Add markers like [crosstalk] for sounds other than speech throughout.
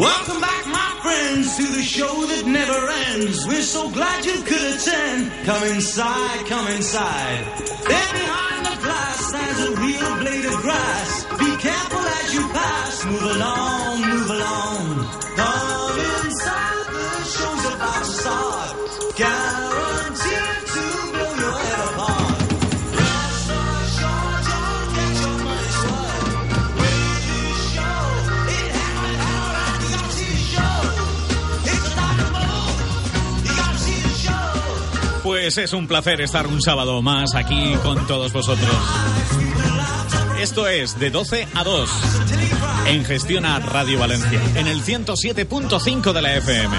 Welcome back, my friends, to the show that never ends. We're so glad you could attend. Come inside, come inside. There behind the glass stands a real blade of grass. Be careful as you pass. Move along, Pues es un placer estar un sábado más aquí con todos vosotros. Esto es de 12 a 2 en Gestiona Radio Valencia, en el 107.5 de la FM.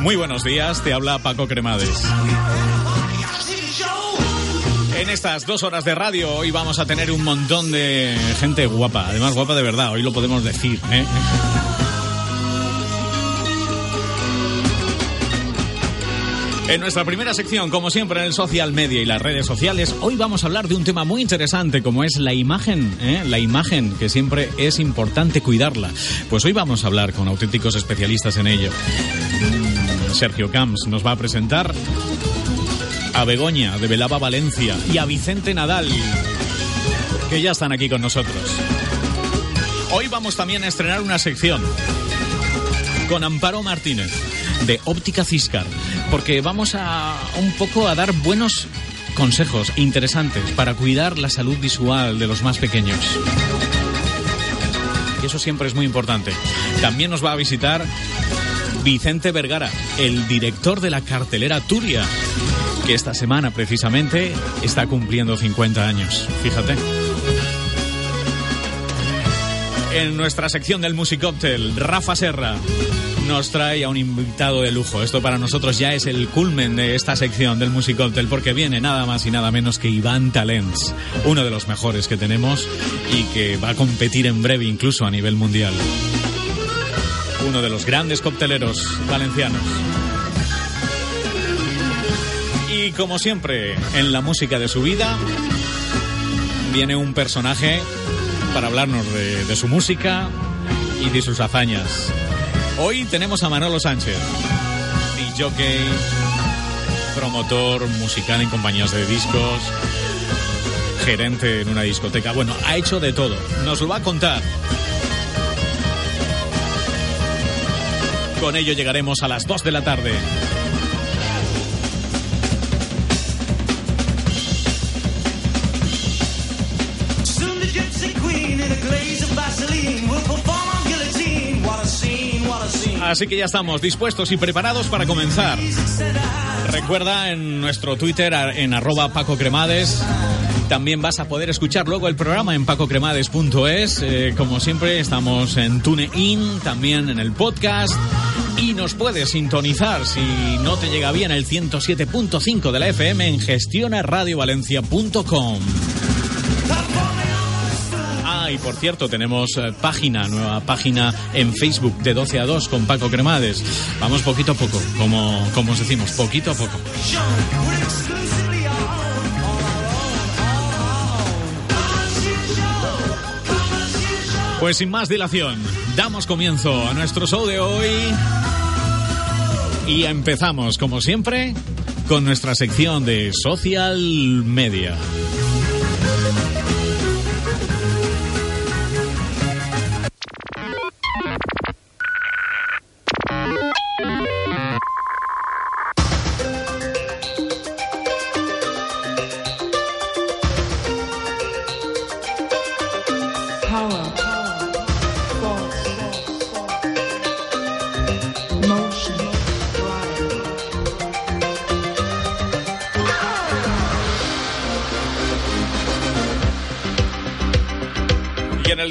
Muy buenos días, te habla Paco Cremades. En estas dos horas de radio hoy vamos a tener un montón de gente guapa, además guapa de verdad, hoy lo podemos decir. ¿eh? En nuestra primera sección, como siempre en el social media y las redes sociales, hoy vamos a hablar de un tema muy interesante como es la imagen, ¿eh? la imagen que siempre es importante cuidarla. Pues hoy vamos a hablar con auténticos especialistas en ello. Sergio Camps nos va a presentar a Begoña de Velava Valencia y a Vicente Nadal, que ya están aquí con nosotros. Hoy vamos también a estrenar una sección con Amparo Martínez de Óptica Ciscar, porque vamos a un poco a dar buenos consejos interesantes para cuidar la salud visual de los más pequeños. Y eso siempre es muy importante. También nos va a visitar Vicente Vergara, el director de la cartelera Turia, que esta semana precisamente está cumpliendo 50 años. Fíjate. En nuestra sección del Musicóctel, Rafa Serra nos trae a un invitado de lujo. Esto para nosotros ya es el culmen de esta sección del Musicóctel porque viene nada más y nada menos que Iván Talents, uno de los mejores que tenemos y que va a competir en breve incluso a nivel mundial. Uno de los grandes cocteleros valencianos. Y como siempre, en la música de su vida, viene un personaje para hablarnos de su música y de sus hazañas. Hoy tenemos a Manolo Sánchez, jockey, promotor musical en compañías de discos, gerente en una discoteca. Bueno, ha hecho de todo. Nos lo va a contar. Con ello llegaremos a las 2 de la tarde. Así que ya estamos dispuestos y preparados para comenzar. Recuerda en nuestro Twitter en arroba Paco Cremades. También vas a poder escuchar luego el programa en pacocremades.es. Eh, como siempre, estamos en TuneIn, también en el podcast. Y nos puedes sintonizar si no te llega bien el 107.5 de la FM en gestionaradiovalencia.com. Y por cierto, tenemos eh, página, nueva página en Facebook de 12 a 2 con Paco Cremades. Vamos poquito a poco, como, como os decimos, poquito a poco. Pues sin más dilación, damos comienzo a nuestro show de hoy. Y empezamos, como siempre, con nuestra sección de social media.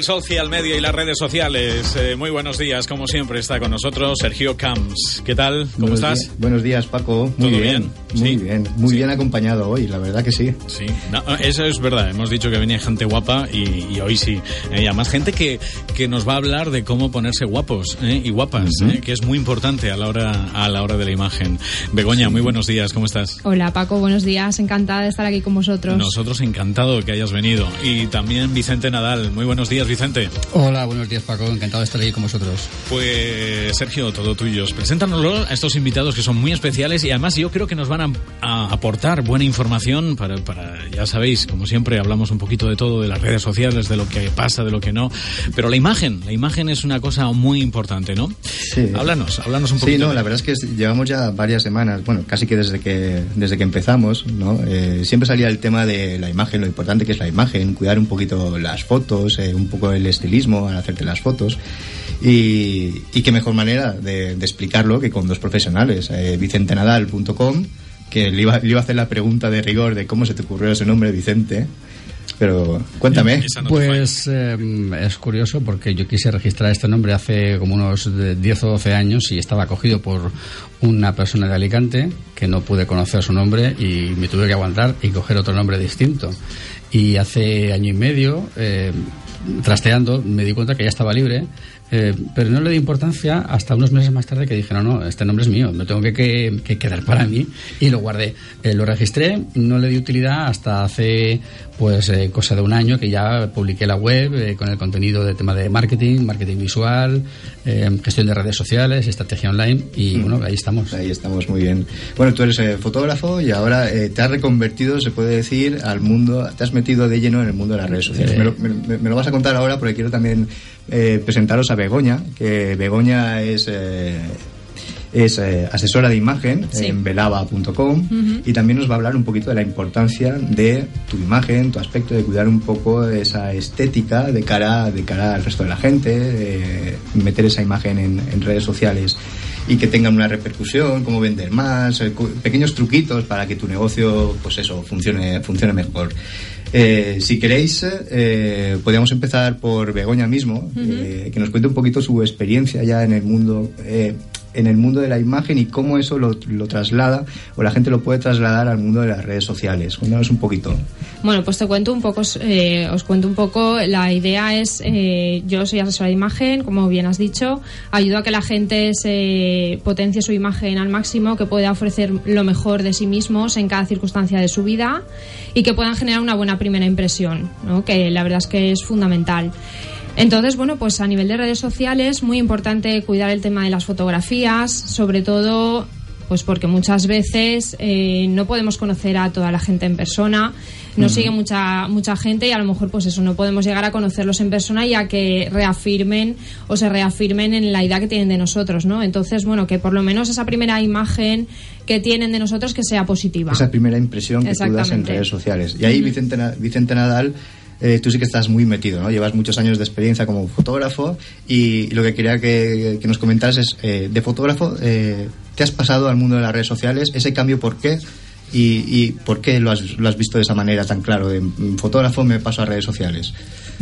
El social media y las redes sociales, eh, muy buenos días, como siempre está con nosotros Sergio Camps. ¿Qué tal? ¿Cómo Buenos estás? días- buenos días, Paco. Muy ¿Todo bien. bien? Muy Sí. bien, muy Sí. bien acompañado hoy, la verdad que sí. Sí, no, eso es verdad. Hemos dicho que venía gente guapa y, y hoy sí. Eh, y además gente que, que nos va a hablar de cómo ponerse guapos eh, y guapas, eh, que es muy importante a la hora a la hora de la imagen. Begoña, muy buenos días. ¿Cómo estás? Hola Paco, buenos días, encantada de estar aquí con vosotros. Nosotros encantado que hayas venido. Y también Vicente Nadal. Muy buenos días, Vicente. Hola, buenos días Paco, encantado de estar aquí con vosotros. Pues Sergio, todo tuyo. Preséntanoslo a estos invitados que son muy especiales y además yo creo que nos van a, a aportar buena información para, para, ya sabéis, como siempre hablamos un poquito de todo, de las redes sociales, de lo que pasa, de lo que no. Pero la imagen, la imagen es una cosa muy importante, ¿no? Sí. Háblanos, háblanos un Sí, poquito. no, de- la verdad es que llevamos ya varias semanas, bueno, casi que desde que desde que empezamos, ¿no? Eh, siempre salía el tema de la imagen, lo importante que es la imagen, cuidar un poquito las fotos, eh, un poco el estilismo al hacerte las fotos. Y, y qué mejor manera de, de explicarlo que con dos profesionales, eh, vicentenadal.com, que le iba, le iba a hacer la pregunta de rigor de cómo se te ocurrió ese nombre, Vicente. Pero cuéntame. Pues eh, es curioso porque yo quise registrar este nombre hace como unos de 10 o 12 años y estaba acogido por una persona de Alicante que no pude conocer su nombre y me tuve que aguantar y coger otro nombre distinto. Y hace año y medio, eh, trasteando, me di cuenta que ya estaba libre, eh, pero no le di importancia hasta unos meses más tarde que dije, no, no, este nombre es mío, me tengo que, que- que quedar para mí y lo guardé. Eh, lo registré, no le di utilidad hasta hace pues eh, cosa de un año que ya publiqué la web eh, con el contenido de tema de marketing, marketing visual, gestión de redes sociales, estrategia online y bueno, ahí estamos. Ahí estamos, muy bien. Bueno, tú eres fotógrafo y ahora te has reconvertido, se puede decir, al mundo, te has metido de lleno en el mundo de las redes sociales. Me, lo, me- me lo vas a contar ahora porque quiero también eh, presentaros a Begoña, que Begoña es... eh, es eh, asesora de imagen Sí. en velava.com y también nos va a hablar un poquito de la importancia de tu imagen, tu aspecto, de cuidar un poco esa estética de cara, de cara al resto de la gente, de meter esa imagen en, en redes sociales y que tengan una repercusión, cómo vender más, eh, pequeños truquitos para que tu negocio, pues eso, funcione, funcione mejor. Eh, si queréis, eh, podríamos empezar por Begoña mismo, eh, que nos cuente un poquito su experiencia ya en el mundo, eh, en el mundo de la imagen y cómo eso lo, lo traslada o la gente lo puede trasladar al mundo de las redes sociales. Cuéntanos un poquito. Bueno, pues te cuento un poco, eh, os cuento un poco. La idea es, eh, yo soy asesora de imagen, como bien has dicho, ayudo a que la gente se potencie su imagen al máximo, que pueda ofrecer lo mejor de sí mismos en cada circunstancia de su vida y que puedan generar una buena primera impresión, ¿no? que la verdad es que es fundamental. Entonces, bueno, pues a nivel de redes sociales, muy importante cuidar el tema de las fotografías, sobre todo pues porque muchas veces eh, no podemos conocer a toda la gente en persona, nos sigue mucha mucha gente y a lo mejor pues eso no podemos llegar a conocerlos en persona ya que reafirmen o se reafirmen en la idea que tienen de nosotros, ¿no? Entonces, bueno, que por lo menos esa primera imagen que tienen de nosotros que sea positiva. Esa primera impresión que tú das en redes sociales. Y ahí, Vicente Nadal, eh, tú sí que estás muy metido, ¿no? Llevas muchos años de experiencia como fotógrafo y, lo que quería que, nos comentaras es, eh, de fotógrafo, eh, ¿te has pasado al mundo de las redes sociales? ¿Ese cambio por qué? ¿Y, y por qué lo has, lo has visto de esa manera tan claro? De mm, fotógrafo me paso a redes sociales.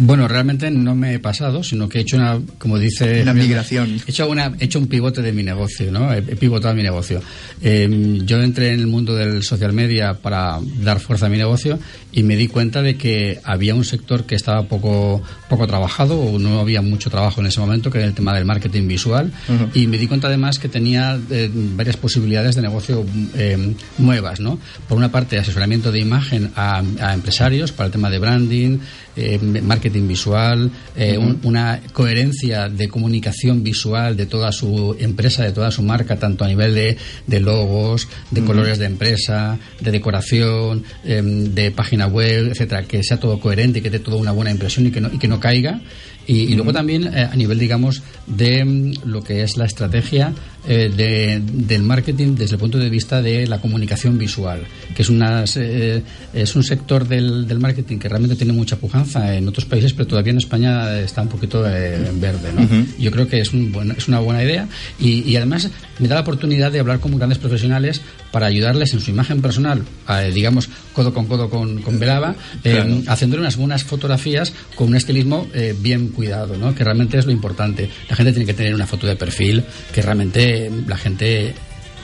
Bueno, realmente no me he pasado, sino que he hecho una, como dice... Una migración. He hecho, una, he hecho un pivote de mi negocio, ¿no? He, he pivotado mi negocio. Eh, yo entré en el mundo del social media para dar fuerza a mi negocio y me di cuenta de que había un sector que estaba poco, poco trabajado o no había mucho trabajo en ese momento, que era el tema del marketing visual. Y me di cuenta además que tenía eh, varias posibilidades de negocio eh, nuevas, ¿no? Por una parte, asesoramiento de imagen a, a empresarios para el tema de branding, eh, marketing visual, eh, un- una coherencia de comunicación visual de toda su empresa, de toda su marca, tanto a nivel de, de logos, de colores de empresa, de decoración, em, de página web, etcétera, que sea todo coherente y que dé toda una buena impresión y que no, y que no caiga. Y, y luego también eh, a nivel, digamos, de mm, lo que es la estrategia eh, de- del marketing desde el punto de vista de la comunicación visual, que es, una, eh, es un sector del, del marketing que realmente tiene mucha pujanza en otros países, pero todavía en España está un poquito eh, en verde. ¿no? Yo creo que es, un buen- es una buena idea y, y además me da la oportunidad de hablar con grandes profesionales para ayudarles en su imagen personal, eh, digamos, codo con codo con, con Velava, eh, Claro. haciéndole unas buenas fotografías con un estilismo eh, bien cuidado, ¿no? que realmente es lo importante. La gente tiene que tener una foto de perfil que realmente la gente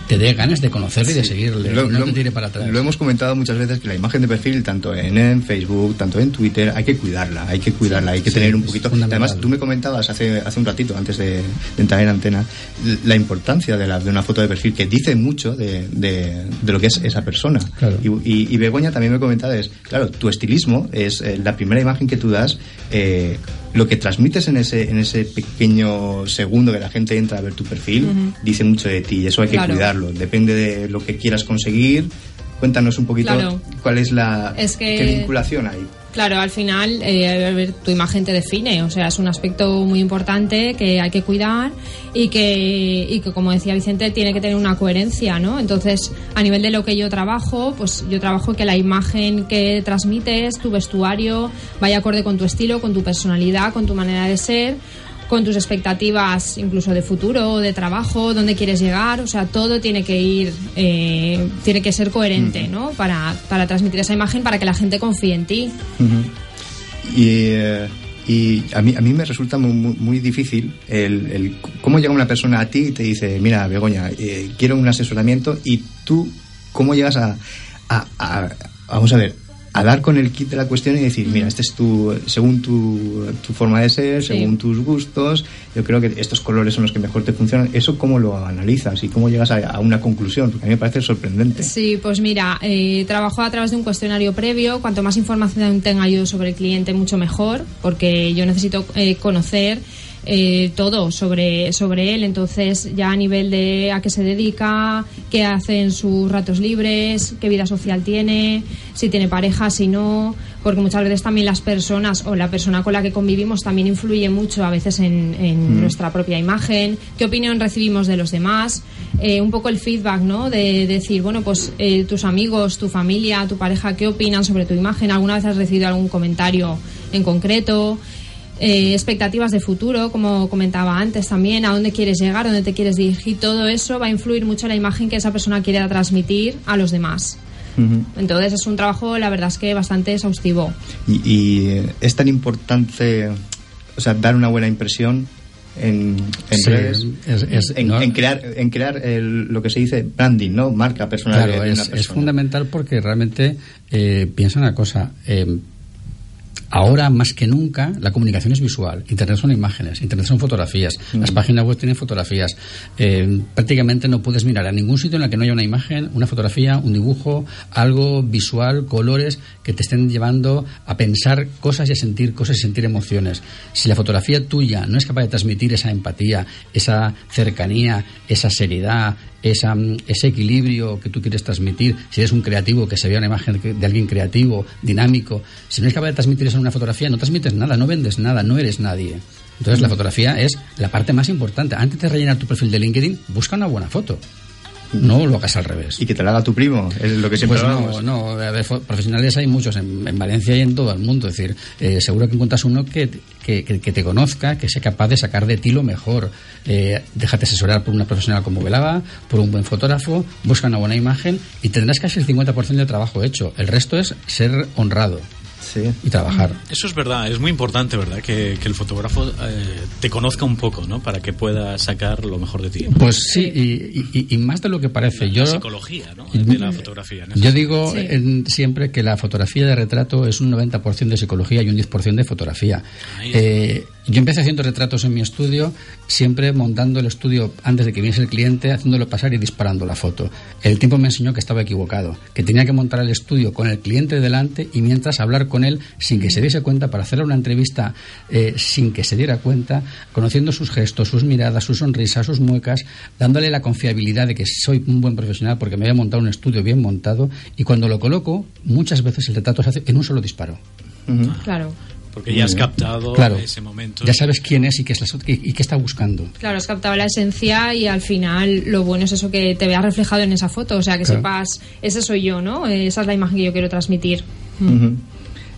te dé ganas de conocerle y de seguirle, Lo, no lo- te tire para atrás. lo hemos comentado muchas veces que la imagen de perfil, tanto en, en Facebook, tanto en Twitter, hay que cuidarla, hay que cuidarla, hay que Sí, tener un poquito. Además, tú me comentabas hace, hace un ratito, antes de, de entrar en antena, la importancia de, la, de una foto de perfil que dice mucho de, de- de lo que es esa persona. Claro. Y, y, y Begoña también me comentaba, es, claro, tu estilismo es eh, la primera imagen que tú das. eh, lo que transmites en ese, en ese pequeño segundo que la gente entra a ver tu perfil dice mucho de ti y eso hay que Claro. cuidarlo. Depende de lo que quieras conseguir. Cuéntanos un poquito Claro. cuál es la Es que- qué vinculación hay. Claro, al final eh, tu imagen te define, o sea, es un aspecto muy importante que hay que cuidar y que, y que, como decía Vicente, tiene que tener una coherencia, ¿no? Entonces, a nivel de lo que yo trabajo, pues yo trabajo que la imagen que transmites, tu vestuario, vaya acorde con tu estilo, con tu personalidad, con tu manera de ser con tus expectativas incluso de futuro, de trabajo, dónde quieres llegar, o sea, todo tiene que ir, eh, tiene que ser coherente, ¿no? Para, para transmitir esa imagen, para que la gente confíe en ti. Y, eh, y a, mí, a mí me resulta muy, muy- muy difícil el, el cómo llega una persona a ti y te dice, mira, Begoña, eh, quiero un asesoramiento y tú, ¿cómo llegas a, a- a- vamos a ver, a dar con el kit de la cuestión y decir, mira, este es tu, según tu, tu forma de ser, Sí. según tus gustos, yo creo que estos colores son los que mejor te funcionan. ¿Eso cómo lo analizas y cómo llegas a, a una conclusión? Porque a mí me parece sorprendente. Sí, pues mira, eh, trabajo a través de un cuestionario previo. Cuanto más información tenga yo sobre el cliente, mucho mejor, porque yo necesito eh, conocer eh, todo sobre, sobre él. Entonces, ya a nivel de a qué se dedica, qué hace en sus ratos libres, qué vida social tiene, si tiene pareja, si no, porque muchas veces también las personas o la persona con la que convivimos también influye mucho a veces en, en nuestra propia imagen, qué opinión recibimos de los demás, eh, un poco el feedback, ¿no? De, decir, bueno, pues eh, tus amigos, tu familia, tu pareja, ¿qué opinan sobre tu imagen? ¿Alguna vez has recibido algún comentario en concreto? Eh, expectativas de futuro, como comentaba antes también, a dónde quieres llegar, dónde te quieres dirigir, todo eso va a influir mucho en la imagen que esa persona quiere transmitir a los demás. Entonces es un trabajo, la verdad es que bastante exhaustivo. Y, y, eh, es tan importante, o sea, dar una buena impresión en, en Sí, redes, es- es- en, no- en crear, en crear el- lo que se dice branding, ¿no? Marca personal de- Claro, de es, una es persona. fundamental porque realmente eh, piensa una cosa. eh, Ahora más que nunca la comunicación es visual. Internet son imágenes, Internet son fotografías, las páginas web tienen fotografías. Eh, prácticamente no puedes mirar a ningún sitio en el que no haya una imagen, una fotografía, un dibujo, algo visual, colores que te estén llevando a pensar cosas y a sentir cosas y sentir emociones. Si la fotografía tuya no es capaz de transmitir esa empatía, esa cercanía, esa seriedad, esa, mm, ese equilibrio que tú quieres transmitir, si eres un creativo, que se vea una imagen de de alguien creativo, dinámico, si no eres capaz de transmitir eso en una fotografía, no transmites nada, no vendes nada, no eres nadie. Entonces la fotografía es la parte más importante. Antes de rellenar tu perfil de LinkedIn, busca una buena foto. No lo hagas al revés. Y que te la haga tu primo, es lo que siempre Pues no, hablamos. no, a ver, fo- profesionales hay muchos en, en Valencia y en todo el mundo. Es decir, eh, seguro que encuentras uno que, que, que- que te conozca, que sea capaz de sacar de ti lo mejor. Eh, déjate asesorar por una profesional como Velaba, por un buen fotógrafo, busca una buena imagen y tendrás casi el 50% del trabajo hecho. El resto es ser honrado Sí. y trabajar. Eso es verdad, es muy importante, ¿verdad? Que, que el fotógrafo eh, te conozca un poco, ¿no? Para que pueda sacar lo mejor de ti. Pues sí, y, y- y más de lo que parece. Yo, La psicología, ¿no? De la fotografía. Yo digo Sí. en- siempre que la fotografía de retrato es un 90% de psicología y un 10% de fotografía. Ahí está. Eh, yo empecé haciendo retratos en mi estudio, siempre montando el estudio antes de que viniese el cliente, haciéndolo pasar y disparando la foto. El tiempo me enseñó que estaba equivocado, que tenía que montar el estudio con el cliente delante y mientras hablar con él sin que se diese cuenta, para hacerle una entrevista eh, sin que se diera cuenta, conociendo sus gestos, sus miradas, sus sonrisas, sus muecas, dándole la confiabilidad de que soy un buen profesional porque me había montado un estudio bien montado y cuando lo coloco, muchas veces el retrato se hace en un solo disparo. Claro. Porque ya has captado Claro. ese momento. Ya sabes quién es y qué, es la- y, y qué está buscando. Claro, has captado la esencia y al final lo bueno es eso que te veas reflejado en esa foto, o sea, que Claro. sepas, ese soy yo, ¿no? Esa es la imagen que yo quiero transmitir.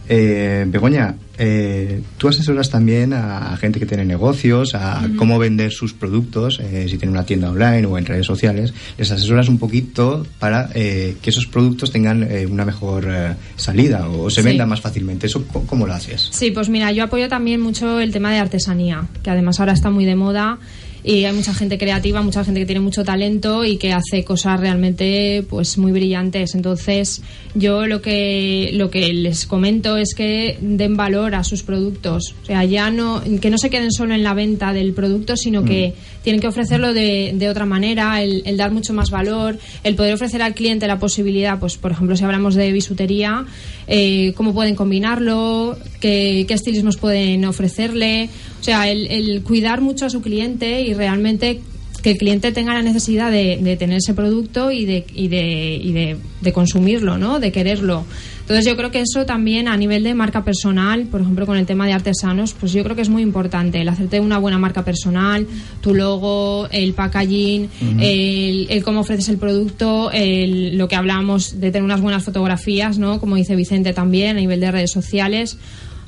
Eh, Begoña, eh, tú asesoras también a, a gente que tiene negocios, a cómo vender sus productos, eh, si tiene una tienda online o en redes sociales, les asesoras un poquito para eh, que esos productos tengan eh, una mejor eh, salida o se Sí. vendan más fácilmente. ¿Eso cómo lo haces? Sí, pues mira, yo apoyo también mucho el tema de artesanía, que además ahora está muy de moda y hay mucha gente creativa, mucha gente que tiene mucho talento y que hace cosas realmente pues muy brillantes. Entonces, yo lo que lo que les comento es que den valor a sus productos, o sea, ya no que no se queden solo en la venta del producto, sino que tienen que ofrecerlo de, de otra manera, el, el dar mucho más valor, el poder ofrecer al cliente la posibilidad, pues por ejemplo, si hablamos de bisutería, eh, cómo pueden combinarlo, qué, qué estilismos pueden ofrecerle, sea, el, el cuidar mucho a su cliente y realmente que el cliente tenga la necesidad de, de tener ese producto y de, y de, y de, de consumirlo, ¿no? De quererlo. Entonces yo creo que eso también a nivel de marca personal, por ejemplo con el tema de artesanos, pues yo creo que es muy importante el hacerte una buena marca personal, tu logo, el packaging, el, el cómo ofreces el producto, el- lo que hablábamos de tener unas buenas fotografías, ¿no? Como dice Vicente también a nivel de redes sociales.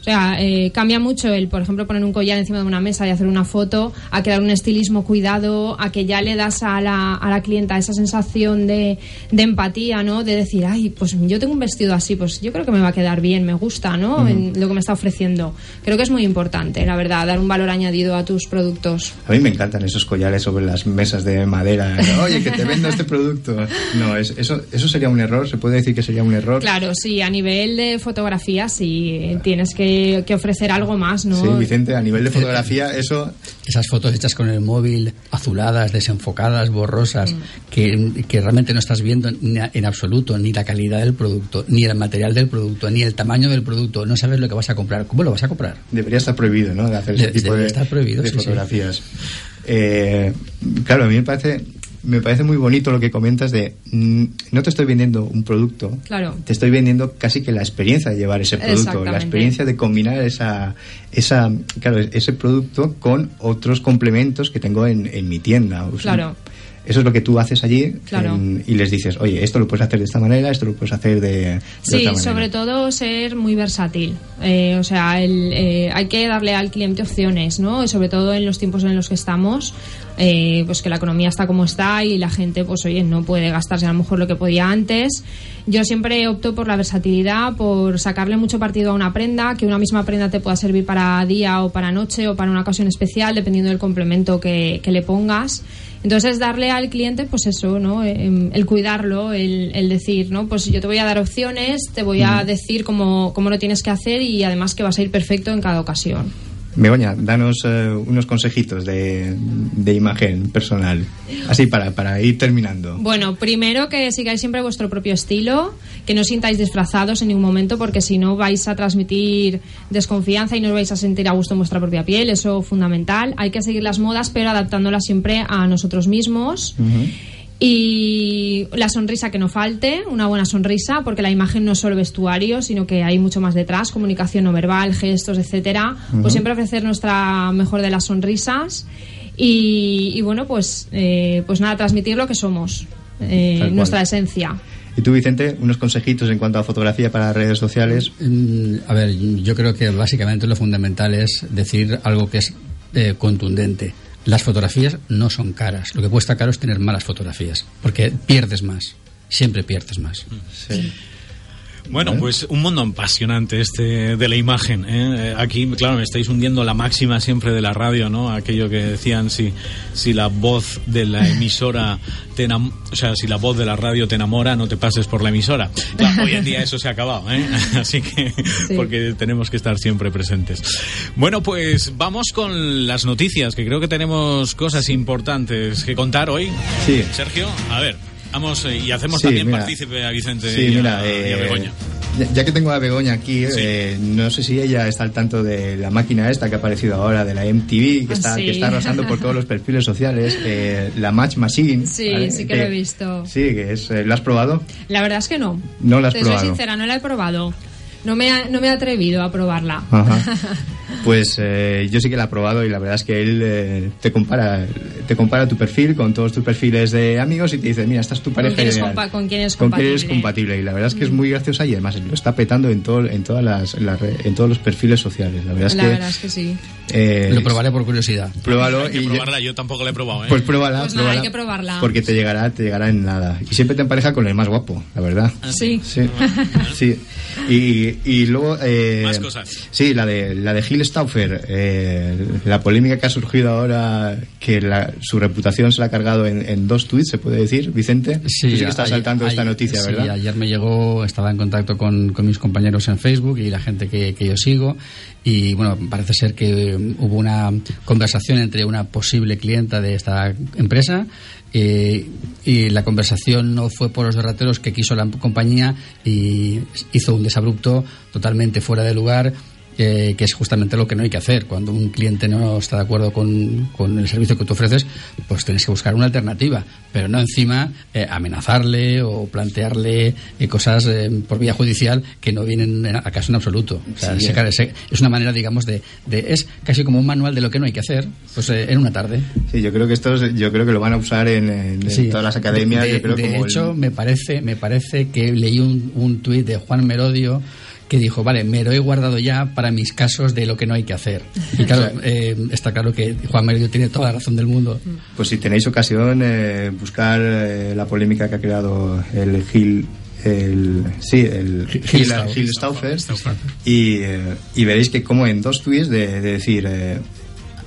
O sea, eh, cambia mucho el, por ejemplo, poner un collar encima de una mesa y hacer una foto, a crear un estilismo cuidado, a que ya le das a la, a la clienta esa sensación de, de empatía, ¿no? De decir, ay, pues yo tengo un vestido así, pues yo creo que me va a quedar bien, me gusta, ¿no? En lo que me está ofreciendo. Creo que es muy importante, la verdad, dar un valor añadido a tus productos. A mí me encantan esos collares sobre las mesas de madera. [laughs] Oye, que te vendo este producto. No, es, eso, eso sería un error. Se puede decir que sería un error. Claro, sí, a nivel de fotografía sí eh, tienes que, que ofrecer algo más, ¿no? Sí, Vicente, a nivel de fotografía, eso Esas fotos hechas con el móvil, azuladas, desenfocadas, borrosas, que, que realmente no estás viendo en absoluto ni la calidad del producto, ni el material del producto, ni el tamaño del producto. No sabes lo que vas a comprar. ¿Cómo lo vas a comprar? debería estar prohibido, ¿no? De hacer ese De- tipo debería de, estar prohibido, de sí, sí. fotografías. Eh, claro, a mí me parece, me parece muy bonito lo que comentas de mm, no te estoy vendiendo un producto, Claro. te estoy vendiendo casi que la experiencia de llevar ese producto, la experiencia de combinar esa, esa, claro, ese producto con otros complementos que tengo en, en mi tienda. O sea, Claro. Eso es lo que tú haces allí Claro. en- y les dices, oye, esto lo puedes hacer de esta manera, esto lo puedes hacer de, de Sí, otra manera. sobre todo ser muy versátil. Eh, o sea, el, eh, hay que darle al cliente opciones, ¿no? Y sobre todo en los tiempos en los que estamos, eh, pues que la economía está como está y la gente, pues oye, no puede gastarse a lo mejor lo que podía antes. Yo siempre opto por la versatilidad, por sacarle mucho partido a una prenda, que una misma prenda te pueda servir para día o para noche o para una ocasión especial, dependiendo del complemento que, que le pongas. Entonces darle al cliente, pues eso, ¿no? Eh, El cuidarlo, el, el decir, ¿no? Pues yo te voy a dar opciones, te voy a decir cómo, cómo lo tienes que hacer y además que vas a ir perfecto en cada ocasión. Begoña, danos eh, unos consejitos de, de imagen personal, así para, para ir terminando. Bueno, primero que sigáis siempre vuestro propio estilo, que no os sintáis disfrazados en ningún momento, porque si no vais a transmitir desconfianza y no os vais a sentir a gusto en vuestra propia piel, eso fundamental. Hay que seguir las modas, pero adaptándolas siempre a nosotros mismos. Y la sonrisa que no falte, una buena sonrisa, porque la imagen no es solo vestuario, sino que hay mucho más detrás, comunicación no verbal, gestos, etcétera. Pues siempre ofrecer nuestra mejor de las sonrisas y, y bueno, pues, eh, pues nada, transmitir lo que somos, eh, nuestra esencia. Y tú, Vicente, unos consejitos en cuanto a fotografía para redes sociales. Mm, A ver, yo creo que básicamente lo fundamental es decir algo que es eh, contundente. Las fotografías no son caras. Lo que cuesta caro es tener malas fotografías, porque pierdes más. Siempre pierdes más. Sí. Bueno, pues un mundo apasionante este de la imagen. ¿eh? Eh, Aquí, claro, me estáis hundiendo la máxima siempre de la radio, ¿no? Aquello que decían, si, si la voz de la [laughs] emisora te enam- o sea, si la voz de la radio te enamora, no te pases por la emisora. Claro, hoy en día eso se ha acabado, ¿eh? [laughs] Así que, Sí. porque tenemos que estar siempre presentes. Bueno, pues vamos con las noticias, que creo que tenemos cosas importantes que contar hoy. Sí. Sergio, a ver. Vamos eh, y hacemos Sí, también mira. partícipe a Vicente Sí, y, a, mira, y a eh, Begoña. ya- que tengo a Begoña aquí, Sí. eh, no sé si ella está al tanto de la máquina esta que ha aparecido ahora, de la MTV, que Ah, está, sí. que está arrasando por todos los perfiles sociales, eh, la Match Machine. Sí, ¿vale? sí que lo he visto. Sí, que es, eh, ¿lo has probado? La verdad es que no. No la has Te probado. soy sincera, no la he probado. No me, ha- no me he atrevido a probarla. Ajá. [laughs] Pues eh, yo sí que la he probado y la verdad es que él eh, te compara te compara tu perfil con todos tus perfiles de amigos y te dice, mira, esta es tu pareja quién es ideal. compa- con quién es Con quién eres compatible. compatible. Y la verdad es que es muy graciosa y además lo está petando en, todo, en, todas las, en, re- en todos los perfiles sociales. La verdad es la que... verdad es que sí. eh, Lo probaré por curiosidad. Pruébalo Hay que y probarla, yo tampoco la he probado, ¿eh? pues pruébala, Pues nada, hay que probarla. Porque te llegará, te llegará en nada. Y siempre te empareja con el más guapo, la verdad. Sí. Sí, sí. Y, y luego... eh, Más cosas. Sí, la de, la de Gil Stauffer, eh, la polémica que ha surgido ahora, que la- su reputación se la ha cargado en, en dos tweets, se puede decir, Vicente. Tú sí que estás ayer- saltando esta noticia, sí, ¿verdad? ayer me llegó, estaba en contacto con, con mis compañeros en Facebook y la gente que, que yo sigo. Y bueno, parece ser que um, hubo una conversación entre una posible clienta de esta empresa. eh, y la conversación no fue por los derrateros que quiso la compañía y hizo un desabrupto totalmente fuera de lugar eh, que es justamente lo que no hay que hacer. Cuando un cliente no está de acuerdo con, con el servicio que tú ofreces, pues tienes que buscar una alternativa, pero no encima eh, amenazarle o plantearle eh, cosas eh, por vía judicial que no vienen en- a caso en absoluto. O sea, Sí, se- se- es una manera, digamos, de, de- es casi como un manual de lo que no hay que hacer, pues eh, en una tarde. Sí, yo creo que estos, yo creo que lo van a usar en, en- en Sí. todas las academias. De, yo creo de como el- hecho, me parece, me parece que leí un, un tuit de Juan Merodio que dijo, vale, me lo he guardado ya para mis casos de lo que no hay que hacer. Y claro, [laughs] eh, está claro que Juan Merodio tiene toda la razón del mundo. Pues si tenéis ocasión, eh, buscar eh, la polémica que ha creado el Gil. El, sí, el Gil Stauffer. Y, eh, y veréis que como en dos tweets de, de decir eh,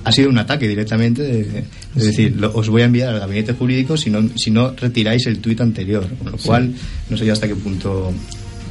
ha sido un ataque directamente de, de decir lo- os voy a enviar al gabinete jurídico si no, si no retiráis el tuit anterior con lo cual no sé yo hasta qué punto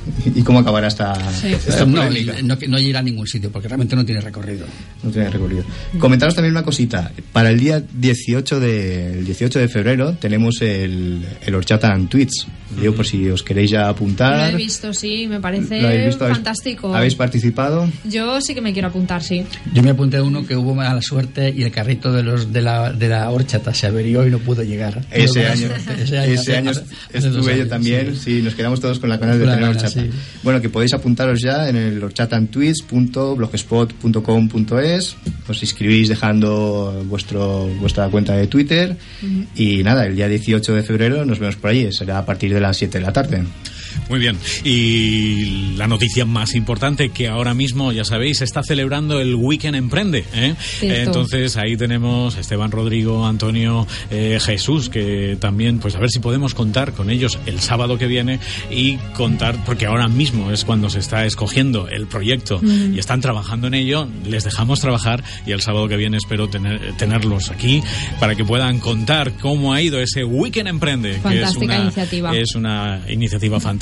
[laughs] y, cómo acabará esta, esta Esto no, no, no irá a ningún sitio porque realmente no tiene recorrido. No tiene recorrido. Comentaros también una cosita. Para el día 18 de, el 18 de febrero tenemos el, el Horchata en Tweets. Digo, por si os queréis ya Lo apuntar. he visto, sí, me parece ¿Lo habéis visto? ¿Habéis- fantástico. ¿Habéis participado? Yo sí que me quiero apuntar, sí. Yo me apunté a uno que hubo mala suerte y el carrito de los de la, de la horchata se averió y no pudo llegar. Ese [laughs] año, ese año, [laughs] hace dos estuve yo también. sí. Sí. nos quedamos todos con la ganas de tener gana, horchata. sí. Bueno, que podéis apuntaros ya en el horchatantweets.blogspot.com.es. Os inscribís dejando vuestro vuestra cuenta de Twitter. Y nada, el día 18 de febrero nos vemos por allí. Será a partir de las 7 de la tarde. Muy bien. Y la noticia más importante que ahora mismo, ya sabéis, se está celebrando el Weekend Emprende. ¿eh? Entonces ahí tenemos a Esteban Rodrigo, Antonio, eh, Jesús, que también, pues a ver si podemos contar con ellos el sábado que viene y contar, porque ahora mismo es cuando se está escogiendo el proyecto y están trabajando en ello, les dejamos trabajar y el sábado que viene espero tener, tenerlos aquí para que puedan contar cómo ha ido ese Weekend Emprende, que es Fantástica una, iniciativa. es una iniciativa fantástica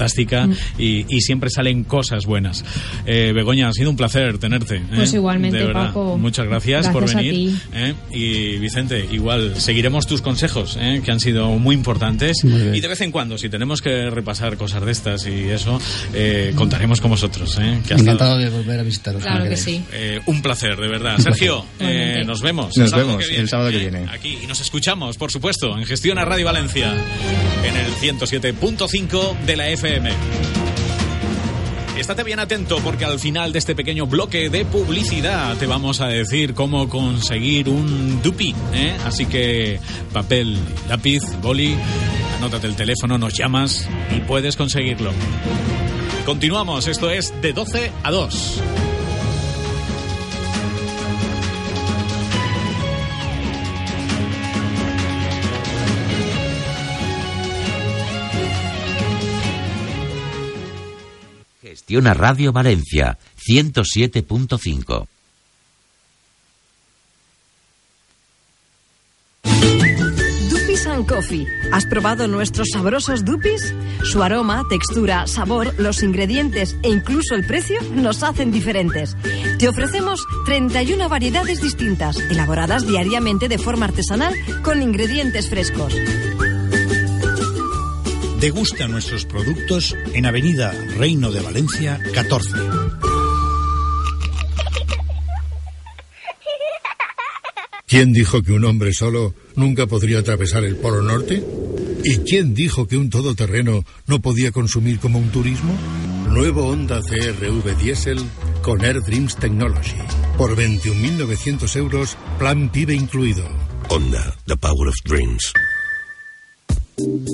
y, y siempre salen cosas buenas. Eh, Begoña, ha sido un placer tenerte. ¿eh? Pues igualmente, De verdad. Paco. Muchas gracias, por Gracias a venir. ti. ¿eh? Y Vicente, igual, seguiremos tus consejos, ¿eh? que han sido muy importantes. Muy y de vez en cuando, si tenemos que repasar cosas de estas y eso, eh, contaremos con vosotros. ¿eh? Que Encantado de volver a visitaros. Claro que sí. eh, un placer, de verdad. Sergio, eh, nos vemos. Nos sábado vemos el sábado que ¿eh? viene. Aquí y nos escuchamos, por supuesto, en Gestión a Radio Valencia, en el 107.5 de la FM. Estate bien atento porque al final de este pequeño bloque de publicidad te vamos a decir cómo conseguir un dupi. ¿eh? Así que papel, lápiz, boli, anótate el teléfono, nos llamas y puedes conseguirlo. Continuamos, esto es de 12 a 2. Gestiona Radio Valencia 107.5. Dupis and Coffee. ¿Has probado nuestros sabrosos dupis? Su aroma, textura, sabor, los ingredientes e incluso el precio nos hacen diferentes. Te ofrecemos 31 variedades distintas, elaboradas diariamente de forma artesanal con ingredientes frescos. Degusta nuestros productos en Avenida Reino de Valencia 14. ¿Quién dijo que un hombre solo nunca podría atravesar el Polo Norte? ¿Y quién dijo que un todoterreno no podía consumir como un turismo? Nuevo Honda CRV Diesel con Air Dreams Technology. Por 21.900 euros, plan PIB incluido. Honda, the power of dreams.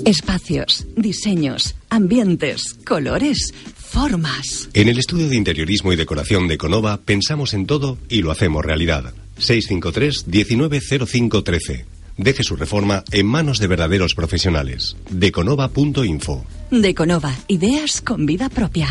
Espacios, diseños, ambientes, colores, formas. En el estudio de interiorismo y decoración de Conova pensamos en todo y lo hacemos realidad. 653-190513. Deje su reforma en manos de verdaderos profesionales. Deconova.info. Deconova, ideas con vida propia.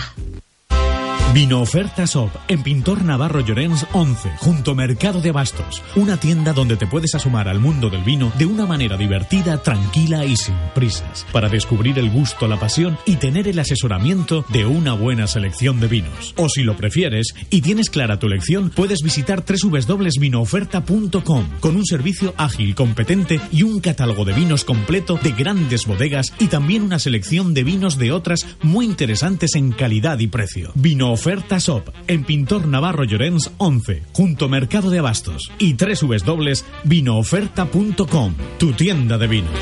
Vino Oferta Shop en Pintor Navarro Llorens 11, junto Mercado de Abastos. Una tienda donde te puedes asomar al mundo del vino de una manera divertida, tranquila y sin prisas, para descubrir el gusto, la pasión y tener el asesoramiento de una buena selección de vinos. O si lo prefieres y tienes clara tu elección, puedes visitar www.vinooferta.com con un servicio ágil, competente y un catálogo de vinos completo de grandes bodegas y también una selección de vinos de otras muy interesantes en calidad y precio. Vino Oferta Shop en Pintor Navarro Llorens 11, junto Mercado de Abastos y www.vinooferta.com, tu tienda de vinos.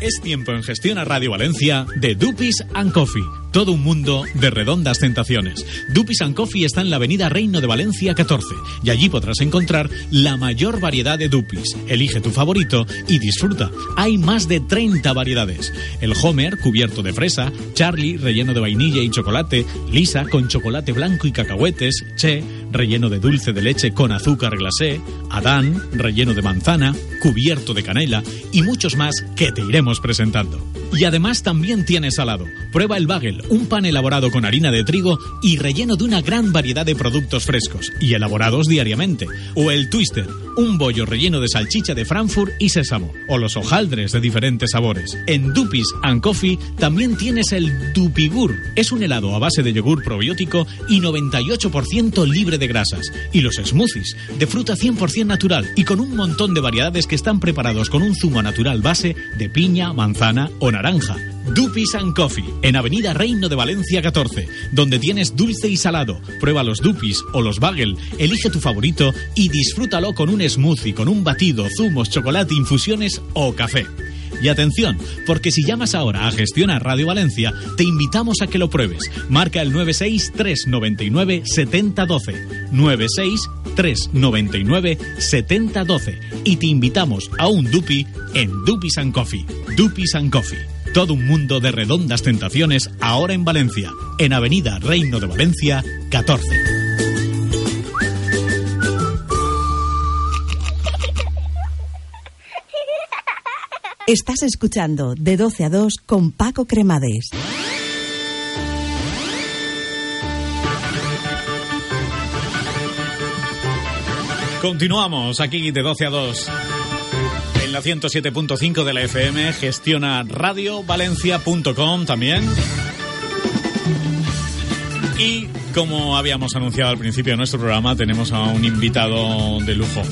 Es tiempo en Gestión a Radio Valencia de Dupis and Coffee. Todo un mundo de redondas tentaciones. Dupis Coffee está en la avenida Reino de Valencia 14 y allí podrás encontrar la mayor variedad de Dupis. Elige tu favorito y disfruta. Hay más de 30 variedades. El Homer, cubierto de fresa, Charlie, relleno de vainilla y chocolate, Lisa, con chocolate blanco y cacahuetes, Che, relleno de dulce de leche con azúcar glacé, Adán, relleno de manzana, cubierto de canela y muchos más que te iremos presentando. Y además también tiene salado. Prueba el bagel, un pan elaborado con harina de trigo y relleno de una gran variedad de productos frescos y elaborados diariamente. O el twister, un bollo relleno de salchicha de Frankfurt y sésamo. O los hojaldres de diferentes sabores. En Dupis and Coffee también tienes el Dupigur. Es un helado a base de yogur probiótico y 98% libre de grasas. Y los smoothies, de fruta 100% natural y con un montón de variedades que están preparados con un zumo natural base de piña, manzana o naranja. Dupis and Coffee, en Avenida Reino de Valencia 14, donde tienes dulce y salado. Prueba los Dupis o los Bagel, elige tu favorito y disfrútalo con un smoothie, con un batido, zumos, chocolate, infusiones o café. Y atención, porque si llamas ahora a Gestiona Radio Valencia, te invitamos a que lo pruebes. Marca el 963997012. 963997012. Y te invitamos a un Dupi en Dupis and Coffee. Dupis and Coffee. Todo un mundo de redondas tentaciones ahora en Valencia, en Avenida Reino de Valencia 14. Estás escuchando de 12 a 2 con Paco Cremades. Continuamos aquí de 12 a 2. La 107.5 de la FM gestiona radiovalencia.com también. Y como habíamos anunciado al principio de nuestro programa, tenemos a un invitado de lujo.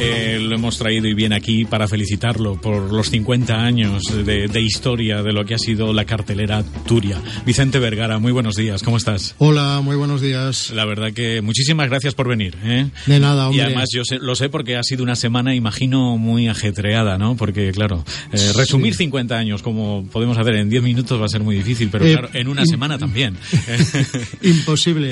Eh, lo hemos traído y viene aquí para felicitarlo por los 50 años de, de, historia de lo que ha sido la cartelera Turia. Vicente Vergara, muy buenos días, ¿cómo estás? Hola, muy buenos días. La verdad que muchísimas gracias por venir. ¿eh? De nada, hombre. Y además yo sé, lo sé porque ha sido una semana, imagino, muy ajetreada, ¿no? Porque, claro, eh, resumir sí. 50 años como podemos hacer en 10 minutos va a ser muy difícil, pero claro, en una semana también. [laughs] Imposible.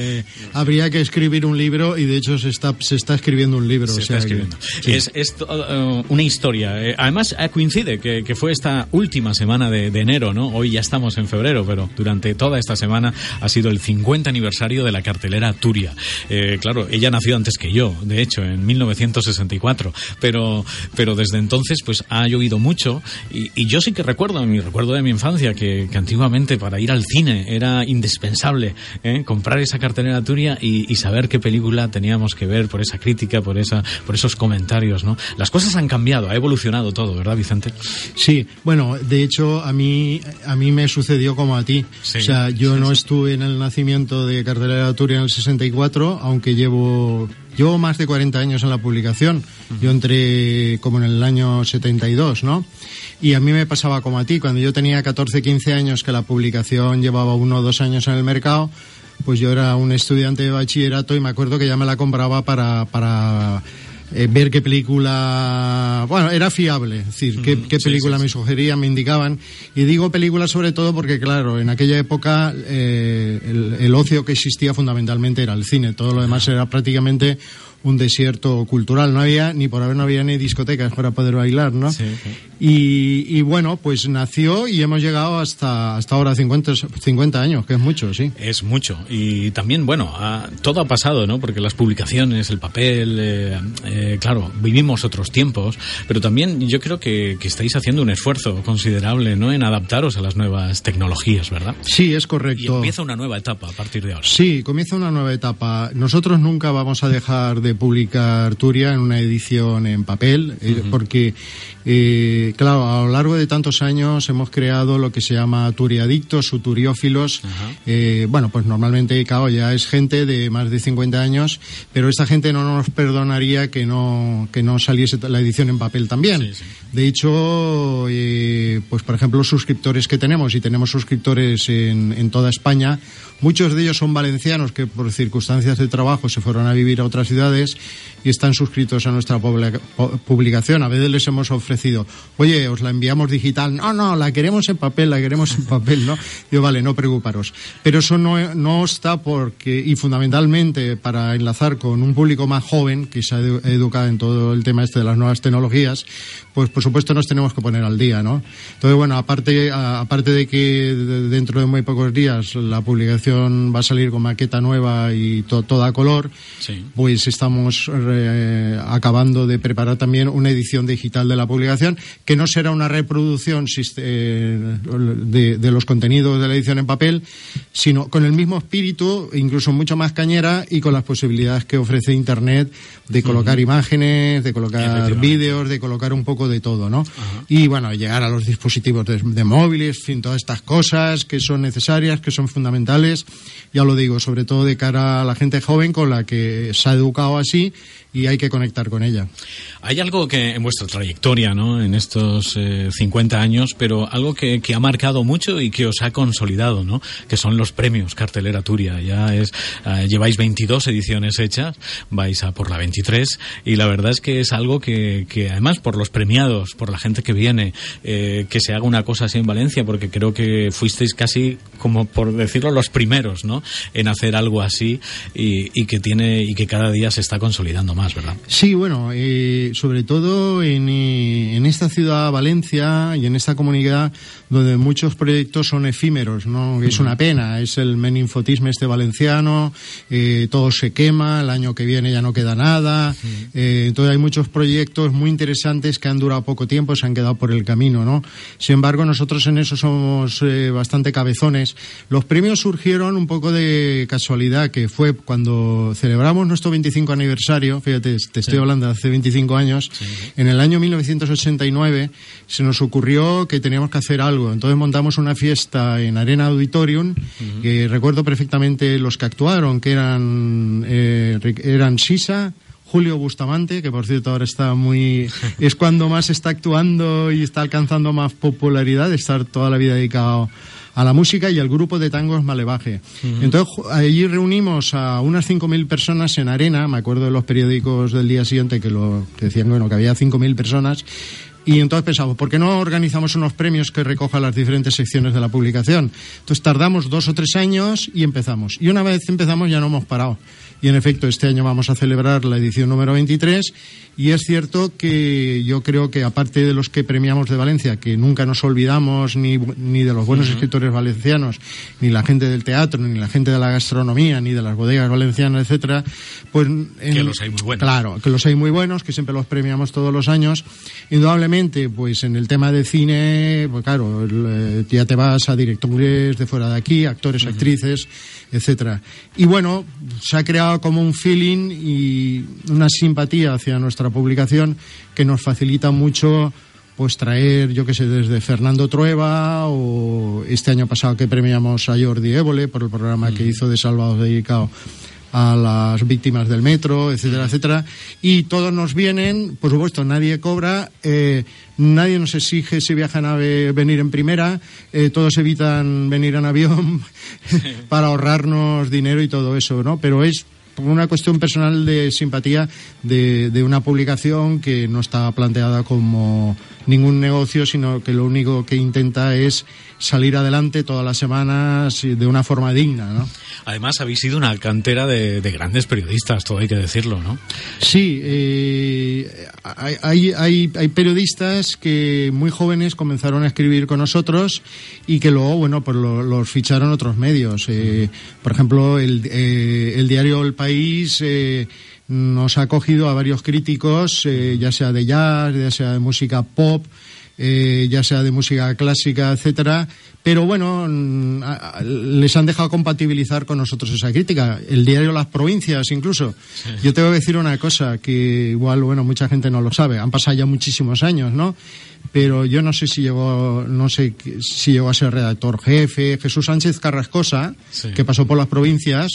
Habría que escribir un libro y de hecho se está, se está escribiendo un libro. Se o está sea escribiendo. Que, es, es uh, una historia. Eh, además, coincide que, que, fue esta última semana de, de, enero, ¿no? Hoy ya estamos en febrero, pero durante toda esta semana ha sido el 50 aniversario de la cartelera Turia. Eh, claro, ella nació antes que yo, de hecho, en 1964, pero, pero desde entonces pues ha llovido mucho y, y yo sí que recuerdo, mi recuerdo de mi infancia, que, que antiguamente para ir al cine era indispensable ¿eh? comprar esa cartelera Turia y, y, saber qué película teníamos que ver por esa crítica, por esa, por esos comentarios, ¿no? Las cosas han cambiado, ha evolucionado todo, ¿verdad, Vicente? Sí, bueno, de hecho a mí a mí me sucedió como a ti. Sí, o sea, yo sí, no sí. estuve en el nacimiento de Cartelera Turia en el 64, aunque llevo llevo más de 40 años en la publicación. Yo entré como en el año 72, ¿no? Y a mí me pasaba como a ti, cuando yo tenía 14, 15 años que la publicación llevaba uno o dos años en el mercado, pues yo era un estudiante de bachillerato y me acuerdo que ya me la compraba para, para eh, ver qué película, bueno, era fiable, es decir, qué, qué película sí, sí, me sugerían, me indicaban. Y digo película sobre todo porque, claro, en aquella época eh, el, el, ocio que existía fundamentalmente era el cine, todo lo demás era prácticamente un desierto cultural. No había, ni por haber no había ni discotecas para poder bailar, ¿no? Y, y bueno, pues nació y hemos llegado hasta, hasta ahora 50, 50 años, que es mucho, sí. Es mucho. Y también, bueno, ha- todo ha pasado, ¿no? Porque las publicaciones, el papel, eh, eh, claro, vivimos otros tiempos, pero también yo creo que, que estáis haciendo un esfuerzo considerable, ¿no? En adaptaros a las nuevas tecnologías, ¿verdad? Sí, es Y correcto. empieza una nueva etapa a partir de ahora. Sí, comienza una nueva etapa. Nosotros nunca vamos a dejar de publicar Turia en una edición en papel, eh, porque, eh, claro, a lo largo de tantos años hemos creado lo que se llama turiadictos o turiófilos. Eh, bueno, pues normalmente, claro, ya es gente de más de 50 años, pero esta gente no nos perdonaría que no, que no saliese la edición en papel también. De hecho, eh, pues por ejemplo, los suscriptores que tenemos, y tenemos suscriptores en, en toda España, muchos de ellos son valencianos que por circunstancias de trabajo se fueron a vivir a otras ciudades y están suscritos a nuestra publica- pu- publicación. A veces les hemos ofrecido, oye, os la enviamos digital. No, no, la queremos en papel, la queremos en papel, ¿no? Digo, vale, no preocuparos. Pero eso no, no está porque, y fundamentalmente para enlazar con un público más joven que se ha edu- educado en todo el tema este de las nuevas tecnologías, pues por supuesto nos tenemos que poner al día, ¿no? Entonces, bueno, aparte, aparte de que de- dentro de muy pocos días la publicación va a salir con maqueta nueva y to- toda color, pues estamos eh, acabando de preparar también una edición digital de la publicación que no será una reproducción eh, de, de los contenidos de la edición en papel, sino con el mismo espíritu, incluso mucho más cañera y con las posibilidades que ofrece Internet de colocar imágenes, de colocar vídeos, de colocar un poco de todo, ¿no? Y bueno, llegar a los dispositivos de, de móviles, en fin, todas estas cosas que son necesarias, que son fundamentales, ya lo digo, sobre todo de cara a la gente joven con la que se ha educado así y hay que conectar con ella. Hay algo que en vuestra trayectoria, ¿no? En estos eh, 50 años, pero algo que, que ha marcado mucho y que os ha consolidado, ¿no? Que son los premios Cartelera Turia. Ya es, eh, lleváis 22 ediciones hechas, vais a por la 23 y la verdad es que es algo que, que además por los premiados, por la gente que viene, eh, que se haga una cosa así en Valencia, porque creo que fuisteis casi como por decirlo los primeros, ¿no? En hacer algo así y, que tiene y que cada día se está consolidando ¿verdad? Sí, bueno, eh, sobre todo en, eh, en esta ciudad, Valencia, y en esta comunidad donde muchos proyectos son efímeros, ¿no? Es una pena, es el meninfotismo este valenciano, eh, todo se quema, el año que viene ya no queda nada, eh, entonces hay muchos proyectos muy interesantes que han durado poco tiempo, se han quedado por el camino, ¿no? Sin embargo, nosotros en eso somos bastante cabezones. Los premios surgieron un poco de casualidad, que fue cuando celebramos nuestro 25 aniversario, fíjate, te estoy Sí. hablando de hace 25 años, en el año 1989 se nos ocurrió que teníamos que hacer algo. Entonces montamos una fiesta en Arena Auditorium, que recuerdo perfectamente los que actuaron, que eran, eh, eran Sisa, Julio Bustamante, que por cierto ahora está muy... [laughs] es cuando más está actuando y está alcanzando más popularidad, de estar toda la vida dedicado a la música y al grupo de tangos Malevaje. Entonces, allí reunimos a unas 5.000 personas en arena, me acuerdo de los periódicos del día siguiente que, lo, decían bueno, que había 5.000 personas, y entonces pensamos, ¿por qué no organizamos unos premios que recojan las diferentes secciones de la publicación? Entonces tardamos dos o tres años y empezamos. Y una vez empezamos ya no hemos parado. Y en efecto, este año vamos a celebrar la edición número 23 y es cierto que yo creo que aparte de los que premiamos de Valencia, que nunca nos olvidamos ni, ni de los buenos escritores valencianos, ni la gente del teatro, ni la gente de la gastronomía, ni de las bodegas valencianas, etcétera, pues en- Que los hay muy buenos. Claro, que los hay muy buenos, que siempre los premiamos todos los años. Indudablemente, pues en el tema de cine, pues claro, eh, ya te vas a directores de fuera de aquí, actores, actrices, etcétera. Y bueno, se ha creado como un feeling y una simpatía hacia nuestra publicación que nos facilita mucho pues traer, yo que sé, desde Fernando Trueba o este año pasado que premiamos a Jordi Évole por el programa que hizo de Salvados dedicado a las víctimas del metro, etcétera, etcétera. Y todos nos vienen, por supuesto, nadie cobra, eh, nadie nos exige si viajan a ve- venir en primera, eh, todos evitan venir en avión [laughs] para ahorrarnos dinero y todo eso, ¿no? Pero es por una cuestión personal de simpatía de, de una publicación que no está planteada como ningún negocio, sino que lo único que intenta es salir adelante todas las semanas de una forma digna, ¿no? Además, habéis sido una cantera de, de grandes periodistas, todo hay que decirlo, ¿no? Sí, eh, hay, hay, hay periodistas que muy jóvenes comenzaron a escribir con nosotros y que luego, bueno, pues lo- los ficharon otros medios. Eh, por ejemplo, el, eh, el diario El País eh, nos ha acogido a varios críticos, eh, ya sea de jazz, ya sea de música pop, eh, ya sea de música clásica, etcétera, pero bueno, mm, les han dejado compatibilizar con nosotros esa crítica. El diario Las Provincias, incluso. Yo tengo que decir una cosa que igual, bueno, mucha gente no lo sabe. Han pasado ya muchísimos años, ¿no? Pero yo no sé si llegó, no sé si llegó a ser redactor jefe. Jesús Sánchez Carrascosa, Sí. que pasó por las provincias,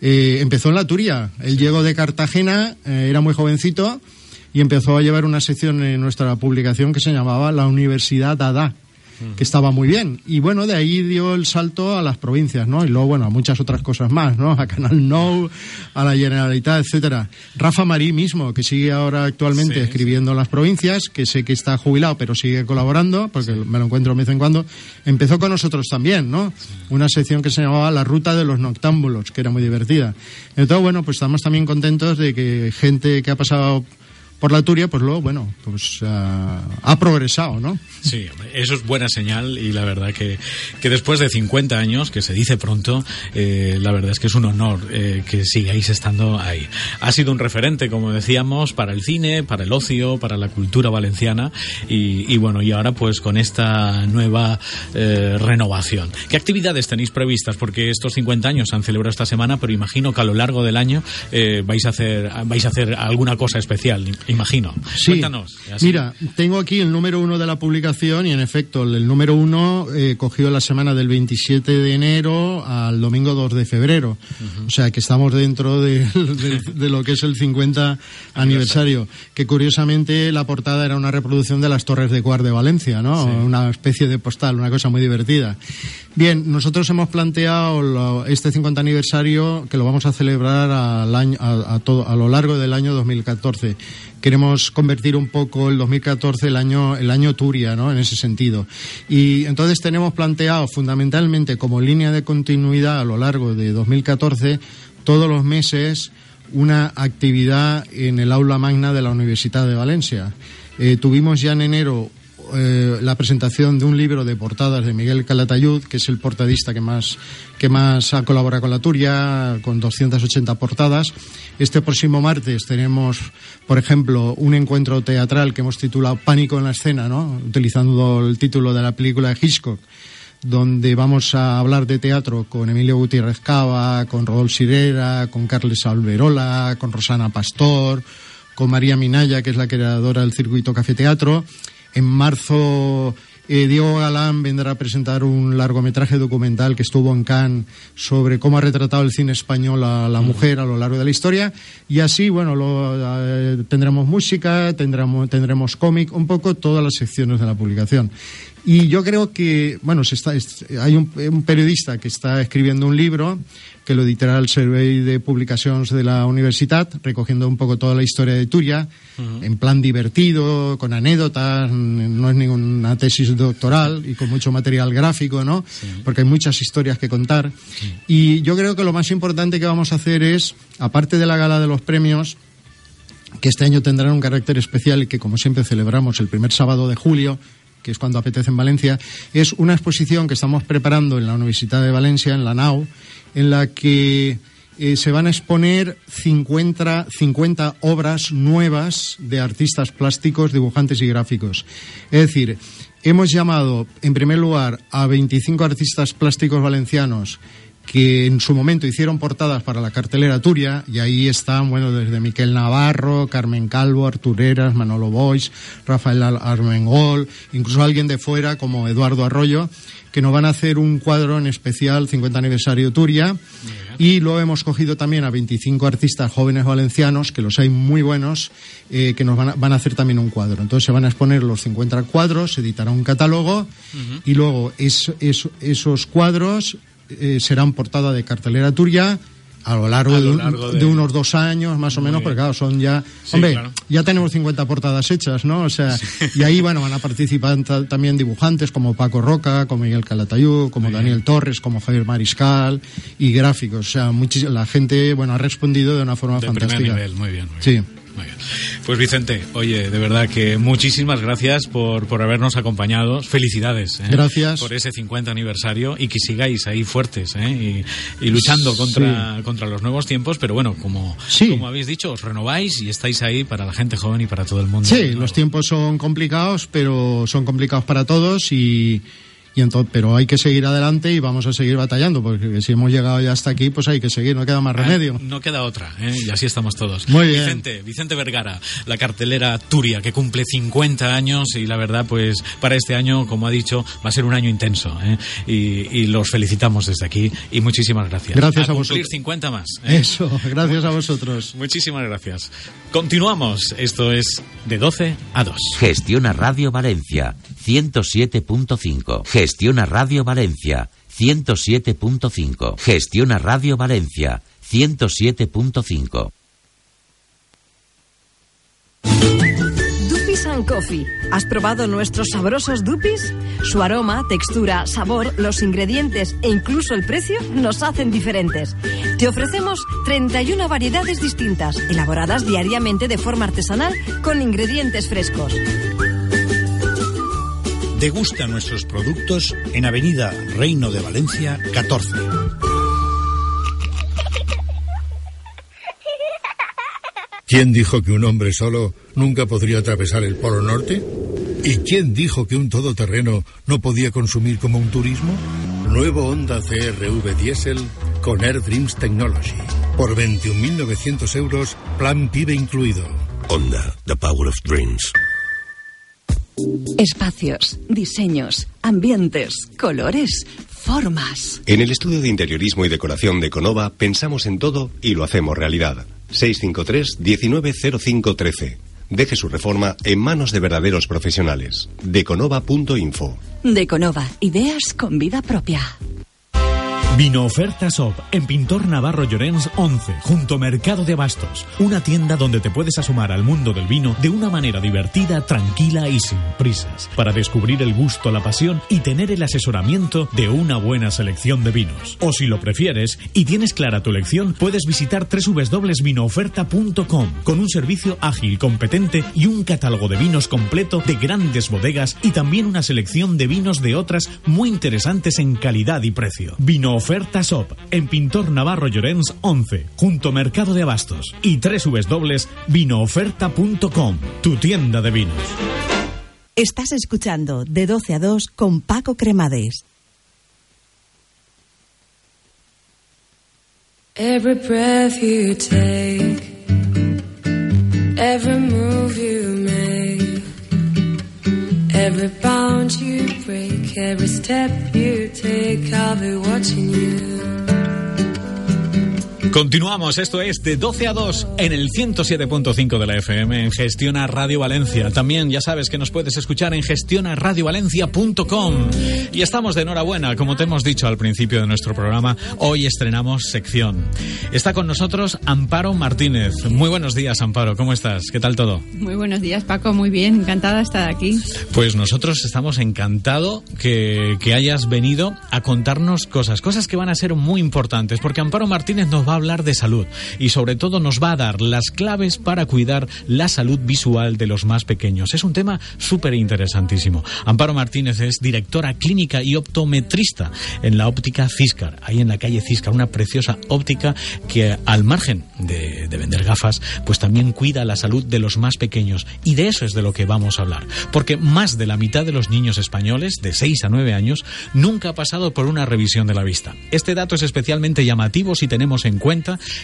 eh, empezó en la Turia. Él llegó de Cartagena, eh, era muy jovencito y empezó a llevar una sección en nuestra publicación que se llamaba La Universidad Dada que estaba muy bien. Y bueno, de ahí dio el salto a las provincias, ¿no? Y luego, bueno, a muchas otras cosas más, ¿no? A Canal Nou, a la Generalitat, etcétera. Rafa Marí mismo, que sigue ahora actualmente escribiendo en las provincias, que sé que está jubilado, pero sigue colaborando, porque me lo encuentro de vez en cuando, empezó con nosotros también, ¿no? Una sección que se llamaba La Ruta de los Noctámbulos, que era muy divertida. Entonces, bueno, pues estamos también contentos de que gente que ha pasado por la Turia, pues luego, bueno, pues ah, ha progresado, ¿no? Sí, eso es buena señal y la verdad que, que después de 50 años, que se dice pronto, eh, la verdad es que es un honor eh, que sigáis estando ahí. Ha sido un referente, como decíamos, para el cine, para el ocio, para la cultura valenciana y, bueno, y ahora pues con esta nueva eh, renovación. ¿Qué actividades tenéis previstas? Porque estos 50 años se han celebrado esta semana, pero imagino que a lo largo del año vais, a hacer, vais a hacer alguna cosa especial, imagino. Sí. Cuéntanos. así. Mira, tengo aquí el número uno de la publicación y en efecto el número uno eh, cogió la semana del 27 de enero al domingo 2 de febrero. O sea que estamos dentro de, de- de lo que es el 50 aniversario. Que curiosamente la portada era una reproducción de las Torres de Cuar de Valencia, ¿no? Una especie de postal, una cosa muy divertida. Bien, nosotros hemos planteado lo- este 50 aniversario que lo vamos a celebrar al año, a, a todo, a lo largo del año 2014. Queremos convertir un poco el 2014 el año, el año Turia, ¿no? En ese sentido. Y entonces tenemos planteado fundamentalmente como línea de continuidad a lo largo de 2014 todos los meses una actividad en el aula magna de la Universidad de Valencia. Eh, tuvimos ya en enero eh, la presentación de un libro de portadas de Miguel Calatayud, que es el portadista que más, que más ha colaborado con la Turia, con 280 portadas. Este próximo martes tenemos, por ejemplo, un encuentro teatral que hemos titulado Pánico en la escena, ¿no? utilizando el título de la película de Hitchcock donde vamos a hablar de teatro con Emilio Gutiérrez Cava, con Rodolfo Sirera, con Carles Alberola, con Rosana Pastor, con María Minaya, que es la creadora del circuito Café Teatro. En marzo, eh, Diego Galán vendrá a presentar un largometraje documental que estuvo en Cannes sobre cómo ha retratado el cine español a la mujer a lo largo de la historia. Y así, bueno, lo, eh, tendremos música, tendremos, tendremos cómic, un poco todas las secciones de la publicación. Y yo creo que, bueno, se está, es- hay un, un periodista que está escribiendo un libro que lo editará el Survey de Publicaciones de la Universidad, recogiendo un poco toda la historia de Turia, en plan divertido, con anécdotas, no es ninguna tesis doctoral y con mucho material gráfico, ¿no? Porque hay muchas historias que contar. Y yo creo que lo más importante que vamos a hacer es, aparte de la gala de los premios, que este año tendrán un carácter especial y que, como siempre, celebramos el primer sábado de julio, que es cuando apetece en Valencia, es una exposición que estamos preparando en la Universidad de Valencia, en la NAU, en la que eh, se van a exponer 50, 50 obras nuevas de artistas plásticos, dibujantes y gráficos. Es decir, hemos llamado, en primer lugar, a 25 artistas plásticos valencianos que en su momento hicieron portadas para la cartelera Turia, y ahí están, bueno, desde Miquel Navarro, Carmen Calvo, Artureras, Manolo Boix, Rafael Ar- Armengol, incluso alguien de fuera como Eduardo Arroyo, que nos van a hacer un cuadro en especial 50 aniversario Turia. Y luego hemos cogido también a 25 artistas jóvenes valencianos, que los hay muy buenos, eh, que nos van a, van a hacer también un cuadro. Entonces se van a exponer los 50 cuadros, se editará un catálogo y luego es- es- esos cuadros eh, serán portada de cartelera Turia, a lo largo, de, unos dos años más o menos, porque claro, son ya... hombre, ya tenemos 50 portadas hechas, ¿no? O sea, y ahí, bueno, van a participar también dibujantes como Paco Roca, como Miguel Calatayud, como Daniel Torres, como Javier Mariscal y gráficos. O sea, la gente, bueno, ha respondido de una forma de fantástica. Primer nivel, muy bien. sí. Pues Vicente, oye, de verdad que muchísimas gracias por, por habernos acompañado. Felicidades. ¿eh? Gracias. Por ese 50 aniversario y que sigáis ahí fuertes ¿eh? y, luchando contra, contra los nuevos tiempos. Pero bueno, como, como habéis dicho, os renováis y estáis ahí para la gente joven y para todo el mundo. Sí, los tiempos son complicados, pero son complicados para todos y y entonces, pero hay que seguir adelante y vamos a seguir batallando, porque si hemos llegado ya hasta aquí, pues hay que seguir, no queda más ah, remedio. no queda otra, ¿eh? y así estamos todos. Muy bien. Vicente, Vicente Vergara, la cartelera Turia, que cumple 50 años y la verdad, pues para este año, como ha dicho, va a ser un año intenso. ¿eh? Y, los felicitamos desde aquí y muchísimas gracias. Gracias a, a cumplir 50 más. ¿eh? Eso, gracias a vosotros. Muchísimas gracias. Continuamos, esto es de 12 a 2. Gestiona Radio Valencia 107.5. Gestiona Radio Valencia 107.5. Gestiona Radio Valencia 107.5. Dupis and Coffee. ¿Has probado nuestros sabrosos dupis? Su aroma, textura, sabor, los ingredientes e incluso el precio nos hacen diferentes. Te ofrecemos 31 variedades distintas, elaboradas diariamente de forma artesanal con ingredientes frescos. Degusta nuestros productos en Avenida Reino de Valencia 14. ¿Quién dijo que un hombre solo nunca podría atravesar el Polo Norte? ¿Y quién dijo que un todoterreno no podía consumir como un turismo? Nuevo Honda CRV Diesel con Air Dreams Technology. Por 21.900 euros, plan PIB incluido. Honda, the power of dreams. Espacios, diseños, ambientes, colores, formas. En el estudio de interiorismo y decoración de Conova pensamos en todo y lo hacemos realidad. 653 190513. Deje su reforma en manos de verdaderos profesionales. Deconova.info. Deconova, ideas con vida propia. Vino Oferta Shop en Pintor Navarro Llorens 11, junto Mercado de Bastos. Una tienda donde te puedes asomar al mundo del vino de una manera divertida, tranquila y sin prisas, para descubrir el gusto, la pasión y tener el asesoramiento de una buena selección de vinos. O si lo prefieres y tienes clara tu elección, puedes visitar www.vinooferta.com con un servicio ágil, competente y un catálogo de vinos completo de grandes bodegas y también una selección de vinos de otras muy interesantes en calidad y precio. Vino Oferta SOP en Pintor Navarro Llorens 11, junto Mercado de Abastos y www.vinooferta.com, tu tienda de vinos. Estás escuchando de 12 a 2 con Paco Cremades. Every breath you take, every move you every step you take, I'll be watching you. Continuamos, esto es de 12 a 2 en el 107.5 de la FM en Gestiona Radio Valencia. También ya sabes que nos puedes escuchar en gestionaradiovalencia.com. Y estamos de enhorabuena, como te hemos dicho al principio de nuestro programa, hoy estrenamos sección. Está con nosotros Amparo Martínez. Muy buenos días, Amparo, ¿cómo estás? ¿Qué tal todo? Muy buenos días, Paco, muy bien, encantada de estar aquí. Pues nosotros estamos encantados que, que hayas venido a contarnos cosas, cosas que van a ser muy importantes, porque Amparo Martínez nos va a hablar de salud y sobre todo nos va a dar las claves para cuidar la salud visual de los más pequeños. Es un tema súper interesantísimo. Amparo Martínez es directora clínica y optometrista en la óptica Ciscar, ahí en la calle Ciscar, una preciosa óptica que al margen de, de vender gafas, pues también cuida la salud de los más pequeños. Y de eso es de lo que vamos a hablar. Porque más de la mitad de los niños españoles, de 6 a 9 años, nunca ha pasado por una revisión de la vista. Este dato es especialmente llamativo si tenemos en cuenta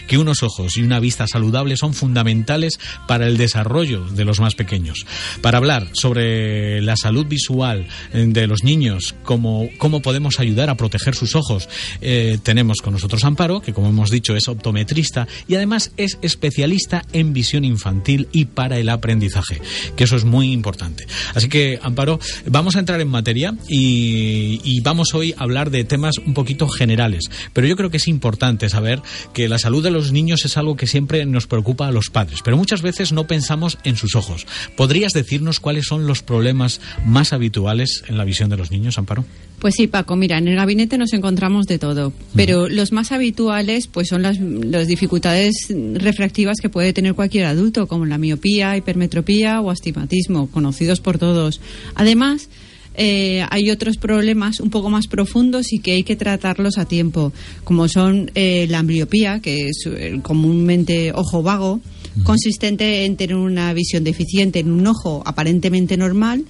que unos ojos y una vista saludable son fundamentales para el desarrollo de los más pequeños. Para hablar sobre la salud visual eh, de los niños, cómo, cómo podemos ayudar a proteger sus ojos, eh, tenemos con nosotros Amparo, que como hemos dicho es optometrista y además es especialista en visión infantil y para el aprendizaje, que eso es muy importante. Así que, Amparo, vamos a entrar en materia y, y vamos hoy a hablar de temas un poquito generales, pero yo creo que es importante saber que la salud de los niños es algo que siempre nos preocupa a los padres, pero muchas veces no pensamos en sus ojos. ¿Podrías decirnos cuáles son los problemas más habituales en la visión de los niños, Amparo? Pues sí, Paco, mira, en el gabinete nos encontramos de todo, pero los más habituales pues son las, las, dificultades refractivas que puede tener cualquier adulto, como la miopía, hipermetropía o astigmatismo, conocidos por todos. Además, eh, hay otros problemas un poco más profundos y que hay que tratarlos a tiempo, como son eh, la ambliopía, que es eh, comúnmente ojo vago, consistente en tener una visión deficiente en un ojo aparentemente normal.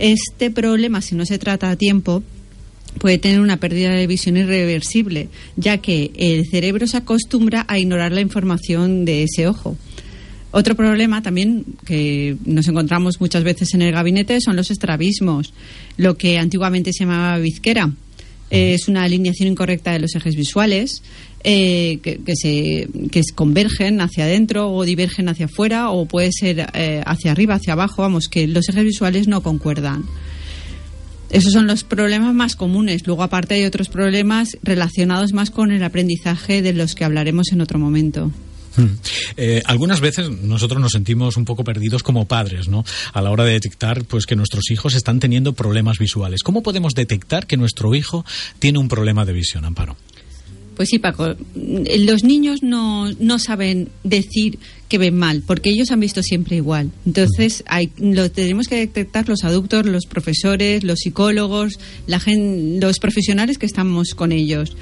Este problema, si no se trata a tiempo, puede tener una pérdida de visión irreversible, ya que el cerebro se acostumbra a ignorar la información de ese ojo. Otro problema también que nos encontramos muchas veces en el gabinete son los estrabismos, lo que antiguamente se llamaba bizquera. Es una alineación incorrecta de los ejes visuales eh, que, se que convergen hacia adentro o divergen hacia afuera o puede ser eh, hacia arriba, hacia abajo. Vamos, que los ejes visuales no concuerdan. Esos son los problemas más comunes. Luego, aparte, hay otros problemas relacionados más con el aprendizaje de los que hablaremos en otro momento. Eh, algunas veces nosotros nos sentimos un poco perdidos como padres, ¿no? A la hora de detectar, pues, que nuestros hijos están teniendo problemas visuales. ¿Cómo podemos detectar que nuestro hijo tiene un problema de visión, Amparo? Pues sí, Paco. Los niños no, no saben decir que ven mal, porque ellos han visto siempre igual. Entonces, hay, lo tenemos que detectar los adultos, los profesores, los psicólogos, la los profesionales que estamos con ellos.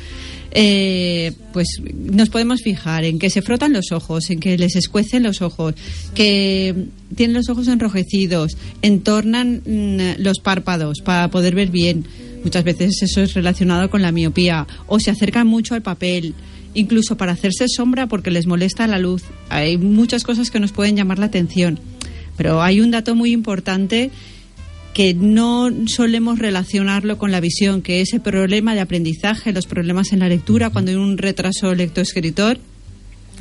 Eh, pues nos podemos fijar en que se frotan los ojos, en que les escuecen los ojos, que tienen los ojos enrojecidos, entornan mm, los párpados para poder ver bien Muchas veces eso es relacionado con la miopía o se acercan mucho al papel, incluso para hacerse sombra porque les molesta la luz. Hay muchas cosas que nos pueden llamar la atención, pero hay un dato muy importante que no solemos relacionarlo con la visión, que es el problema de aprendizaje, los problemas en la lectura, cuando hay un retraso lectoescritor,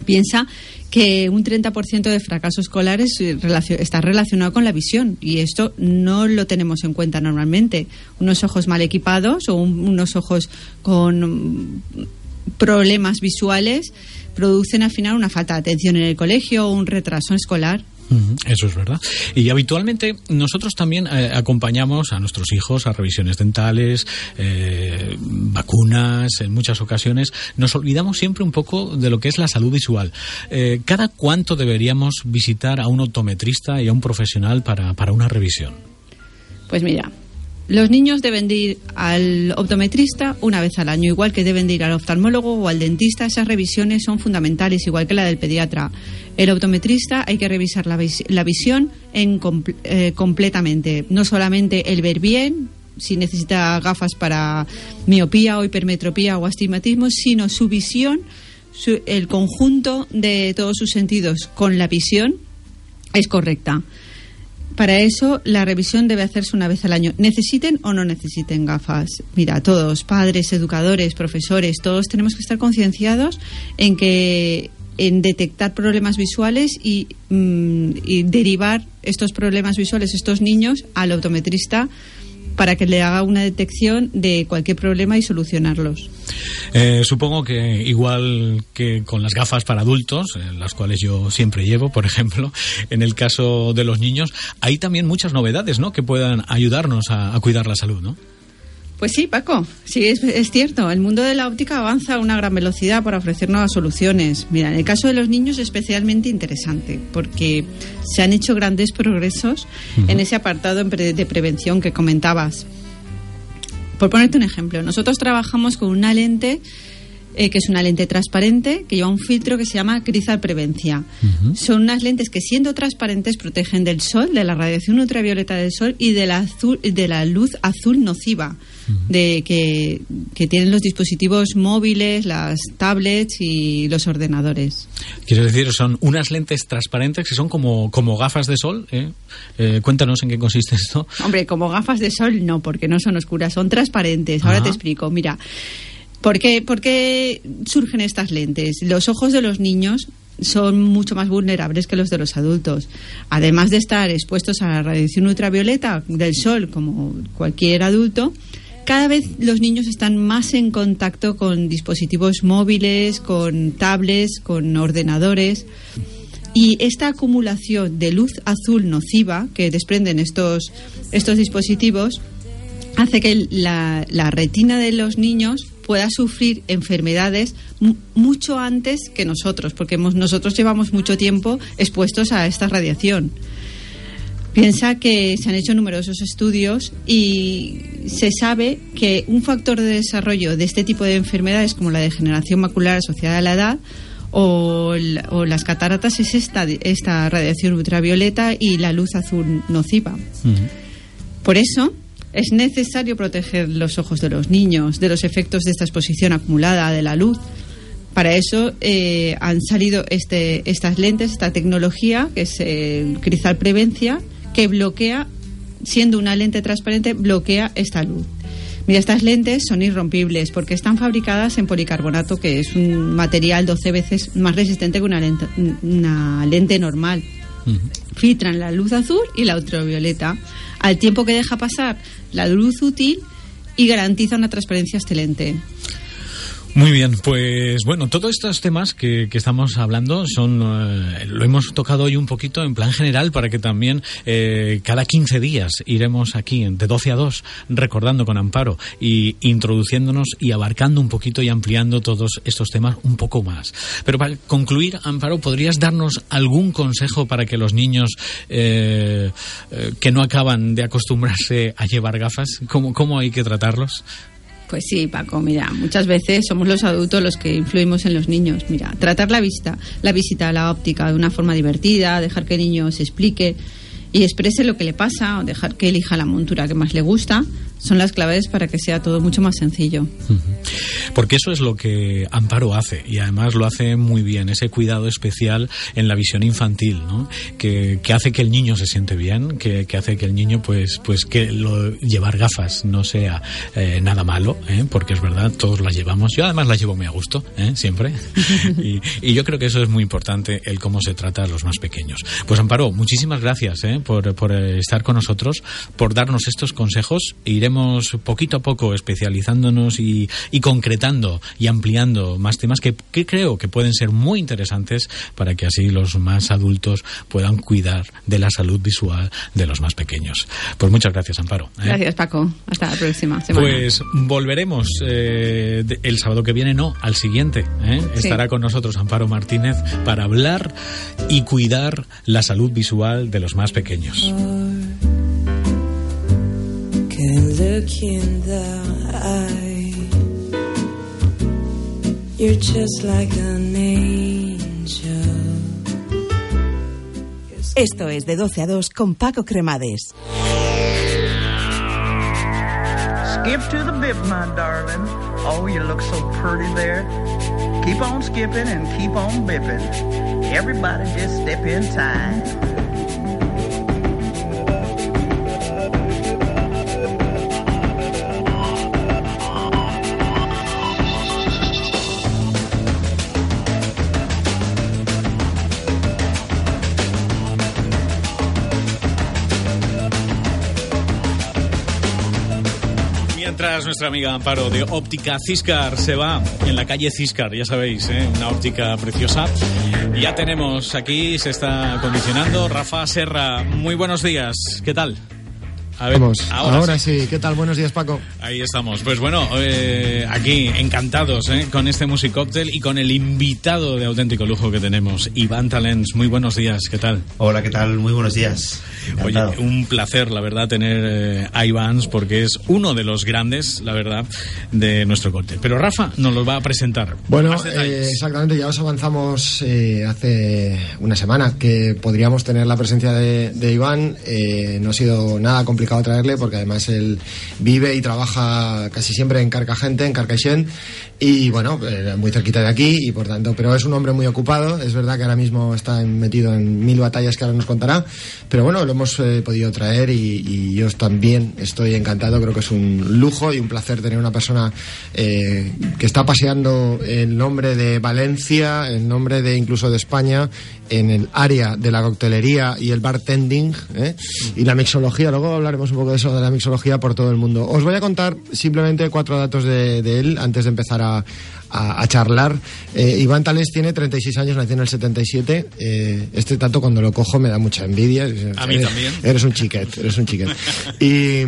piensa que un 30% de fracasos escolares eh, está relacionado con la visión y esto no lo tenemos en cuenta normalmente. Unos ojos mal equipados o unos ojos con problemas visuales producen al final una falta de atención en el colegio o un retraso escolar. Eso es verdad. Y habitualmente nosotros también eh, acompañamos a nuestros hijos a revisiones dentales, eh, vacunas, en muchas ocasiones. Nos olvidamos siempre un poco de lo que es la salud visual. Eh, ¿Cada cuánto deberíamos visitar a un optometrista y a un profesional para, para una revisión? Pues mira, los niños deben de ir al optometrista una vez al año, igual que deben de ir al oftalmólogo o al dentista. Esas revisiones son fundamentales, igual que la del pediatra. El optometrista hay que revisar la, visión en eh, completamente, no solamente el ver bien, si necesita gafas para miopía o hipermetropía o astigmatismo, sino su visión, el conjunto de todos sus sentidos con la visión es correcta. Para eso, la revisión debe hacerse una vez al año. Necesiten o no necesiten gafas. Mira, todos, padres, educadores, profesores, todos tenemos que estar concienciados en que en detectar problemas visuales y, mm, y, derivar estos problemas visuales, estos niños, al optometrista para que le haga una detección de cualquier problema y solucionarlos. Eh, supongo que igual que con las gafas para adultos, eh, las cuales yo siempre llevo, por ejemplo, en el caso de los niños, hay también muchas novedades, ¿no? Que puedan ayudarnos a, a cuidar la salud, ¿no? Pues sí, Paco, sí, es, es, cierto. El mundo de la óptica avanza a una gran velocidad para ofrecer nuevas soluciones. Mira, en el caso de los niños es especialmente interesante porque se han hecho grandes progresos en ese apartado de prevención que comentabas. Por ponerte un ejemplo, nosotros trabajamos con una lente eh, que es una lente transparente que lleva un filtro que se llama Crizal Prevencia. Son unas lentes que siendo transparentes protegen del sol, de la radiación ultravioleta del sol y de la, azul, de la luz azul nociva de que, tienen los dispositivos móviles, las tablets y los ordenadores. Quiero decir, son unas lentes transparentes que son como, como gafas de sol. ¿eh? Eh, cuéntanos en qué consiste esto. Hombre, como gafas de sol no, porque no son oscuras, son transparentes. Ahora te explico. Mira, ¿por qué, ¿por qué surgen estas lentes? Los ojos de los niños son mucho más vulnerables que los de los adultos. Además de estar expuestos a la radiación ultravioleta del sol como cualquier adulto, cada vez los niños están más en contacto con dispositivos móviles, con tablets, con ordenadores. Y esta acumulación de luz azul nociva que desprenden estos, estos dispositivos hace que la, la retina de los niños pueda sufrir enfermedades mucho antes que nosotros, porque nosotros llevamos mucho tiempo expuestos a esta radiación. Piensa que se han hecho numerosos estudios y se sabe que un factor de desarrollo de este tipo de enfermedades, como la degeneración macular asociada a la edad o, las cataratas, es esta, esta radiación ultravioleta y la luz azul nociva. Por eso, es necesario proteger los ojos de los niños de los efectos de esta exposición acumulada de la luz. Para eso eh, han salido este, estas lentes, esta tecnología, que es el cristal prevencia, que bloquea, siendo una lente transparente, bloquea esta luz. Mira, estas lentes son irrompibles porque están fabricadas en policarbonato, que es un material 12 veces más resistente que una lente, una lente normal. Filtran la luz azul y la ultravioleta, al tiempo que deja pasar la luz útil y garantiza una transparencia excelente. Muy bien, pues bueno, todos estos temas que, estamos hablando son eh, lo hemos tocado hoy un poquito en plan general para que también eh, cada 15 días iremos aquí de 12 a 2 recordando con Amparo y introduciéndonos y abarcando un poquito y ampliando todos estos temas un poco más. Pero para concluir, Amparo, ¿podrías darnos algún consejo para que los niños eh, que no acaban de acostumbrarse a llevar gafas, cómo, cómo hay que tratarlos? Pues sí, Paco, mira, muchas veces somos los adultos los que influimos en los niños. Mira, tratar la vista, la visita a la óptica de una forma divertida, dejar que el niño se explique y exprese lo que le pasa, o dejar que elija la montura que más le gusta, son las claves para que sea todo mucho más sencillo. Porque eso es lo que Amparo hace y además lo hace muy bien, ese cuidado especial en la visión infantil, ¿no? que, hace que el niño se siente bien, que, hace que el niño pues, pues que lo, llevar gafas no sea eh, nada malo, ¿eh? porque es verdad, todos las llevamos. Yo además las llevo muy a gusto, ¿eh? siempre. [laughs] y, yo creo que eso es muy importante, el cómo se trata a los más pequeños. Pues Amparo, muchísimas gracias por, por estar con nosotros, por darnos estos consejos. Iremos poquito a poco especializándonos y, concretando y ampliando más temas que, creo que pueden ser muy interesantes para que así los más adultos puedan cuidar de la salud visual de los más pequeños. Pues muchas gracias, Amparo. ¿eh? Gracias, Paco. Hasta la próxima semana. Pues volveremos eh, el sábado que viene, no, al siguiente. ¿eh? Estará con nosotros Amparo Martínez para hablar y cuidar la salud visual de los más pequeños. Esto es de 12 a 2 con Paco Cremades. Skip to the bip, my darling. Oh, you look so pretty there. Keep on skipping and keep on bipping. Everybody just step in time. Nuestra amiga Amparo de Óptica Ciscar se va en la calle Ciscar, ya sabéis, ¿eh? una óptica preciosa. Ya tenemos aquí, se está condicionando Rafa Serra. Muy buenos días, ¿qué tal? Vamos, ahora, sí. ¿Qué tal? Buenos días, Paco. Ahí estamos. Pues bueno, eh, aquí encantados eh, con este Musicóctel y con el invitado de auténtico lujo que tenemos, Iván Talens. Muy buenos días, ¿qué tal? Hola, ¿qué tal? Muy buenos días. Oye, un placer, la verdad, tener eh, a Iván porque es uno de los grandes, la verdad, de nuestro cóctel. Pero Rafa nos lo va a presentar. Bueno, exactamente, ya os avanzamos hace una semana que podríamos tener la presencia de, de Iván. no ha sido nada complicado a traerle porque además él vive y trabaja casi siempre en Carcagente, en Carcaixent y bueno, eh, muy cerquita de aquí y por tanto, pero es un hombre muy ocupado, es verdad que ahora mismo está metido en mil batallas que ahora nos contará, pero bueno, lo hemos eh, podido traer y, yo también estoy encantado, creo que es un lujo y un placer tener una persona eh, que está paseando el nombre de Valencia, el nombre de incluso de España en el área de la coctelería y el bartending y la mixología, luego hablaremos un poco de eso de la mixología por todo el mundo. Os voy a contar simplemente cuatro datos de, de él antes de empezar a, a, a charlar. Eh, Iván Tales tiene 36 años, nació en el 77. Eh, este dato cuando lo cojo me da mucha envidia. A mí eres, también. Eres un chiquet, eres un chiquet. Y,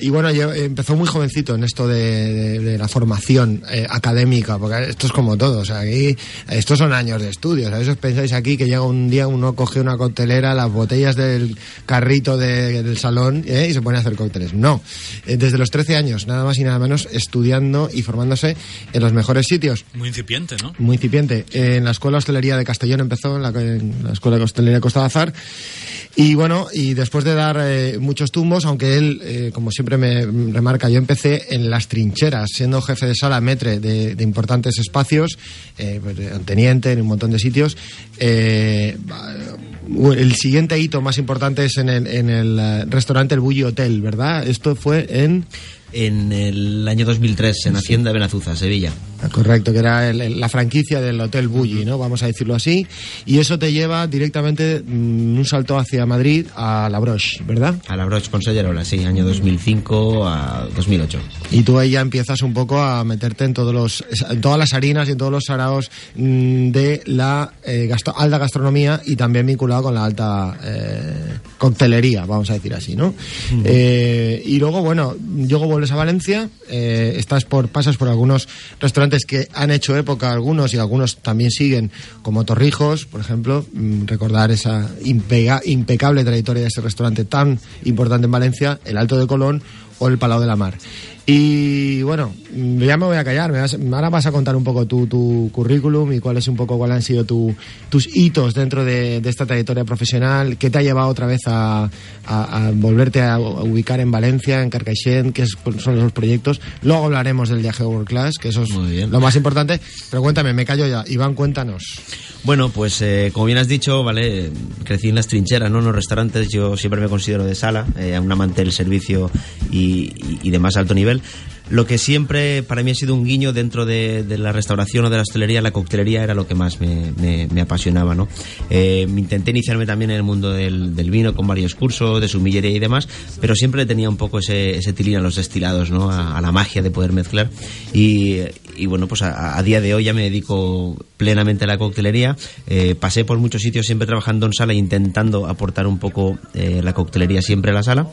y bueno, yo- empezó muy jovencito en esto de, de- de la formación eh, académica, porque esto es como todo. O sea, aquí, estos son años de estudios. A veces pensáis aquí que llega un día uno coge una coctelera, las botellas del carrito de- del salón eh, y se pone a hacer cócteles. No. Desde los 13 años, nada más y nada menos, estudiando y formándose en los mejores sitios. Muy incipiente, ¿no? Muy incipiente. En la Escuela de Hostelería de Castellón empezó, en la, en la Escuela de Hostelería de Costa de Azar. Y bueno, y después de dar eh, muchos tumbos, aunque él, eh, como siempre me remarca, yo empecé en las trincheras, siendo jefe de sala metre de, de importantes espacios, eh, pues, teniente en un montón de sitios. Eh, el siguiente hito más importante es en el, en el restaurante El Bulli Hotel, ¿verdad? Esto fue en... En el año 2003, en Hacienda Benazuza, Sevilla. Correcto, que era el- el- la franquicia del Hotel Bulli, ¿no? Vamos a decirlo así. Y eso te lleva directamente mm, un salto hacia Madrid a La Broche, ¿verdad? A la Broche Consellarola, sí, año 2005 a 2008. Y tú ahí ya empiezas un poco a meterte en todos los, en todas las harinas y en todos los saraos mm, de la eh, alta gastronomía y también vinculado con la alta eh, coctelería, vamos a decir así, ¿no? Eh, y luego, bueno, luego vuelves a Valencia, eh, estás por, pasas por algunos restaurantes que han hecho época algunos y algunos también siguen, como Torrijos, por ejemplo, mm, recordar esa impega- impecable trayectoria de ese restaurante tan importante en Valencia, el Alto de Colón o el Palau de la Mar. Y bueno, ya me voy a callar. me vas- ahora vas a contar un poco tu, tu currículum y cuáles un poco cuáles han sido tu- tus hitos dentro de, de esta trayectoria profesional. ¿Qué te ha llevado otra vez a, a- a volverte a, ubicar en Valencia, en Carcaixent? ¿Qué son los proyectos? Luego hablaremos del viaje World Class, que eso es lo más importante. Pero cuéntame, me callo ya. Iván, cuéntanos. Bueno, pues eh, como bien has dicho, vale, crecí en las trincheras, ¿no? En los restaurantes, yo siempre me considero de sala, eh, un amante del servicio y, y- y de más alto nivel. Lo que siempre para mí ha sido un guiño dentro de, la restauración o de la hostelería, la coctelería era lo que más me, apasionaba, ¿no? Eh, intenté iniciarme también en el mundo del, vino con varios cursos, de sumillería y demás, pero siempre tenía un poco ese, ese tilín a los destilados, ¿no? A, la magia de poder mezclar. Y, bueno, pues a, a día de hoy ya me dedico plenamente a la coctelería. Eh, pasé por muchos sitios siempre trabajando en sala, intentando aportar un poco eh, la coctelería siempre a la sala.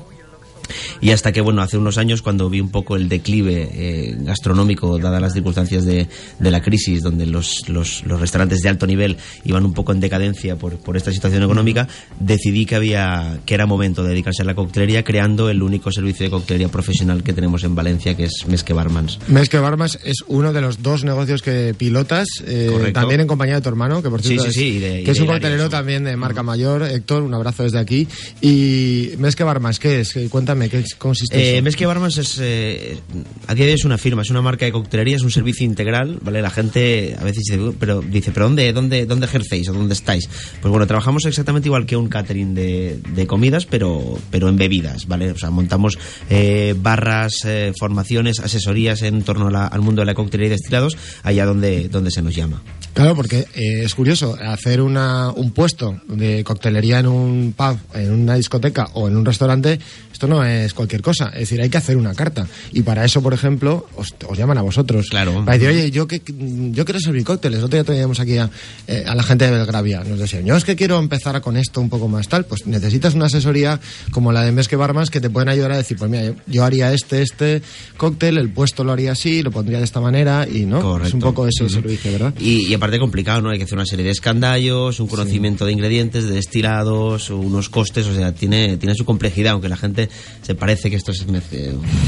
Y hasta que, bueno, hace unos años, cuando vi un poco el declive eh, gastronómico, dadas las circunstancias de, de la crisis, donde los, los, los restaurantes de alto nivel iban un poco en decadencia por, por esta situación económica, decidí que, había, que era momento de dedicarse a la coctelería, creando el único servicio de coctelería profesional que tenemos en Valencia, que es Mesque Barmans. Mesque Barmas es uno de los dos negocios que pilotas, eh, también en compañía de tu hermano, que por Sí, cierto sí, es, sí, y de- que es un coctelero también de marca mayor. Héctor, un abrazo desde aquí. Y Mesque Barmas, ¿qué es? Cuéntame, ¿qué consiste Eh, eso? Mesque Barmans es, eh, a día de hoy es una firma, es una marca de coctelería, es un servicio integral, ¿vale? La gente a veces dice, pero, dice, ¿pero dónde, dónde, dónde ejercéis o dónde estáis? Pues bueno, trabajamos exactamente igual que un catering de, de comidas, pero, pero en bebidas, ¿vale? O sea, montamos eh, barras, eh, formaciones, asesorías en torno a la- al mundo de la coctelería y destilados, allá donde, donde se nos llama. Claro, porque es curioso, hacer una, un puesto de coctelería en un pub, en una discoteca o en un restaurante, esto no es cualquier cosa. Es decir, hay que hacer una carta. Y para eso, por ejemplo, os, os llaman a vosotros. Claro. Para decir, oye, yo, que, yo quiero servir cócteles. Otro día teníamos aquí a, eh, a la gente de Belgravia. Nos decían, yo es que quiero empezar con esto un poco más tal. Pues necesitas una asesoría como la de Mesque Barmas que te pueden ayudar a decir, pues mira, yo, yo haría este, este cóctel, el puesto lo haría así, lo pondría de esta manera y no. Es un Correcto. poco ese Ujú. servicio, ¿verdad? Y, y aparte complicado, ¿no? Hay que hacer una serie de escandallos, un conocimiento de ingredientes, de destilados, unos costes, o sea, tiene, tiene su complejidad, aunque la gente se parece que esto es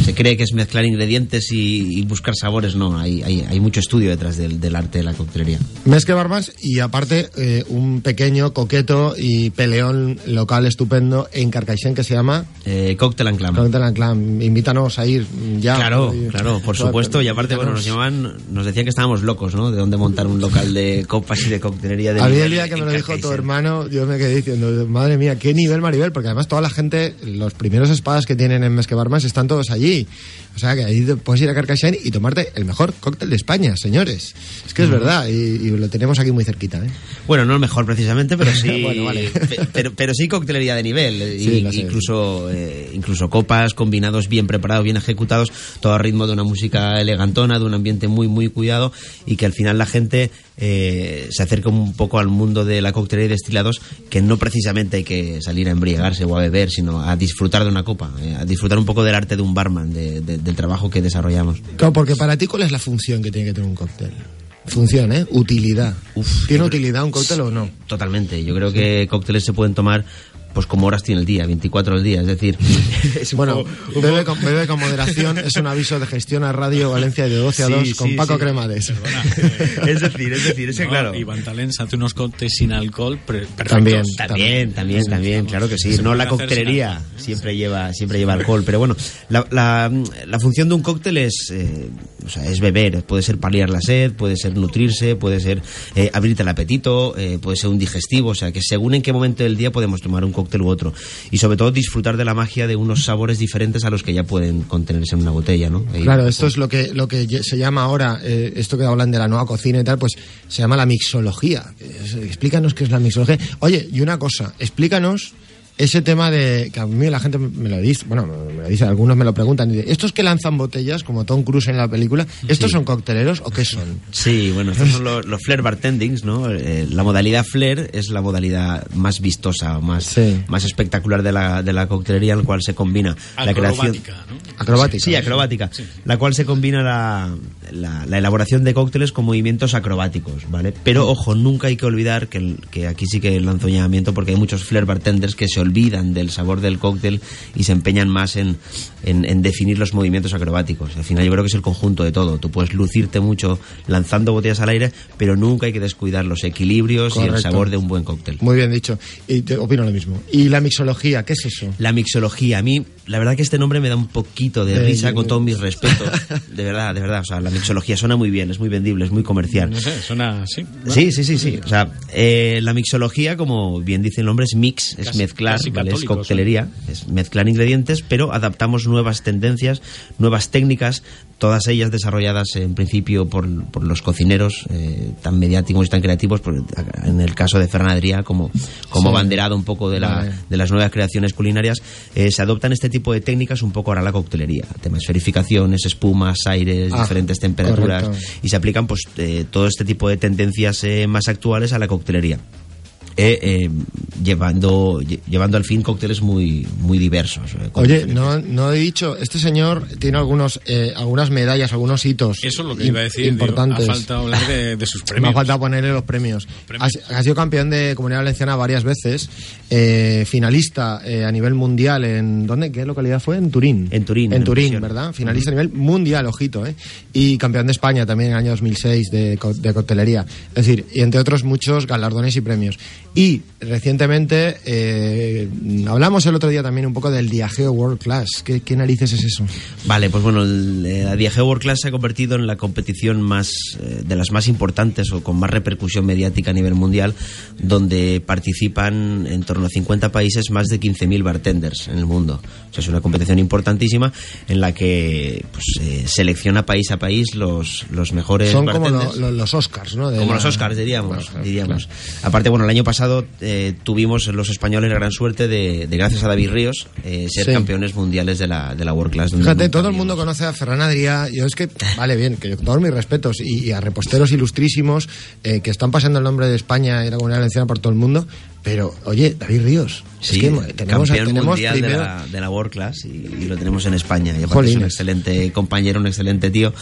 se cree que es mezclar ingredientes y, y buscar sabores, no, hay, hay, hay mucho estudio detrás del, del arte de la coctelería. Mesque Barmas y aparte eh, un pequeño, coqueto y peleón local estupendo en Carcaixent que se llama Eh, Cocktail and Clam. Cocktail and Clam. Invítanos a ir ya. Claro, Y- claro, por supuesto. Y aparte, bueno, nos llamaban, nos decían que estábamos locos, ¿no? De dónde montar un local de copas y de coctelería de A mí el día que me lo dijo tu hermano, yo me quedé diciendo, madre mía, qué nivel Maribel, porque además toda la gente, los primeros mejores espadas que tienen en Mesquebarmas están todos allí. O sea que ahí puedes ir a Carcassonne y tomarte el mejor cóctel de España, señores. Es que es verdad y, y lo tenemos aquí muy cerquita. ¿eh? Bueno, no el mejor precisamente, pero sí, [laughs] Bueno, vale. pe- pero, pero sí coctelería de nivel, eh, Sí, y- incluso eh, incluso copas combinados bien preparados, bien ejecutados, todo a ritmo de una música elegantona, de un ambiente muy muy cuidado y que al final la gente eh, se acerca un poco al mundo de la coctelería y destilados, que no precisamente hay que salir a embriagarse o a beber, sino a disfrutar de una copa, eh, a disfrutar un poco del arte de un barman, de- de- del trabajo que desarrollamos. Claro, porque para ti, ¿cuál es la función que tiene que tener un cóctel? Función, ¿eh? Utilidad. ¿Tiene utilidad un cóctel o no? Totalmente. Yo creo que cócteles se pueden tomar pues como horas tiene el día, 24 al día. Es decir, [laughs] es un Bueno, poco- bebe con, bebe con moderación es un aviso de gestión a Radio Valencia de 12 a Sí, 2 con sí, Paco sí. Cremades. [laughs] es decir, es decir, es que No, claro. Iván Talens hace unos cócteles sin alcohol perfectos. También, también, también, también, claro que sí. Se No la coctelería siempre lleva, siempre lleva alcohol, pero bueno, la, la- la función de un cóctel es, eh, o sea, es beber. Puede ser paliar la sed, puede ser nutrirse, puede ser eh, abrirte el apetito, eh, puede ser un digestivo. O sea, que según en qué momento del día podemos tomar un cóctel u otro y sobre todo disfrutar de la magia de unos sabores diferentes a los que ya pueden contenerse en una botella, ¿no? Claro, esto es lo que, lo que se llama ahora, eh, esto que hablan de la nueva cocina y tal, pues se llama la mixología. Explícanos qué es la mixología. Oye, y una cosa, explícanos ese tema de que a mí la gente me lo dice, bueno, me lo dice, algunos me lo preguntan, y dice, ¿estos que lanzan botellas, como Tom Cruise en la película, estos Sí. son cocteleros o qué son? Sí, bueno, estos son los, los flair bartendings, ¿no? Eh, la modalidad flair es la modalidad más vistosa o más, más espectacular de la, de la coctelería, en la cual se combina la creación... Acrobática, ¿no? Acrobática. Sí, acrobática. La cual se combina la, la, la elaboración de cócteles con movimientos acrobáticos, ¿vale? Pero ojo, nunca hay que olvidar que, que aquí sí que lanzo un llamamiento porque hay muchos flair bartenders que se olvidan del sabor del cóctel y se empeñan más en, en, en definir los movimientos acrobáticos. Al final yo creo que es el conjunto de todo. Tú puedes lucirte mucho lanzando botellas al aire, pero nunca hay que descuidar los equilibrios y el Correcto. sabor de un buen cóctel. Muy bien dicho. Y te opino lo mismo. ¿Y la mixología, qué es eso? La mixología, a mí, la verdad que este nombre me da un poquito de Eh, risa con todos mis respetos. [laughs] De verdad, de verdad. O sea, la mixología suena muy bien, es muy vendible, es muy comercial. No sé, suena así. Sí, sí, sí, sí. O sea, eh, la mixología, como bien dice el nombre, es mix, es Casi- mezclar, casi ¿vale? es coctelería, es mezclar ingredientes, pero adaptamos nuevas tendencias, nuevas técnicas, todas ellas desarrolladas en principio por, por los cocineros eh, tan mediáticos y tan creativos, por- en el caso de Ferran Adrià, como, como Sí. banderado un poco de, la, Vale. de las nuevas creaciones culinarias, eh, se adoptan este tipo de técnicas un poco ahora a la coctelería, temas esferificaciones, espumas, aires, Ah, diferentes temperaturas, correcto. y se aplican pues eh, todo este tipo de tendencias eh, más actuales a la coctelería. Eh, eh, llevando lle- llevando al fin cócteles muy muy diversos eh, Oye, no, no he dicho, este señor tiene algunos, eh, algunas medallas, algunos hitos Eso es lo que iba a decir. digo, importantes. ha faltado hablar de, de sus [laughs] Me ha premios. faltado ponerle los premios. Premios. Has, has sido campeón de Comunidad Valenciana varias veces, eh, finalista eh, a nivel mundial en... ¿Dónde? ¿Qué localidad fue? En Turín. En Turín, En en Turín. ¿verdad? Finalista a nivel mundial, ojito, ¿eh? Y campeón de España también en el año 2006 de, de coctelería. Es decir, y entre otros muchos galardones y premios. Y recientemente eh, hablamos el otro día también un poco del Diageo World Class. ¿Qué, qué narices es eso? Vale, pues bueno, el- eh, la Diageo World Class se ha convertido en la competición más eh, de las más importantes o con más repercusión mediática a nivel mundial, donde participan en torno a 50 países más de 15.000 bartenders en el mundo. O sea, es una competición importantísima en la que pues, eh, selecciona país a país los, los mejores Son como bartenders. lo- lo- los Oscars, ¿no? De Como la- los Oscars, diríamos. Diríamos. Aparte, bueno, el año pasado eh, tuvimos los españoles la gran suerte de, de, gracias a David Ríos, eh, ser Sí. campeones mundiales de la, de la World Class. Fíjate, todo el mundo conoce a Ferran Adrià. Yo es que, [laughs] vale, bien, que todos mis respetos. Y, y a reposteros ilustrísimos eh, que están pasando el nombre de España y la comunidad valenciana por todo el mundo. Pero, oye, David Ríos. Sí, es que mo- tenemos, campeón tenemos mundial de la, de la World Class y, y lo tenemos en España. Y aparte es un excelente compañero, un excelente tío,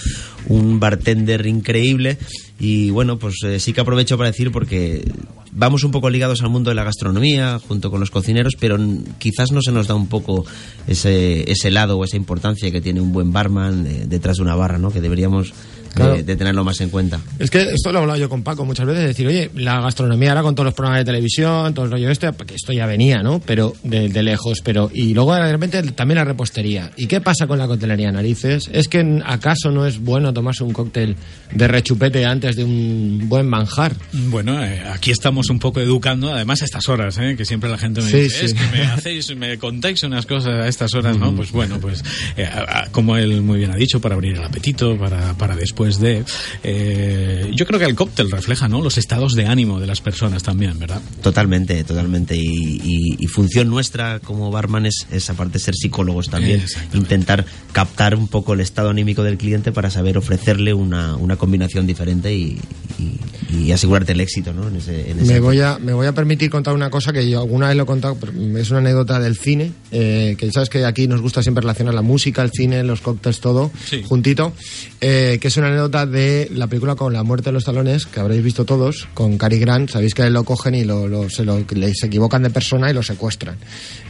un bartender increíble. Y bueno, pues eh, sí que aprovecho para decir porque vamos un poco ligados al mundo de la gastronomía junto con los cocineros, pero quizás no se nos da un poco ese, ese lado o esa importancia que tiene un buen barman eh, detrás de una barra, ¿no? Que deberíamos de- Claro. de tenerlo más en cuenta. Es que esto lo he hablado yo con Paco muchas veces, decir, oye, la gastronomía ahora con todos los programas de televisión, todo el rollo este, porque esto ya venía, ¿no? Pero de, de lejos, pero y luego de repente también la repostería. ¿Y qué pasa con la coctelería narices? ¿Es que acaso no es bueno tomarse un cóctel de rechupete antes de un buen manjar? Bueno, eh, aquí estamos un poco educando, además a estas horas, ¿eh? que siempre la gente me Sí, dice, sí. es que me hacéis, me contáis unas cosas a estas horas, ¿no? Pues bueno, pues eh, a- a- como él muy bien ha dicho, para abrir el apetito, para, para después de... eh, yo creo que el cóctel refleja, ¿no? Los estados de ánimo de las personas también, ¿verdad? Totalmente, totalmente. Y, y- y función nuestra como barman es, es, aparte de ser psicólogos también, intentar captar un poco el estado anímico del cliente para saber ofrecerle una, una combinación diferente y, y- y asegurarte el éxito, ¿no? En ese, en ese Me voy, a, me voy a permitir contar una cosa que yo alguna vez lo he contado, es una anécdota del cine, eh, que sabes que aquí nos gusta siempre relacionar la música, el cine, los cócteles, todo juntito, eh, que es una anécdota de la película con la muerte de los talones, que habréis visto todos, con Cary Grant, sabéis que lo cogen y lo, lo- se, lo, le- se equivocan de persona y lo secuestran.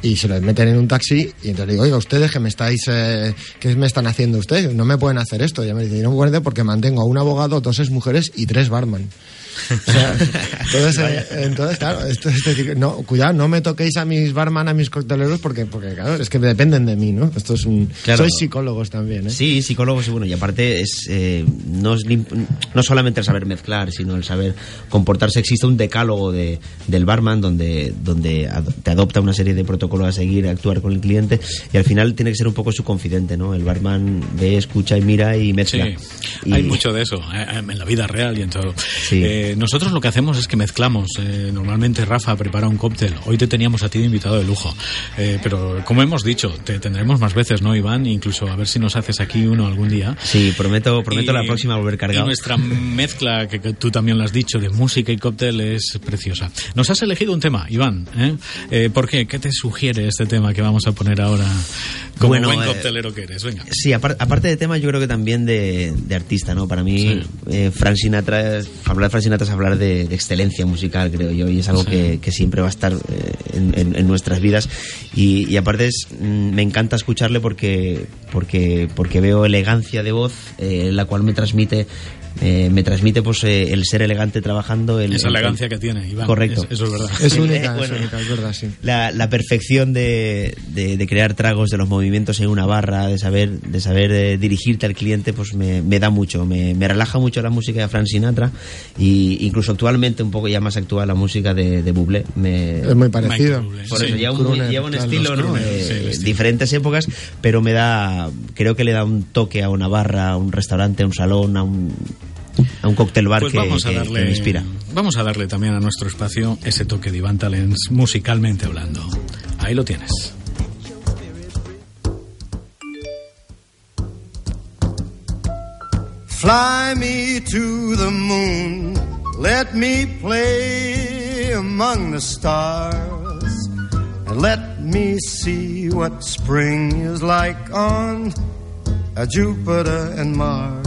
Y se lo meten en un taxi y entonces le digo, oiga, ustedes que me estáis, eh, ¿qué me están haciendo ustedes? No me pueden hacer esto. Y ella me dice, no me porque mantengo a un abogado, dos ex mujeres y tres barman. O sea, entonces, eh, entonces, claro, esto es decir, no, cuidado, no me toquéis a mis barman, a mis cocteleros, porque, porque claro, es que dependen de mí, ¿no? Esto es un... Claro. Sois psicólogos también, ¿eh? Sí, psicólogos y bueno, y aparte es eh, no, es lim- no solamente el saber mezclar, sino el saber comportarse. Existe un decálogo de, del barman donde, donde ad- te adopta una serie de protocolos a seguir, a actuar con el cliente y al final tiene que ser un poco su confidente, ¿no? El barman ve, escucha y mira y mezcla. Sí, Y- hay mucho de eso eh, en la vida real y en todo. Eh, nosotros lo que hacemos es que mezclamos. Eh, normalmente Rafa prepara un cóctel. Hoy te teníamos a ti de invitado de lujo. Eh, pero como hemos dicho, te tendremos más veces, ¿no, Iván? Incluso a ver si nos haces aquí uno algún día. Sí, prometo, prometo Y- la próxima volver Y cargado. nuestra mezcla, que, que tú también lo has dicho, de música y cóctel es preciosa. Nos has elegido un tema, Iván. ¿eh? Eh, ¿Por qué? ¿Qué te sugiere este tema que vamos a poner ahora como Bueno, buen eh, coctelero que eres? Venga. Sí, apar- aparte de tema, yo creo que también de, de artista, ¿no? Para mí, Sí. eh, Frank Sinatra, es- hablar de Frank Sinatra es hablar de, de excelencia musical, creo yo, y es algo Sí. que, que siempre va a estar eh, en, en- en nuestras vidas. Y, y aparte, es, mm, me encanta escucharle porque, porque, porque veo elegancia de voz, eh, la cual me transmite. Eh, me transmite pues eh, el ser elegante trabajando el, Esa el- elegancia que tiene, Iván. correcto Es- eso es verdad. Es única, [laughs] eh, es única, es verdad, sí. la, la perfección de, de- de crear tragos, de los movimientos en una barra, de saber, de saber eh, dirigirte al cliente, pues me, me da mucho, me, me relaja mucho la música de Frank Sinatra y incluso actualmente un poco ya más actual la música de, de Bublé. Me, Es muy parecido. Por Sí. eso lleva un, Crooner, lleva un claro, estilo, ¿no? Eh, sí, el estilo. diferentes épocas, pero me da, creo que le da un toque a una barra, a un restaurante, a un salón, a un, a un cóctel bar Pues que, vamos a que- que darle, me inspira. Vamos a darle también a nuestro espacio ese toque de Iván Talents musicalmente hablando. Ahí lo tienes. Fly me to the moon, let me play among the stars, and let me see what spring is like on uh, Jupiter and Mars.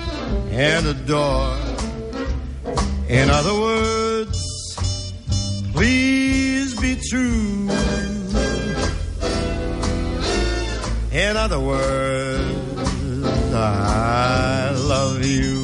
and adore. In other words, please be true. In other words, I love you.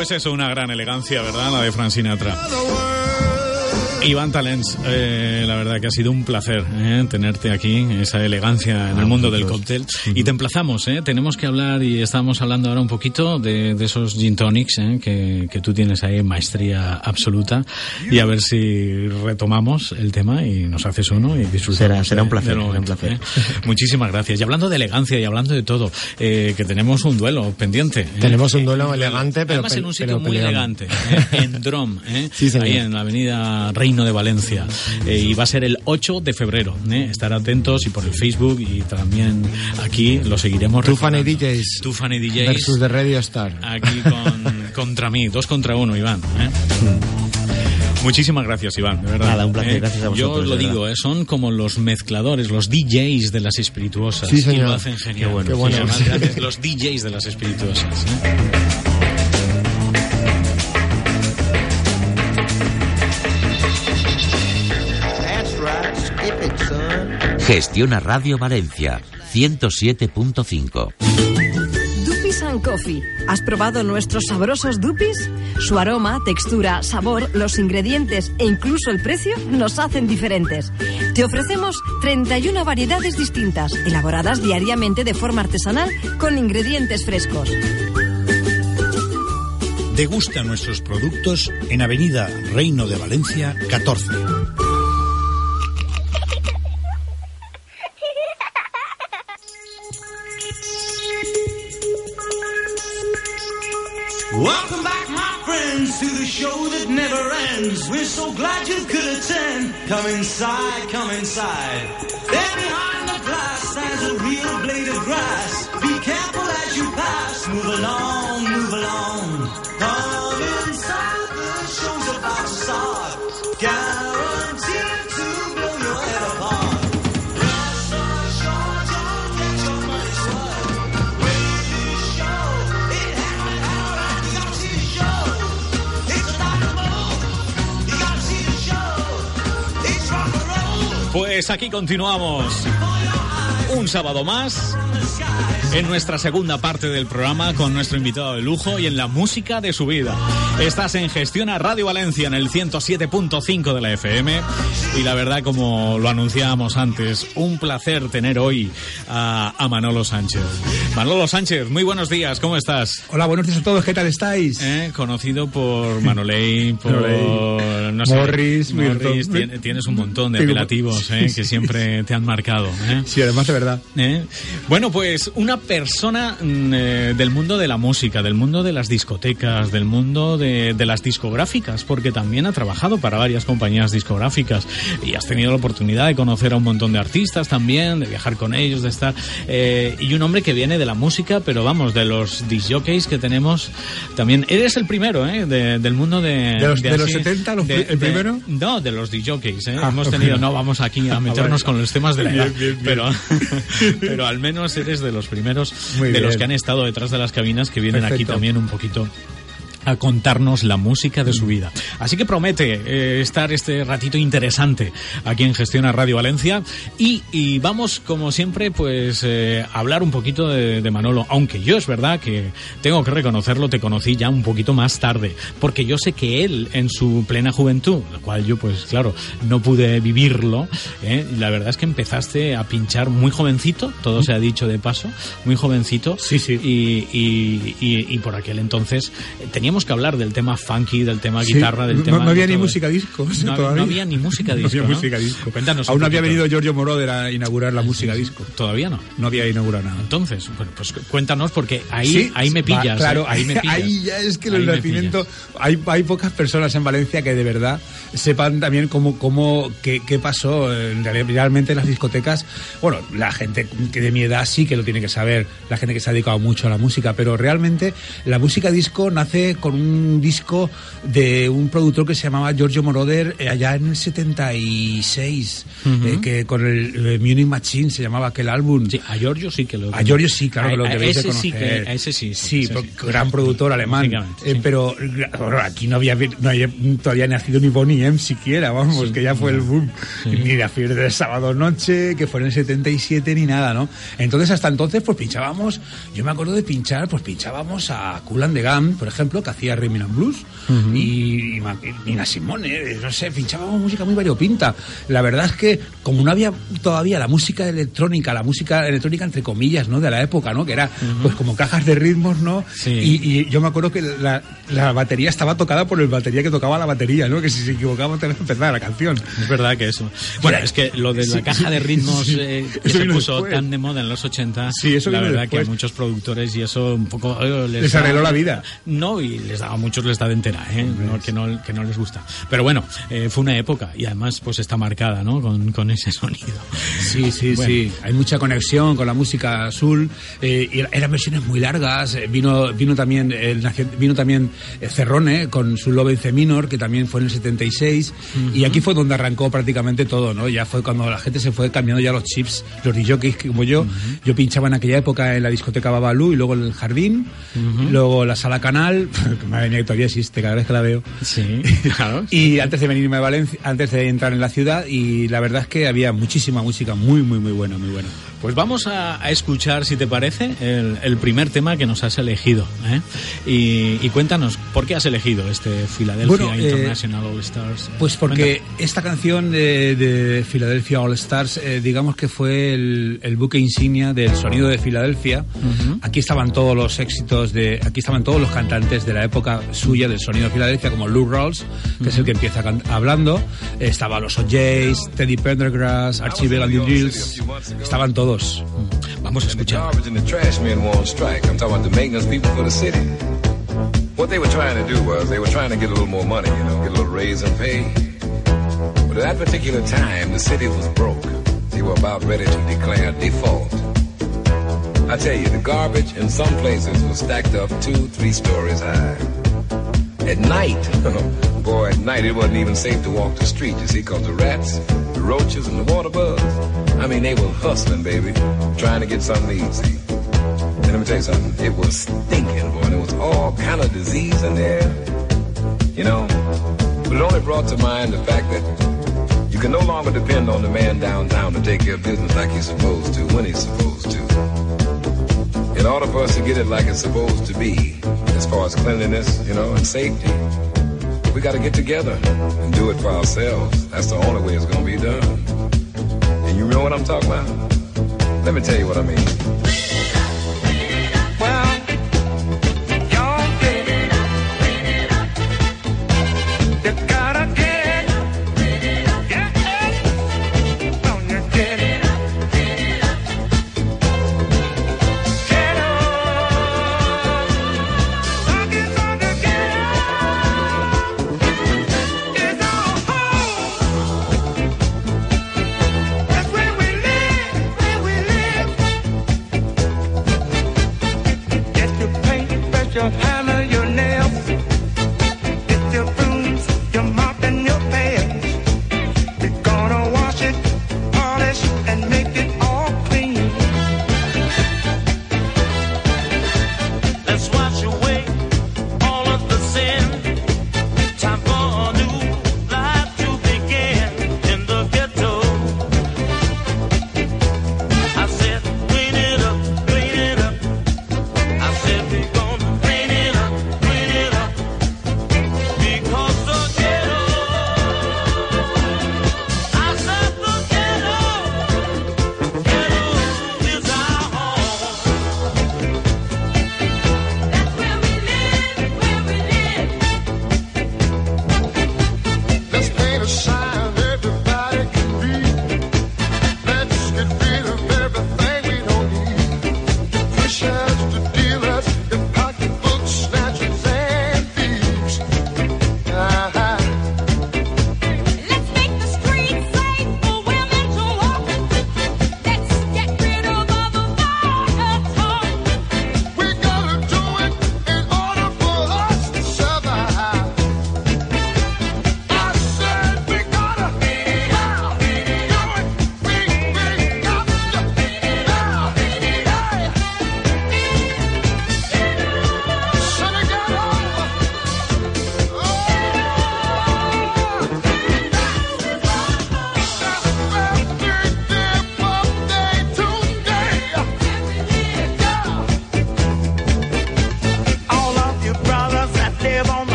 Pues, eso, una gran elegancia, ¿verdad? La de Frank Sinatra. Iván Talens, eh, la verdad que ha sido un placer eh, tenerte aquí, esa elegancia en el mundo del cóctel. Y te emplazamos, eh, tenemos que hablar y estamos hablando ahora un poquito de, de esos gin tonics eh, que, que tú tienes ahí maestría absoluta y a ver si retomamos el tema y nos haces uno y disfrutamos. Será, será un de- placer, será un placer. eh. [laughs] Muchísimas gracias. Y hablando de elegancia y hablando de todo, eh, que tenemos un duelo pendiente. eh. Tenemos un duelo elegante, pero Además en un sitio muy elegante, eh, en Drom, eh, [laughs] Sí, ahí en la avenida Reino de Valencia. Eh, y va a ser el 8 de febrero. eh. Estar atentos y por el Facebook y también aquí lo seguiremos. Tufan y recordando. DJs. Y DJs. Versus de Radio Star. Aquí con, [laughs] contra mí, dos contra uno, Iván. ¿eh? [laughs] Muchísimas gracias, Iván, de verdad. Nada, un placer, ¿eh? gracias a Yo vosotros, os lo digo. ¿eh? son como los mezcladores, los DJs de las espirituosas. Sí, Y señor. lo hacen genial. Qué bueno, Sí, qué bueno. además, [laughs] grandes, los DJs de las espirituosas. ¿eh? Gestiona Radio Valencia 107.5. Dupis and Coffee. ¿Has probado nuestros sabrosos dupis? Su aroma, textura, sabor, los ingredientes e incluso el precio nos hacen diferentes. Te ofrecemos 31 variedades distintas, elaboradas diariamente de forma artesanal con ingredientes frescos. Degusta nuestros productos en Avenida Reino de Valencia 14. Welcome back, my friends, to the show that never ends. We're so glad you could attend. Come inside, come inside. There behind the glass stands a real blade of grass. Be careful as you pass. Move along, move along. Pues aquí continuamos. Un sábado más en nuestra segunda parte del programa con nuestro invitado de lujo y en la música de su vida. Estás en Gestiona Radio Valencia en el 107.5 de la FM y la verdad como lo anunciábamos antes, un placer tener hoy a, a Manolo Sánchez. Manolo Sánchez, muy buenos días, ¿cómo estás? Hola, buenos días a todos, ¿qué tal estáis? Eh, Conocido por Manoley, [laughs] por no sé, Morris, Morris, tien- tienes un montón de [laughs] apelativos eh, que siempre te han marcado. eh. Sí, además de verdad. ¿Eh? Bueno, pues una persona mm, eh, del mundo de la música, del mundo de las discotecas, del mundo de, de las discográficas, porque también ha trabajado para varias compañías discográficas y has tenido la oportunidad de conocer a un montón de artistas también, de viajar con ellos, de estar. eh, y un hombre que viene de la música, pero vamos, de los disjockeys que tenemos también. Eres el primero, ¿eh? De- del mundo de. ¿De los- de los así- 70, los el primero? No, de los disjockeys, ¿eh? Ah, Hemos tenido, no vamos aquí a [laughs] meternos bueno. con los temas de la Bien, edad, bien, bien. pero [laughs] [laughs] pero al menos eres de los primeros Muy de los que han estado detrás de las cabinas que vienen aquí también un poquito a contarnos la música de su vida. Así que promete eh, estar este ratito interesante aquí en Gestiona Radio Valencia y, y vamos como siempre pues eh, a hablar un poquito de, de Manolo, aunque yo es verdad que tengo que reconocerlo, te conocí ya un poquito más tarde, porque yo sé que él en su plena juventud, lo cual yo pues claro no pude vivirlo, ¿eh? la verdad es que empezaste a pinchar muy jovencito, todo se ha dicho de paso, muy jovencito, Sí, sí. y, y, y- y por aquel entonces eh, teníamos que hablar del tema funky, del tema Sí, guitarra, del no, tema... no había ni música disco. No, [laughs] había- todavía. no había ni música [laughs] disco, No había música disco. Cuéntanos Aún no había venido Giorgio Moroder a inaugurar la música disco. Todavía no. No había inaugurado nada. Entonces, bueno, pues cuéntanos porque ahí, Sí, ahí me va, pillas. claro, ¿eh? ahí me [laughs] pillas. ahí ya es que el nacimiento. Hay, hay pocas personas en Valencia que de verdad sepan también cómo, cómo qué, qué pasó en reali- realmente en las discotecas. Bueno, la gente que de mi edad sí que lo tiene que saber, la gente que se ha dedicado mucho a la música, pero realmente la música disco nace con un disco de un productor que se llamaba Giorgio Moroder eh, allá en el 76, Ujú. eh, que con el eh, Munich Machine se llamaba aquel álbum. Sí, a Giorgio sí que lo A Giorgio sí, claro, A- que lo debéis de ese sí conocer. que- a ese sí, sí, ese sí. gran productor alemán. Eh, pero bueno, aquí no había, no había todavía nacido ni Bonnie M siquiera, vamos, que ya fue el boom. Ni la fiebre del sábado noche, que fue en el 77, ni nada, ¿no? Entonces, hasta entonces, pues pinchábamos, yo me acuerdo de pinchar, pues pinchábamos a Cool and the Gang, por ejemplo, que hacía Rhythm and Blues y, y, Ma- y Nina Simone, no sé, pinchábamos música muy variopinta. La verdad es que como no había todavía la música electrónica, la música electrónica entre comillas, ¿no? De la época, ¿no? Que era pues como cajas de ritmos, ¿no? Y, y yo me acuerdo que la, la batería estaba tocada por el batería que tocaba la batería, ¿no? Que si se equivocaba te empezar la canción. Es verdad que eso. Bueno, es que lo de la Sí, caja de sí, ritmos sí. eh, que se puso después. tan de moda en los 80, Sí, eso la verdad que a después. muchos productores y eso un poco eh, les, Les arregló la vida. No, y les da a muchos les da de entera, ¿eh? No, que, no, que no les gusta. Pero bueno, eh, fue una época y además pues está marcada, ¿no? Con, con ese [laughs] sonido. Sí, sí, Bueno. sí. Hay mucha conexión con la música azul. eh, y eran versiones muy largas. eh, vino, vino también, el, vino también eh, Cerrone con su Love in C minor, que también fue en el 76. Y aquí fue donde arrancó prácticamente todo, ¿no? Ya fue cuando la gente se fue cambiando ya los chips, los DJs como yo. Yo pinchaba en aquella época en la discoteca Babalu y luego en el jardín. Luego la sala canal, [laughs] madre mía, que todavía existe cada vez que la veo. Sí, [laughs] claro. Y antes de venirme a Valencia, antes de entrar en la ciudad, y la verdad es que había muchísima música muy, muy, muy buena, muy buena. Pues vamos a, a escuchar, si te parece, el, el primer tema que nos has elegido. ¿eh? Y, y cuéntanos, ¿por qué has elegido este Philadelphia Bueno, eh, International All Stars? Pues porque esta canción de, de Philadelphia All Stars, eh, digamos que fue el, el buque insignia del sonido de Filadelfia. Aquí estaban todos los éxitos de, aquí estaban todos los cantantes de la época suya del sonido de Filadelfia, como Lou Rawls, que es el que empieza can- hablando. Eh, Estaban los O'Jays, Teddy Pendergrass, Archie Bell and the Gills. Estaban todos. Vamos a escuchar. garbage and the trash men were strike. I'm talking about the maintenance people for the city. What they were trying to do was they were trying to get a little more money, you know, get a little raise in pay. But at that particular time, the city was broke. They were about ready to declare default. I tell you, the garbage in some places was stacked up two, three stories high. At night, [laughs] boy, at night it wasn't even safe to walk the street, you see, because the rats, the roaches, and the water bugs, I mean, they were hustling, baby, trying to get something eat. And let me tell you something, it was stinking, boy, there was all kind of disease in there, you know. But it only brought to mind the fact that you can no longer depend on the man downtown to take care of business like he's supposed to, when he's supposed to. In order for us to get it like it's supposed to be, as far as cleanliness, you know, and safety, we got to get together and do it for ourselves. That's the only way it's going to be done. And you know what I'm talking about? Let me tell you what I mean.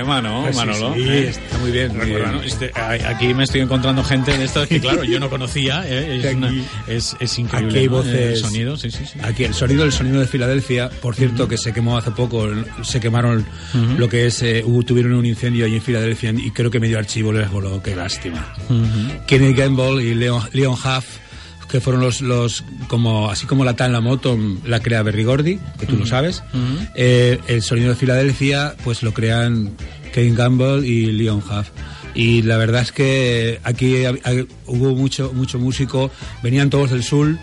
Tema, ¿no, Pues sí, Manolo? sí, ¿Eh? está muy bien. Recuerda. ¿no? Este, aquí me estoy encontrando gente de esto que, claro, yo no conocía. ¿eh? Es, Aquí- una- es, es increíble. Aquí hay ¿no? voces. El sonido, sí, sí, sí. Aquí el sonido, el sonido de Filadelfia, por cierto, que se quemó hace poco, se quemaron lo que es, eh, hubo- tuvieron un incendio allí en Filadelfia y creo que medio archivo les voló, qué lástima. Kenny Gamble y Leon, Leon Huff, que fueron los, los, como, así como la tan la moto, la crea Berry Gordy, que tú lo sabes. Eh, el sonido de Filadelfia, pues lo crean Kenny Gamble y Leon Huff. Y la verdad es que aquí hubo mucho, mucho músico, venían todos del sur.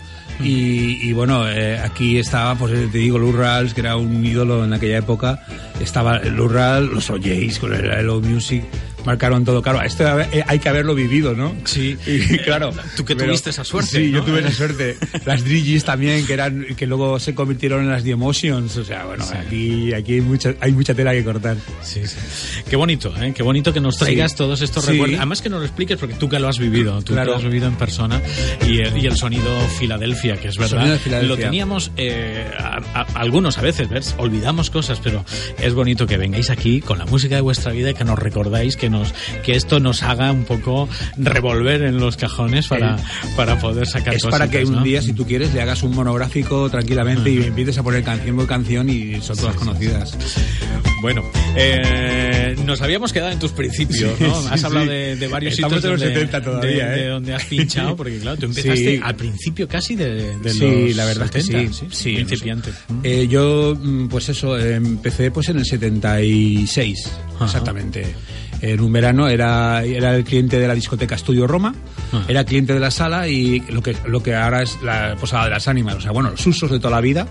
Y, y bueno, eh, aquí estaba, pues eh, te digo, Lou Rawls, que era un ídolo en aquella época. Estaba Lou Rawls, los OJs con el Hello Music, marcaron todo. Claro, esto eh, hay que haberlo vivido, ¿no? Sí. [laughs] Y claro. Tú que pero- tuviste esa suerte, Sí, yo ¿no? tuve esa suerte. Las Drigis también, que eran que luego se convirtieron en las The Emotions. O sea, bueno, aquí, aquí hay, mucha, hay mucha tela que cortar. Sí, sí. Qué bonito, ¿eh? Qué bonito que nos traigas Sí. todos estos Sí. recuerdos. Además que nos lo expliques porque tú que lo has vivido, tú que Claro. lo has vivido en persona. Y el, y el sonido Filadelfia, que es verdad. Lo teníamos eh, a- a- algunos a veces, ¿ves? Olvidamos cosas, pero es bonito que vengáis aquí con la música de vuestra vida y que nos recordáis que nos que esto nos haga un poco revolver en los cajones para, para poder sacar Es cositas, para que un ¿no? día, si tú quieres, le hagas un monográfico tranquilamente y empieces a poner canción por canción y son todas conocidas. Bueno, eh, nos habíamos quedado en tus principios, ¿no? Sí, has sí, hablado sí. de, de varios Estamos sitios en los donde, 70 todavía, de, ¿eh? de donde has pinchado, [laughs] porque claro, tú empezaste Sí. al principio casi de, de sí, los la verdad es 70, que sí. sí, muy incipiante. Eh, yo, mm, pues eso, eh, empecé pues en el 76, exactamente. En un verano era, era el cliente de la discoteca Estudio Roma, Ah. era cliente de la sala y lo que, lo que ahora es la Posada de las Ánimas, o sea, bueno, los usos de toda la vida.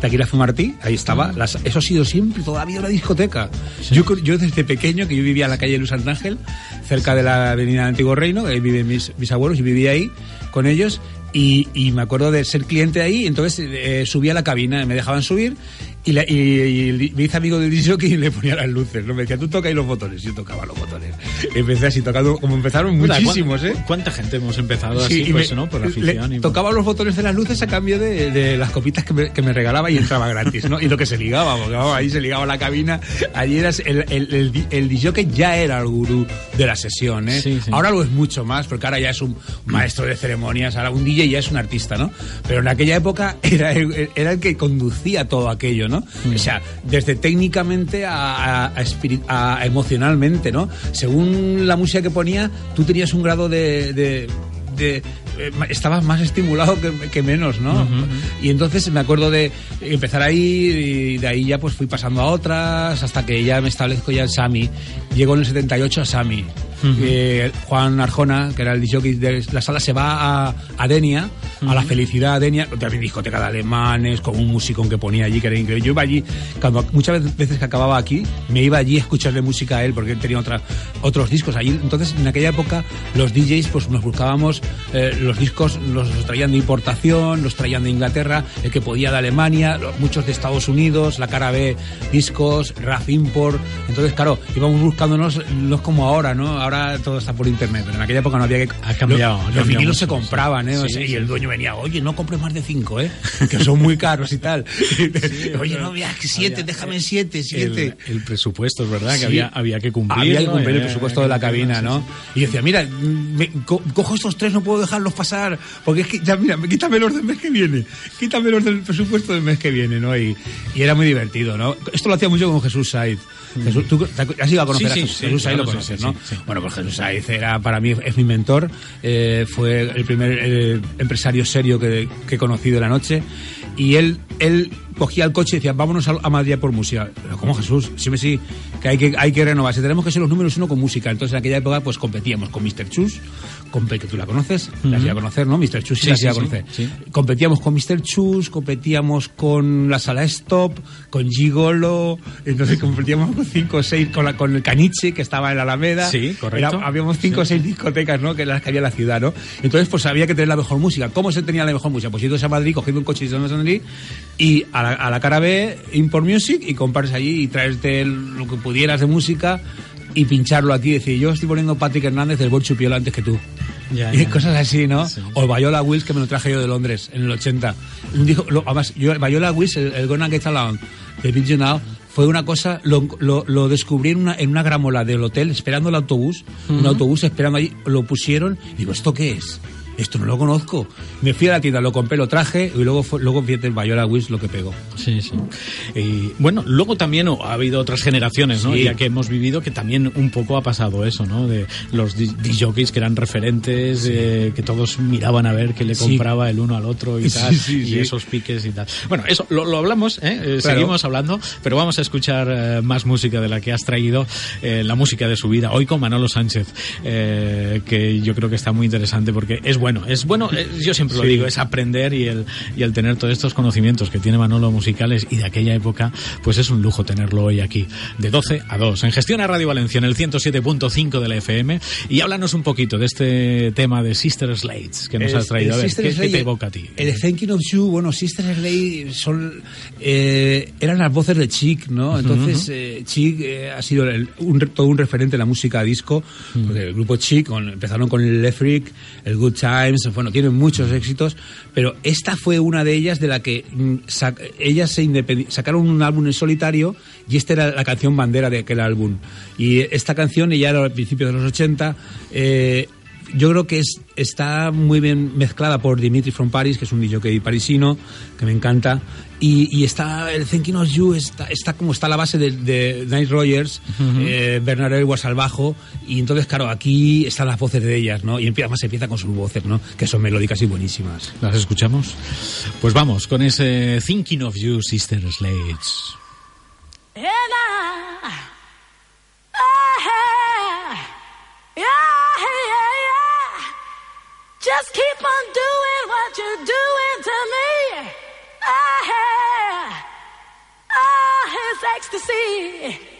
Tequila Fumartí, ahí estaba. Las- eso ha sido siempre, toda la vida una discoteca. Yo, con- yo desde pequeño, que yo vivía en la calle Luz San Ángel, cerca de la avenida Antiguo Reino, ahí viven mis, mis abuelos, y vivía ahí con ellos. Y, y me acuerdo de ser cliente ahí, entonces eh, subía a la cabina, me dejaban subir y, la- y- y me hice amigo del DJ y le ponía las luces. ¿no? Me decía, tú toca ahí los botones. Yo tocaba los botones. Empecé así tocando, como empezaron Mira, muchísimos, ¿cuán- ¿eh? ¿Cuánta gente hemos empezado Sí, así, pues, me- ¿no? Por afición. y por- Tocaba los botones de las luces a cambio de, de las copitas que me, que me regalaba y entraba gratis, ¿no? Y lo que se ligaba, porque vamos, ahí se ligaba la cabina. Allí eras el, el, el, el DJ ya era el gurú de la sesión, ¿eh? Ahora lo es mucho más, porque ahora ya es un maestro de ceremonias, ahora un DJ ya es un artista, ¿no? Pero en aquella época era el, era el que conducía todo aquello, ¿no? O sea, desde técnicamente a, a- a emocionalmente, ¿no? Según la música que ponía, tú tenías un grado de- de, de, eh, estabas más estimulado que, que menos, ¿no? Y entonces me acuerdo de empezar ahí y de ahí ya pues fui pasando a otras hasta que ya me establezco ya en Sami. Llego en el 78 a Sami. Eh, Juan Arjona, que era el DJ de la sala, se va a, a Denia, a la felicidad Denia, también discoteca de alemanes, con un musicón que ponía allí que era increíble. Yo iba allí, cuando muchas veces que acababa aquí, me iba allí a escucharle música a él, porque él tenía otra, otros discos allí. Entonces, en aquella época, los DJs, pues nos buscábamos, eh, los discos los, los traían de importación, los traían de Inglaterra, el que podía de Alemania, lo- muchos de Estados Unidos, la cara B, discos, Raf Import. Entonces, claro, íbamos buscándonos, no es como ahora, ¿no? Ahora todo está por internet, pero en aquella época no había que. Ha cambiado, Los, los vinilos se compraban, ¿eh? O sí. sea, Sí, y el sí. dueño venía, oye, no compres más de cinco, ¿eh? Que son muy caros y tal. [laughs] [laughs] oye, no, mira, que siete, déjame siete, siete. El, el presupuesto, es verdad, que Sí. había, había que cumplir. Había que ¿no? cumplir el Eh, presupuesto de la había cabina, ¿no? Y decía, mira, me- co- cojo estos tres, no puedo dejarlos pasar, porque es que, ya, mira, quítame los del mes que viene, quítame los del presupuesto del mes que viene, ¿no? Y, y era muy divertido, ¿no? Esto lo hacía mucho con Jesús Said. Jesús, ¿Tú has ido a conocer Sí, a Jesús, sí, Jesús claro, lo conoces, ¿no? Bueno, pues Jesús Said era, para mí, es mi mentor, eh, fue el primer eh, empresario serio que, que he conocido de la noche, y él, él cogía el coche y decía, vámonos a, Madrid por música. Pero, ¿cómo Jesús? Sí, me sí, que hay que, hay que renovarse. Tenemos que ser los números uno con música. Entonces, en aquella época, pues competíamos con Mr. Chus, con que tú la conoces, la has ido a conocer, ¿no? Mr. Chus sí, Sí, la sí, a conocer. sí. Competíamos con Mr. Chus, competíamos con la sala Stop, con Gigolo, entonces competíamos con cinco o seis, con, la, con el Caniche, que estaba en la Alameda. Sí, correcto. Era- habíamos cinco o seis discotecas, ¿no? Que las que había en la ciudad, ¿no? Entonces, pues había que tener la mejor música. ¿Cómo se tenía la mejor música? Pues yendo a Madrid, cogiendo un coche y a Madrid, y a la, a la cara B, Import Music, y compras allí y traerte el- lo que pudieras de música y pincharlo aquí. Decir, yo estoy poniendo Patrick Hernández del Borchu Piola antes que tú. Ya, y ya. cosas así, ¿no? O el Viola Wills, que me lo traje yo de Londres en el 80. Un disco- lo- además, yo, Viola Wills, el, el Gonna Get Along de Now, fue una cosa, lo, lo, lo descubrí en una, en una gramola del hotel, esperando el autobús, un Ujú. autobús esperando ahí, lo pusieron, y digo, ¿esto qué es? Esto no lo conozco. Me fui a la tienda, lo compré, lo traje, y luego, fue, luego fíjate el Bayola Wish lo que pegó. Sí, sí. Y bueno, luego también oh, ha habido otras generaciones, ¿no? Sí. Ya que hemos vivido que también un poco ha pasado eso, ¿no? De los DJs que eran referentes, eh, que todos miraban a ver qué le Sí. compraba el uno al otro y Sí, tal, sí, y sí. esos piques y tal. Bueno, eso lo, lo hablamos, ¿eh? Eh, Claro. seguimos hablando, pero vamos a escuchar eh, más música de la que has traído, eh, la música de su vida, hoy con Manolo Sánchez, eh, que yo creo que está muy interesante porque es bueno, es bueno, eh, yo siempre lo Sí. digo, es aprender y el, y el tener todos estos conocimientos que tiene Manolo musicales y de aquella época, pues es un lujo tenerlo hoy aquí, de 12 a 2, en Gestión a Radio Valencia, en el 107.5 de la FM, y háblanos un poquito de este tema de Sister Slates que nos El- has traído. A ver, ¿qué, qué Slade- te evoca a ti? El Thinking of You, bueno, Sister Slade son, eh, eran las voces de Chic, ¿no? Entonces, Ujú. eh, Chic eh, ha sido el- un, todo un referente en la música disco. porque el grupo Chic con- empezaron con el Le Freak, el Good Times, bueno, tienen muchos éxitos, pero esta fue una de ellas de la que mm, sac- ellas se sacaron un álbum en solitario y esta era la canción bandera de aquel álbum. Y esta canción, ya era al principio de los 80, eh, yo creo que es, está muy bien mezclada por Dimitri from Paris, que es un DJ parisino, que me encanta. Y, y está el Thinking of You, está, está como está la base de, de Night Rogers, Ujú. eh, Bernard Edwards al bajo. Y entonces, claro, aquí están las voces de ellas, ¿no? Y empieza, además empieza con sus voces, ¿no? Que son melódicas y buenísimas. ¿Las escuchamos? Pues vamos con ese Thinking of You, Sister Slates. And I, yeah, yeah, yeah. Just keep on doing what you're doing to me. Ah, ah, it's ecstasy.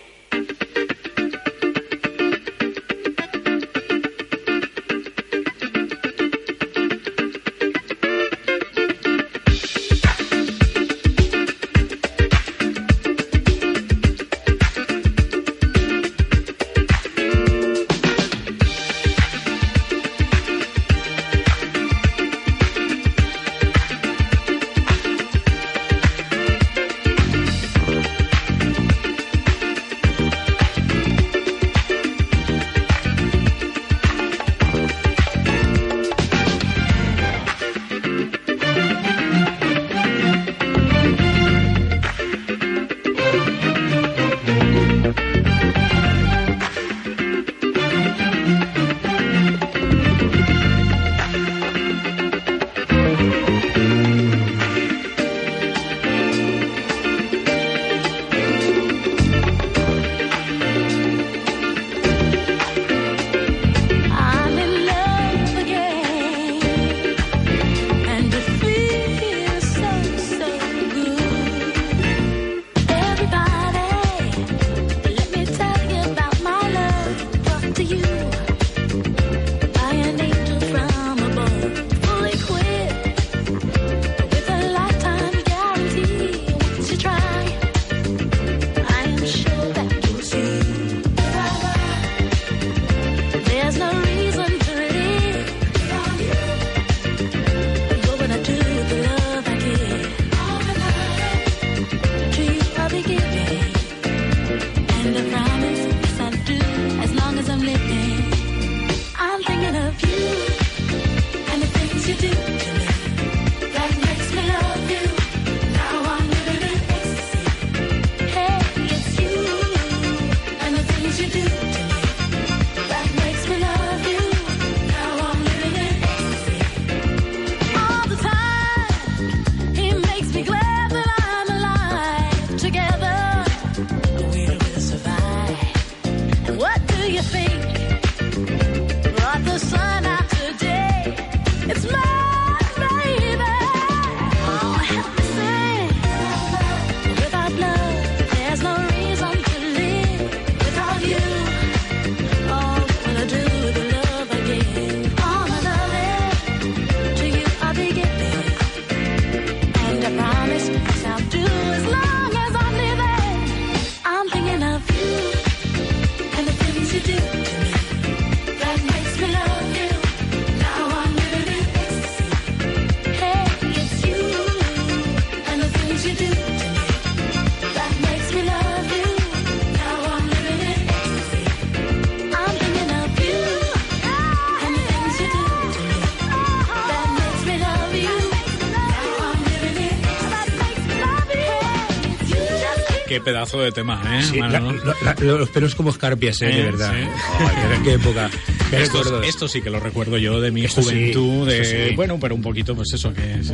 Pedazo de tema, ¿eh? Sí, la- la- los pelos como escarpias, ¿eh? de Eh, verdad. sí. Ay, qué, época. Qué Esto, sí que lo recuerdo yo de mi Esto sí, juventud, de, bueno, pero un poquito, pues eso que es.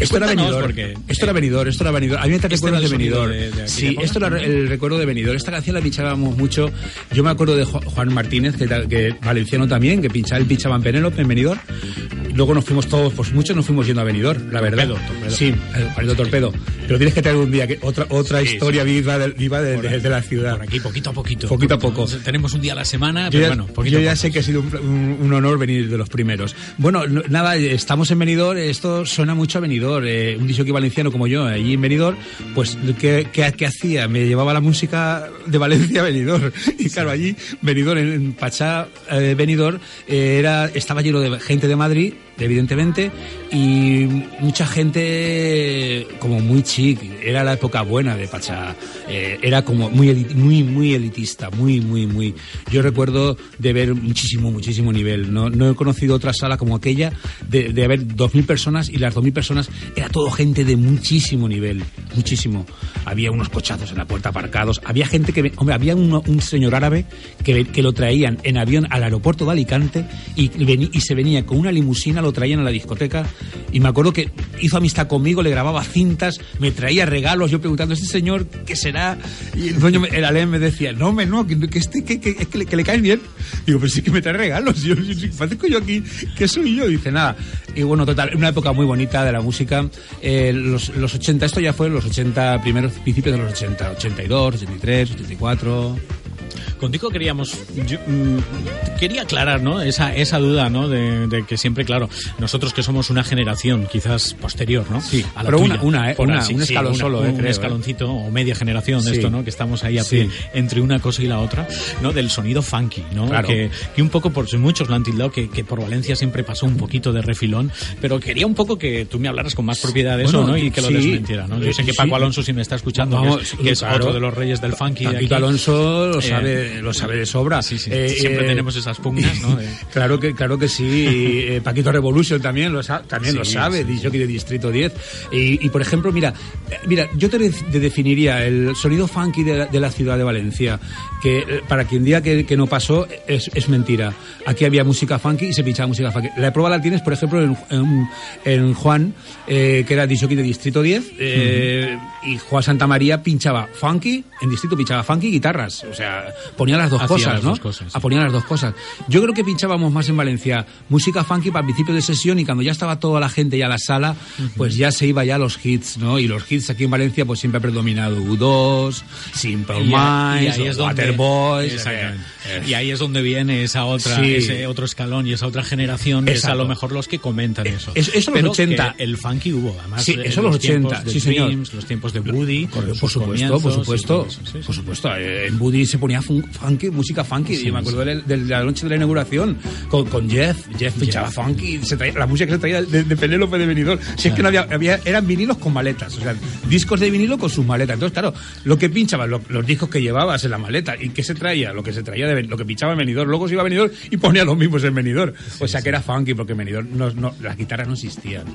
Esto era venidor. porque Esto era venidor, esto era venidor. A mí me Este recuerdos era de venidor. de- de aquella sí, época. esto era el recuerdo de venidor. Esta canción la pinchábamos mucho. Yo me acuerdo de Ju- Juan Martínez, que, valenciano también, que pinchaba, él pinchaba en Penélope, en venidor. Luego nos fuimos todos, pues muchos nos fuimos yendo a venidor, la verdad. Torpedo, torpedo. Sí, el Paleto Torpedo. Pero tienes que traer un día que otra otra Sí, historia sí. viva, de, viva de, de- de la ciudad. Por aquí, poquito a poquito. Poquito a poco. Tenemos un día a la semana, Yo pero ya, bueno, poquito yo a ya poco. sé que ha sido un, un- un honor venir de los primeros. Bueno, no- nada, estamos en Benidorm, esto suena mucho a Benidorm. Eh, un disco valenciano como yo, allí en Benidorm, pues, ¿qué, qué, qué hacía? Me llevaba la música de Valencia a Benidorm. [laughs] Y claro, allí, Benidorm, en, en Pachá, eh, Benidorm, eh, era, estaba lleno de gente de Madrid, evidentemente, y mucha gente como muy chic. Era la época buena de Pachá. Eh, era como muy, muy, muy elitista, muy, muy, muy. Yo recuerdo de ver muchísimo, muchísimo nivel. No, no he conocido otra sala como aquella de, de haber 2.000 personas y las 2.000 personas era todo gente de muchísimo nivel, muchísimo. Había unos cochazos en la puerta aparcados. Había gente que, hombre, había uno- un señor árabe que, que lo traían en avión al aeropuerto de Alicante y, veni- y se venía con una limusina, lo traían a la discoteca y me acuerdo que hizo amistad conmigo, le grababa cintas, me traía regalos, yo preguntando, ¿este señor qué será? Y el dueño, el alem me decía, no, me no, que, que este, que, que, que le, que le caes bien. Digo, pero sí que me trae regalos, yo, yo, parezco yo aquí, ¿qué soy yo? Y dice, nada. Y bueno, total, una época muy bonita de la música, eh, los, los 80, esto ya fue los 80, primeros principios de los 80, 82, 83, 84... Contigo queríamos, yo, mm, quería aclarar, ¿no? Esa, esa duda, ¿no? De, de que siempre, claro, nosotros que somos una generación quizás posterior, ¿no? Sí, a la pero una- tuya. una, ¿eh? Por Una- así, un sí, escalón una- solo, ¿eh? un creo, ¿eh? escaloncito o media generación de Sí. esto, ¿no? Que estamos ahí a Sí. pie entre una cosa y la otra, ¿no? Del sonido funky, ¿no? Claro. Que, que un poco, por muchos lo han tildado, que, que por Valencia siempre pasó un poquito de refilón, pero quería un poco que tú me hablaras con más propiedad de eso, Bueno, ¿no? Y que lo sí. desmentiera, ¿no? Yo sé que Sí. Paco Alonso, si me está escuchando, que es, que es claro. otro de los reyes del funky Paquito. Alonso lo Eh, lo sabe de sobra. Sí, sí. Eh, Siempre eh, tenemos esas pugnas, ¿no? [laughs] Claro que, claro que sí. Eh, Paquito Revolution también lo, también Sí, lo sabe, jockey de Distrito 10. Y, y, por ejemplo, mira, mira, yo te de- te definiría el sonido funky de la, de la ciudad de Valencia, que para quien diga que, que no pasó, es, es mentira. Aquí había música funky y se pinchaba música funky. La prueba la tienes, por ejemplo, en, en- en Juan, que era disc jockey de Distrito 10, eh, y Juan Santa María pinchaba funky, en Distrito pinchaba funky guitarras. O sea, ponía las dos Hacía cosas, las ¿no? dos cosas, sí. Ponía las dos cosas. Yo creo que pinchábamos más en Valencia música funky para principio de sesión y cuando ya estaba toda la gente ya a la sala, pues ya se iba ya a los hits, ¿no? Y los hits aquí en Valencia pues siempre ha predominado U2, Simple Minds, Waterboys. Y ahí es donde viene esa otra, Sí. ese otro escalón y esa otra generación, que es a lo mejor los que comentan eso. es- eso los Pero 80. que el funky hubo, además. Sí, eh, eso los 80, tiempos de sí, señor. Dreams, los tiempos de Woody. Por sus supuesto, por supuesto, sí, sí. por supuesto. Eh, En Buddy se ponía fun- funky, música funky. Sí, Yo me acuerdo de, de la noche de la inauguración con, con Jeff. Jeff pinchaba funky. Se traía, la música que se traía de, de Penélope de Benidorm. Si es que no había, había- eran vinilos con maletas. O sea, discos de vinilo con sus maletas. Entonces, claro, lo que pinchaba, lo- los discos que llevabas en la maleta. ¿Y qué se traía? Lo que se traía de lo que pinchaba en Benidorm. Luego se iba a Benidorm y ponía los mismos en Benidorm. o sea, que era funky porque en Benidorm no, no- las guitarras no existían. [laughs]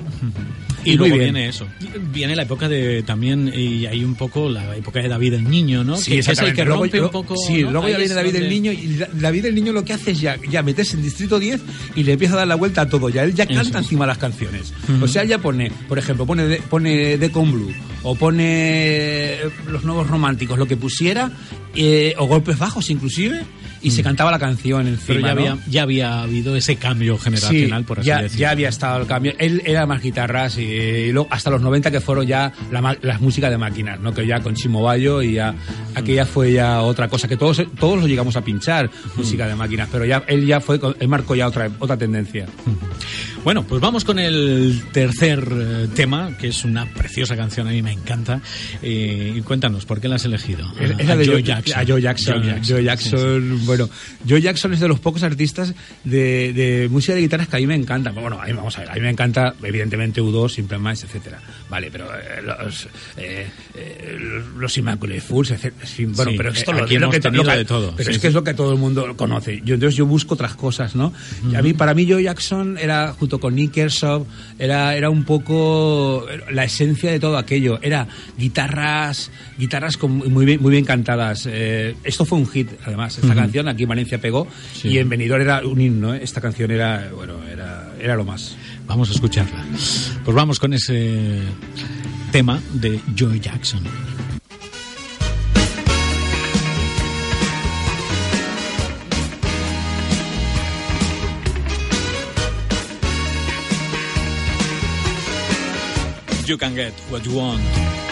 Y, luego bien. viene eso. Viene la época de también, y hay un poco la época de David el Niño, ¿no? Sí, que, es el que rompe luego- un poco. Sí, ¿no? Luego ya Ahí viene es David el donde- Niño y David el Niño lo que hace es ya, ya meterse en Distrito 10 y le empieza a dar la vuelta a todo. Ya él ya canta encima las canciones. O sea, ya pone, por ejemplo, pone de, pone de con Blue o pone los nuevos románticos, lo que pusiera, eh, o golpes bajos inclusive, y se cantaba la canción encima. Mm. Pero ya, ¿no? había, ya había habido ese cambio generacional, Sí, por así ya, decirlo. ya había estado el cambio. Él era más guitarras y, y luego hasta los 90 que fueron ya la las músicas de máquinas, ¿no? Que ya con Chimo Bayo y ya aquella fue ya otra cosa que todos todos lo llegamos a pinchar, música de máquinas, pero ya él ya fue él marcó ya otra otra tendencia. Bueno, pues vamos con el tercer eh, tema, que es una preciosa canción, a mí me encanta. Eh, y cuéntanos, ¿por qué la has elegido? Es, A- es la a de Joe Jackson. A Joe Jackson. Joe Jackson, Joe Jackson, bueno, Joe Jackson es de los pocos artistas de, de música de guitarras que a mí me encanta. Bueno, a mí, vamos a ver, a mí me encanta, evidentemente, U2, Simple Minds, etcétera. Vale, pero eh, los, eh, eh, los Immaculate Fools, etcétera. Sí, bueno, Sí, pero esto aquí lo hemos que, tenido lo que- de todo, Pero sí, es que sí. es lo que todo el mundo conoce. Yo, entonces yo busco otras cosas, ¿no? Y a mí, para mí, Joe Jackson era, junto con Nick Kershaw, era, era un poco la esencia de todo aquello. Era guitarras, guitarras con, muy, bien, muy bien cantadas. Eh, esto fue un hit, además. Esta canción aquí en Valencia pegó Sí. y en Benidorm era un himno. ¿eh? Esta canción era, bueno, era, era lo más. Vamos a escucharla. Pues vamos con ese tema de Joe Jackson. You can get what you want.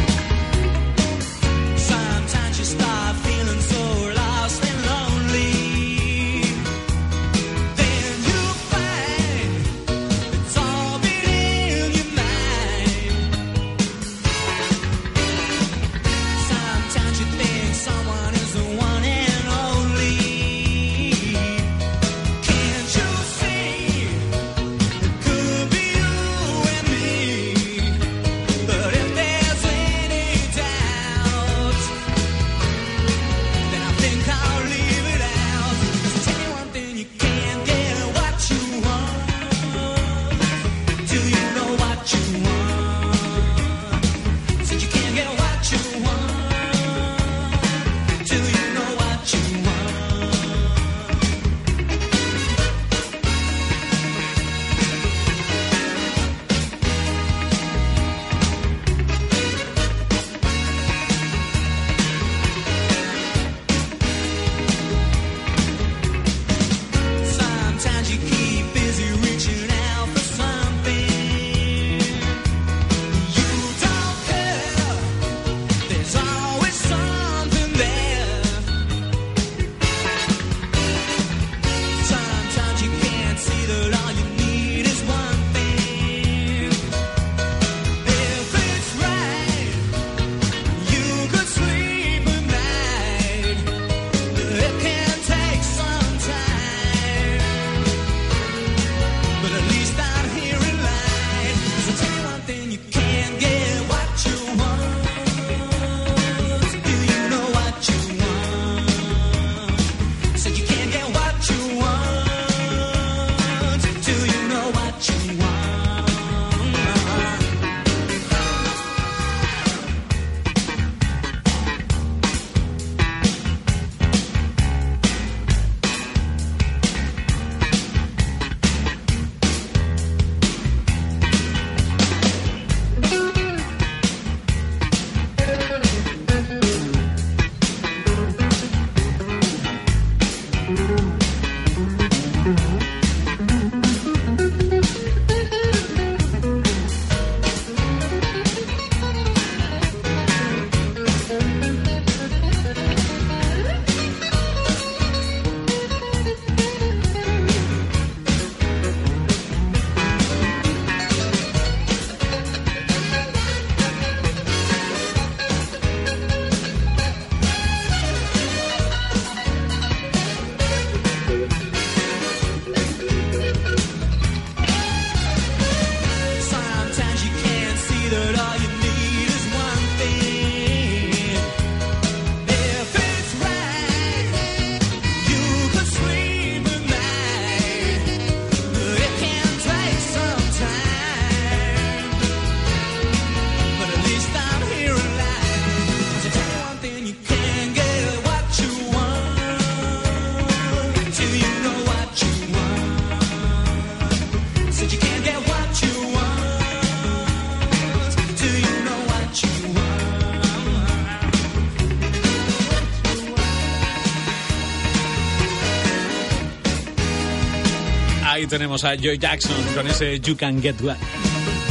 Tenemos a Joe Jackson con ese You Can Get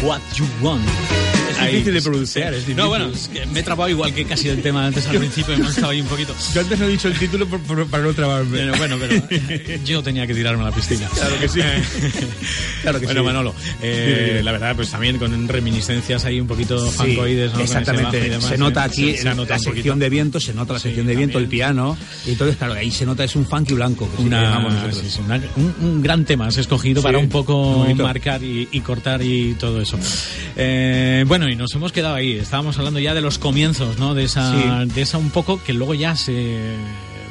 what You Want. Es difícil de pronunciar, es difícil. No, bueno, es que me he trabado igual que casi el tema antes al principio, hemos estado ahí un poquito. Yo antes no he dicho el título por- por- para no trabarme. Bueno, bueno, pero eh, yo tenía que tirarme a la piscina. Claro que sí. [laughs] Claro que bueno, sí. Manolo, eh, Sí. la verdad, pues también con reminiscencias ahí un poquito Sí, fancoides, ¿no? Exactamente. demás, se nota eh, aquí se- se la, nota la sección de viento, se nota la sección de viento, el piano. Y entonces, claro, ahí se nota, es un funky blanco. Que sí que Una- sí, sí, una- un, un gran tema has escogido Sí, para un poco marcar y, y cortar y todo eso. Eh, bueno, y nos hemos quedado ahí. Estábamos hablando ya de los comienzos, ¿no? De esa, Sí. de esa un poco que luego ya se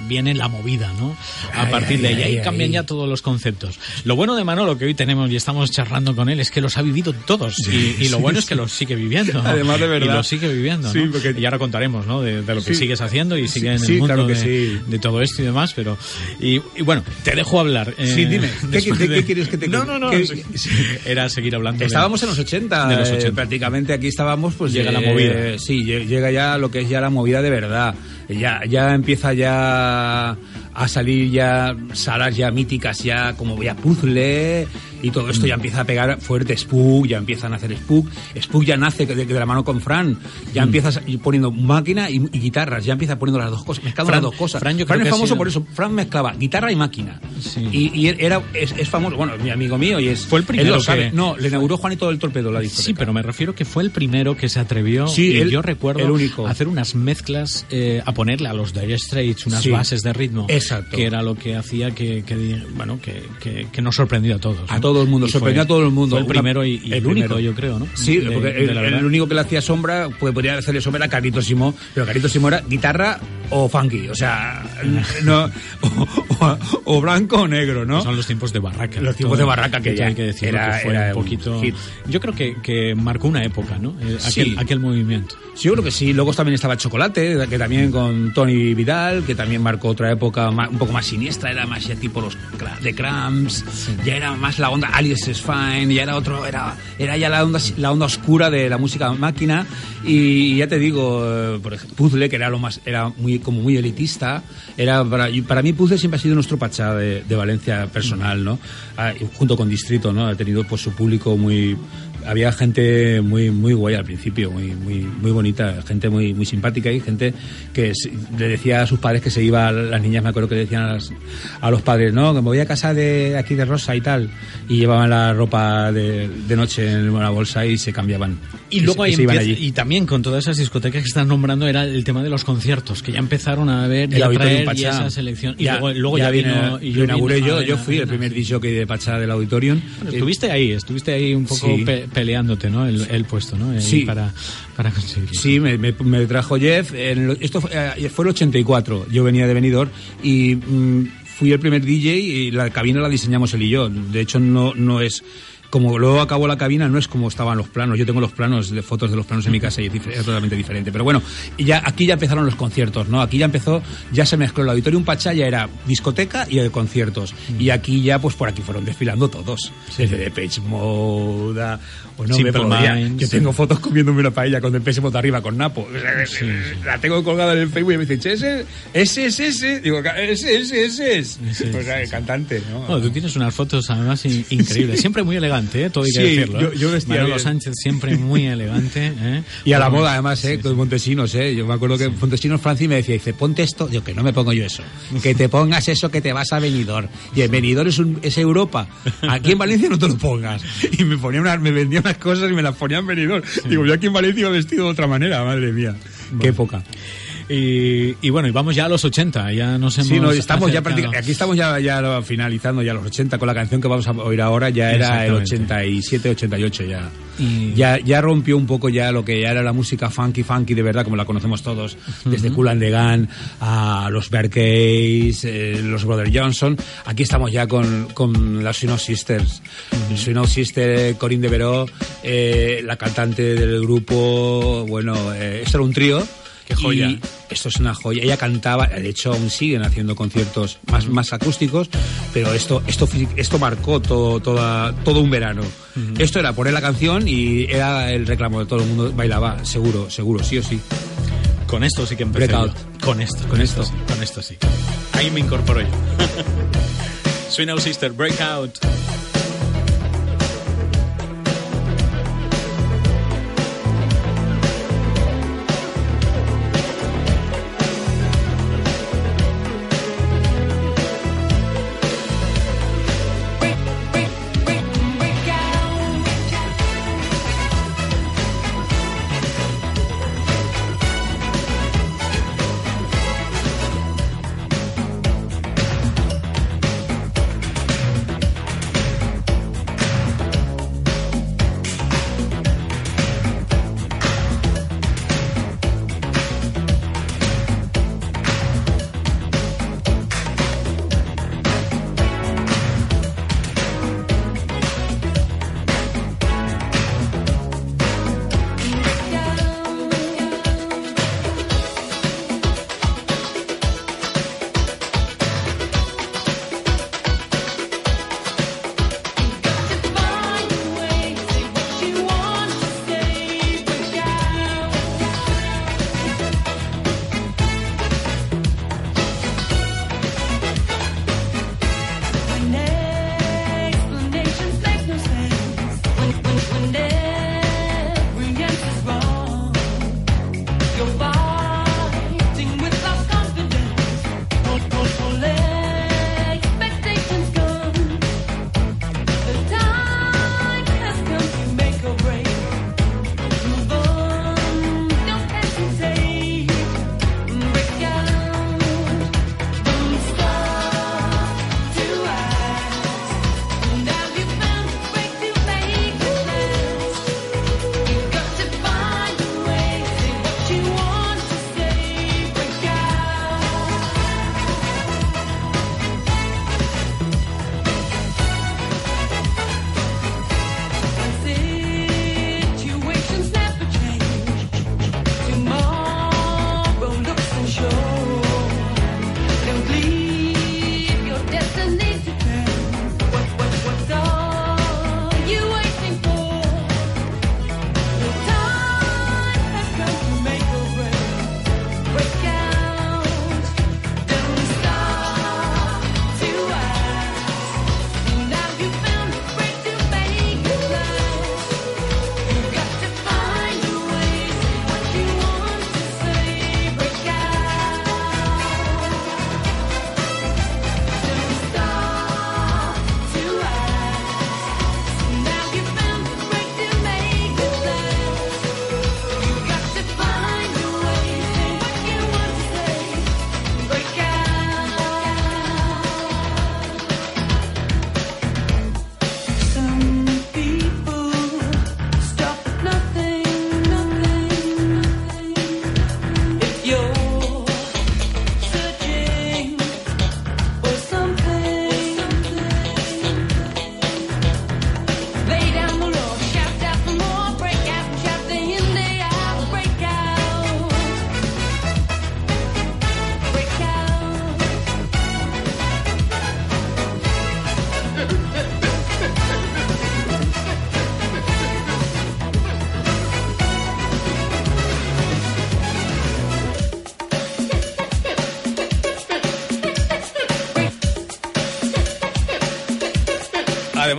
viene la movida, ¿no? A partir de ahí, ahí cambian ya todos los conceptos. Lo bueno de Manolo que hoy tenemos y estamos charlando con él es que los ha vivido todos y, y lo bueno es que los sigue viviendo. Además, de verdad. Y los sigue viviendo, Sí, ¿no? porque- Y ahora contaremos, ¿no? De, de lo que sigues haciendo y sigue en el Sí, mundo claro que de, sí. de todo esto y demás, pero... Y, y bueno, te dejo hablar. eh, Sí, dime. ¿Qué, qué- de- qué quieres que te No, no, no. qué-. Era seguir hablando. Estábamos en los 80, de los eh, 80. prácticamente aquí estábamos, pues Llega la eh, movida. Sí, lle- llega ya lo que es ya la movida de verdad. Ya, ya empieza ya a salir ya salas ya míticas, ya como ya puzzle y todo esto ya Mm. empieza a pegar fuerte. Spook, ya empiezan a hacer Spook. Spook ya nace de, de la mano con Fran. Ya Mm. empiezas poniendo máquina y, y guitarras, ya empieza poniendo las dos cosas, mezclando Fran- las dos cosas. Fran yo Fran creo es que ha famoso sido- por eso. Fran mezclaba guitarra y máquina. Y, y era, es, es famoso, bueno, mi amigo mío y es... Fue el primero Él lo que- sabe. No, le inauguró Juanito del Torpedo la discoteca. Sí, pero me refiero que fue el primero que se atrevió. Sí, y yo recuerdo el único. a hacer unas mezclas, eh, a ponerle a los Dire Straits unas Sí. bases de ritmo. Exacto. Que era lo que hacía que, que, bueno, que, que, que nos sorprendió a todos. A ¿no? Todo el mundo, sorprendió a todo el mundo. Fue el primero y, y el, único, primero. yo creo, ¿no? Sí, De- porque de el, único que le hacía sombra, pues podría hacerle sombra a Carlito Simón, pero Carlito Simón era guitarra o funky, o sea, [laughs] no, o, o- o blanco o negro, ¿no? Son los tiempos de Barraca. Los tiempos de Barraca que ya hay que decir era- que fue era un poquito. hit. Yo creo que, que marcó una época, ¿no? Eh, Sí. Aquel, aquel movimiento. Sí, yo creo que sí. Luego también estaba Chocolate, que también con Tony Vidal, que también marcó otra época un poco más siniestra, era más ya tipo los de Cramps, ya era más la onda Alice is Fine, ya era otro, era, era ya la onda, la onda oscura de la música máquina. Y ya te digo, eh, por ejemplo, Puzzle, que era lo más, era muy, como muy elitista, era para, y mí Puzzle siempre ha sido nuestro pachá de, Valencia personal, ¿no? Ah, y junto con Distrito, ¿no? Ha tenido pues su público muy, había gente muy muy guay al principio, muy muy muy bonita, gente muy muy simpática y gente que le decía a sus padres que se iba, las niñas me acuerdo que le decían a, las- a los padres, no, que me voy a casa de aquí de Rosa y tal, y llevaban la ropa de, de noche en una bolsa y se cambiaban. Y luego se- ahí se empieza- allí. y también con todas esas discotecas que están nombrando era el tema de los conciertos, que ya empezaron a ver y El a traer y Pachá. esa selección. Y Ya- luego, luego ya, viene- vino. Y lo inauguré vino yo, yo fui el primer jockey de Pachá del Auditorium. Bueno, estuviste ahí, estuviste ahí un poco Sí. pe- peleándote, ¿no? El, el puesto, ¿no? Sí. Para, para conseguirlo. Sí, me, me- me trajo Jeff. en esto fue, eh, fue el 84. Yo venía de Benidorm y mm, fui el primer DJ y la cabina la diseñamos él y yo. De hecho, no, no es. Como luego acabó la cabina, no es como estaban los planos. Yo tengo los planos, de fotos de los planos en mi casa y es, es totalmente diferente. Pero bueno, ya, aquí ya empezaron los conciertos, ¿no? Aquí ya empezó, ya se mezcló el Auditorium Pachá, ya era discoteca y el conciertos. Mm. Y aquí ya, pues por aquí fueron desfilando todos. Desde Depeche Mode, a- o no me. Minds. Yo tengo fotos comiéndome una paella con Depeche Mode arriba, con Napo. La tengo colgada en el Facebook y me dice, ese, ese es ese. Digo, ese, ese, ese es. Sea, el cantante, ¿no? Bueno, tú tienes unas fotos además in- increíbles, siempre muy elegante, ¿eh? todo hay que Sí, decirlo. yo- ¿eh? yo vestía Manolo bien. Sánchez siempre muy elegante. ¿eh? Y a la Bueno, moda, además, ¿eh? Con Montesinos, ¿eh? Yo me acuerdo que Montesinos Francis me decía, dice, ponte esto. Digo, que no me pongo yo eso. Que te pongas eso que te vas a Benidorm. Y en Benidorm es, un- es Europa. Aquí en Valencia no te lo pongas. Y me ponía unas, me vendía unas cosas y me las ponía en Benidorm. Digo, yo aquí en Valencia iba vestido de otra manera, madre mía. Qué época. Y, y bueno, y vamos ya a los 80, ya nos hemos Sí, no, estamos ya prácticamente, aquí estamos ya, ya finalizando ya los 80 con la canción que vamos a oír ahora, ya era el Exactamente. 87, 88 ya. Y- Ya, ya rompió un poco ya lo que ya era la música funky, funky de verdad, como la conocemos todos, desde. Cool and the Gang a los Berkeys, eh, los Brother Johnson. Aquí estamos ya con, con las Swing Out Sisters. Out Sister, Corinne de Veró, eh, la cantante del grupo, bueno, eh, esto era un trío. Qué joya. Y esto es una joya. Ella cantaba, de hecho aún siguen haciendo conciertos más, más acústicos, pero esto, esto, esto marcó todo, toda, todo un verano. Esto era poner la canción y era el reclamo de todo el mundo, bailaba, seguro, seguro, sí o sí. Con esto sí que empecé. Con esto, con, Con esto. esto. sí, con esto sí. Ahí me incorporo yo. [laughs] Swing Out Sister, Breakout.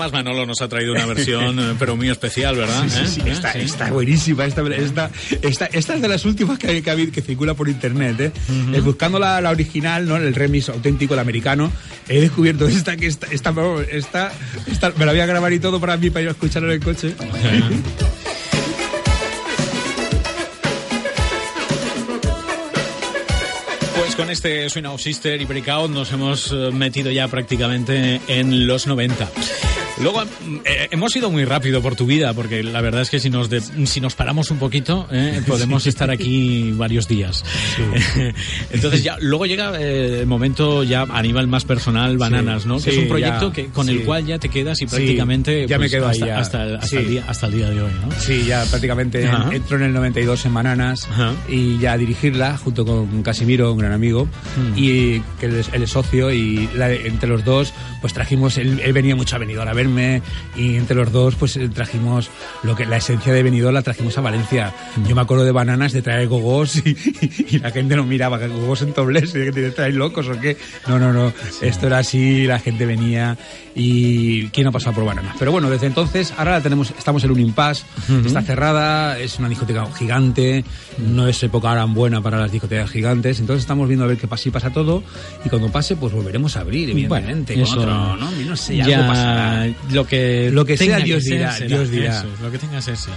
Además, Manolo nos ha traído una versión, eh, pero muy especial, ¿verdad? Sí, sí, sí, ¿Eh? está, Sí. está buenísima. Esta, esta, esta, esta es de las últimas que, que, que circula por internet. ¿eh? Eh, buscando la, la original, ¿no? el remix auténtico, el americano, he descubierto esta que esta, esta, me la voy a grabar y todo para mí, para ir a escucharla en el coche. [laughs] Pues con este Swing Out Sister y Breakout nos hemos eh, metido ya prácticamente en los 90. Luego eh, hemos ido muy rápido por tu vida, porque la verdad es que si nos, de- si nos paramos un poquito, eh, [laughs] podemos Sí. estar aquí varios días. [laughs] Entonces ya, luego llega eh, el momento ya a nivel más personal, Bananas, ¿no? Que Sí, es un proyecto ya, que, con sí. el cual ya te quedas y Sí, prácticamente ya me pues, quedo ahí hasta, ya. hasta, el- hasta Sí. el día, hasta el día de hoy, ¿no? Sí, ya prácticamente Ajá. entro en el 92 en Bananas y ya a dirigirla junto con Casimiro, un gran amigo, Mm. y que él es, él es socio y la- entre los dos pues trajimos, él, él venía mucho a Benidorm a y entre los dos pues eh, trajimos lo que la esencia de Benidorm la trajimos a Valencia. Yo me acuerdo de Bananas de traer gogos y, y la gente nos miraba, gogos en tobles, y que te traes locos o qué. No, no, no, esto era así, la gente venía y quién no ha pasado por Bananas. Pero bueno, desde entonces, ahora la tenemos, estamos en un impasse, Ujú. está cerrada, es una discoteca gigante, no es época tan buena para las discotecas gigantes, entonces estamos viendo a ver qué pasa y pasa todo, y cuando pase, pues volveremos a abrir, evidentemente, Bueno, con eso- otro, ¿no? No sé, ya algo pasará. Lo que Lo que sea, Dios ser, dirá, será. Dios dirá. Eso es, lo que tenga que ser, sí.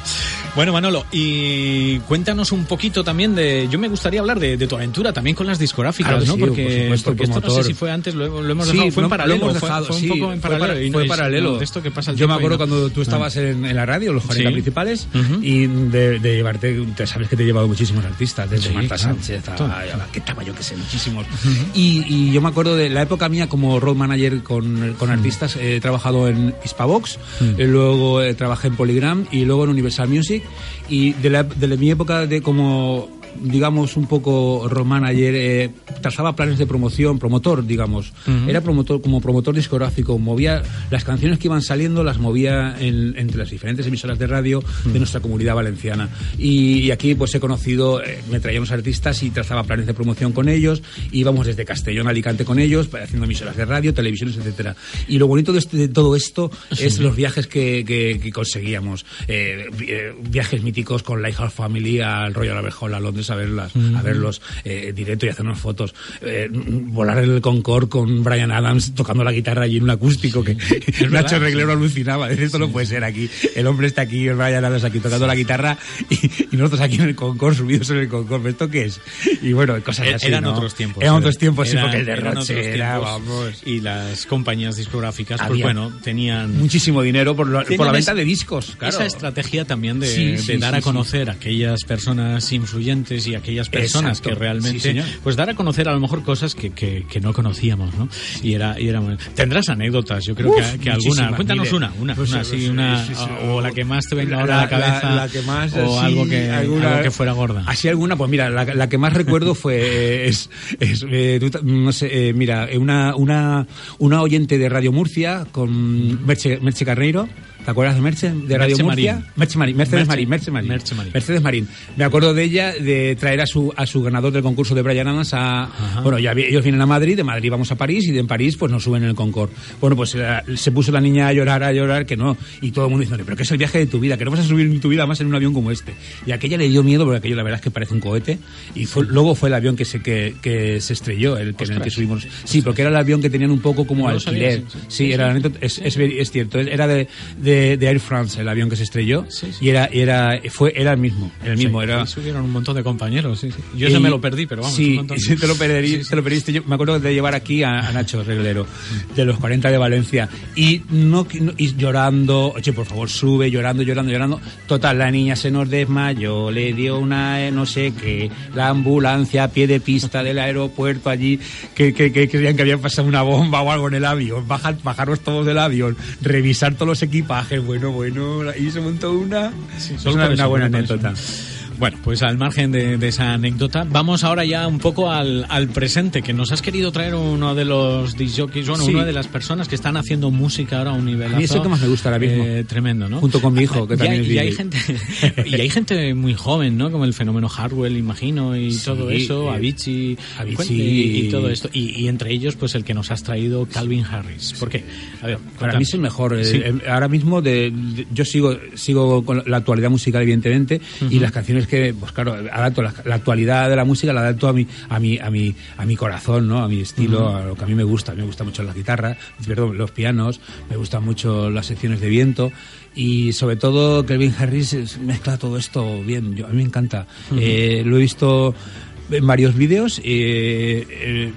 Bueno, Manolo, y cuéntanos un poquito también de. Yo me gustaría hablar de, de tu aventura también con las discográficas, Claro, ¿no? sí, porque por supuesto, porque esto no sé si fue antes, lo, hemos- lo hemos Sí, dejado. fue no, en paralelo. Lo hemos fue- dejado, fue, sí, un poco en fue paralelo. fue no es- paralelo. de esto que pasa el Yo me acuerdo no- cuando tú Ah. estabas en, en la radio, los 40 Sí. principales, y de, de llevarte, te sabes que te he llevado muchísimos artistas, desde Sí, Marta claro. Sánchez a, ¿qué estaba yo que sé, muchísimos. y, yo me acuerdo de la época mía como road manager con, con artistas, he trabajado en Hispavox, Mm. eh, luego eh, trabajé en Polygram y luego en Universal Music, y de, la, de la- mi época de como digamos un poco road manager eh, trazaba planes de promoción promotor digamos. Ujú. era promotor como promotor discográfico. Movía las canciones que iban saliendo las movía en- entre las diferentes emisoras de radio de nuestra comunidad valenciana. Y, y aquí pues he conocido eh, me traía unos artistas y trazaba planes de promoción con ellos. Íbamos desde Castellón a Alicante con ellos pues, haciendo emisoras de radio televisiones etcétera. Y lo bonito de, este- de todo esto es los viajes que, que- que conseguíamos. Eh, eh, viajes míticos con Lighthouse Family al Royal Albert Hall a Londres a verlas Mm. a verlos eh, directo y hacernos fotos Eh, volar el Concorde con Brian Adams tocando la guitarra allí en un acústico que [laughs] [laughs] verdad, Nacho sí. Reglero alucinaba esto no puede ser aquí el hombre está aquí el Brian Adams aquí tocando la guitarra y, y nosotros aquí en el Concorde subidos en el Concorde ¿esto qué es? y bueno cosas Er- así eran ¿no? otros tiempos. eran otros tiempos sí porque el derroche era vamos Y las compañías discográficas, pues Había bueno, tenían. muchísimo dinero por, lo- por la venta de discos claro. Esa estrategia también de, Sí, de sí, dar sí, a conocer a aquellas personas influyentes y aquellas personas Exacto. que realmente, Sí, pues dar a conocer a lo mejor cosas que, que, que no conocíamos, ¿no? Y era, y era tendrás anécdotas, yo creo Uf, que, que alguna. Cuéntanos mire. una, una, Pues, una, sí, una, sí, o la que más te venga ahora La- a la cabeza, la- la que más, o así, algo que, alguna- algo que fuera gorda. Así alguna, pues mira, la, la que más recuerdo fue, es, es, eh, tú no sé, eh, mira, eh, una, una, una oyente de Radio Murcia con Merche, Merche Carneiro. ¿Te acuerdas de Merche? De Radio Merche Murcia. Marín. Merche Marín, Mercedes Merche- Marín, Merche Marín. Merche Marín. Mercedes Marín. Me acuerdo de ella, de traer a su, a su ganador del concurso de Brian Adams a, bueno, ya ellos vienen a Madrid, de Madrid vamos a París y de en París pues nos suben en el Concorde. Bueno, pues eh, se puso la niña a llorar, a llorar, que no. Y todo el mundo diciendo, pero que es el viaje de tu vida, que no vas a subir en tu vida más en un avión como este. Y aquella le dio miedo, porque aquello la verdad es que parece un cohete. Y fue- luego fue el avión que se, que, que se estrelló, el que, en el que subimos. Sí, porque era el avión que tenían un poco como No lo sabía, alquiler. sí, sí. Sí, Sí, era la es, es, es cierto, era de, de, de Air France el avión que se estrelló y era, era, fue, era el mismo, el mismo, Sí, era... subieron un montón de compañeros, sí, sí. Yo Y- ese me lo perdí, pero vamos. un Sí, sí, te lo, perdí- te lo perdiste. Yo me acuerdo de llevar aquí a, a Nacho Reglero, de los 40 de Valencia. Y, no, y llorando, oye, por favor, sube, llorando, llorando, llorando. Total, la niña se nos desmayó, le dio una, eh, no sé qué, la ambulancia a pie de pista del aeropuerto allí, que, que, que creían que había pasado una bomba o algo en el avión. Bajar, bajaros todos del avión, revisar todos los equipajes, bueno, bueno, y se montó una, es una, buena anécdota. Bueno, pues al margen de, de esa anécdota, vamos ahora ya un poco al, al presente, que nos has querido traer uno de los disjockeys, bueno, Sí. una de las personas que están haciendo música ahora a un nivel A mí es el que más me gusta ahora mismo. tremendo, ¿no? Junto con mi hijo, que y también hay, es y hay gente y hay gente muy joven, ¿no? Como el fenómeno Hardwell, imagino, y todo eso, eh, Avicii, Avicii. y, y todo esto. Y, y entre ellos, pues el que nos has traído, Calvin Harris. ¿Por qué? A ver, Para mí es el mejor. eh, Sí. eh, ahora mismo de, de- yo sigo sigo con la actualidad musical evidentemente y las canciones que pues claro adapto la, la actualidad de la música la adapto a mi a mi a mi a mi corazón, ¿no? A mi estilo, Ujú. a lo que a mí me gusta. A mí me gusta mucho la guitarra, perdón, los pianos, me gustan mucho las secciones de viento y sobre todo Kelvin Harris mezcla todo esto bien. Yo, a mí me encanta. Ujú. Eh, lo he visto en varios vídeos. eh, eh,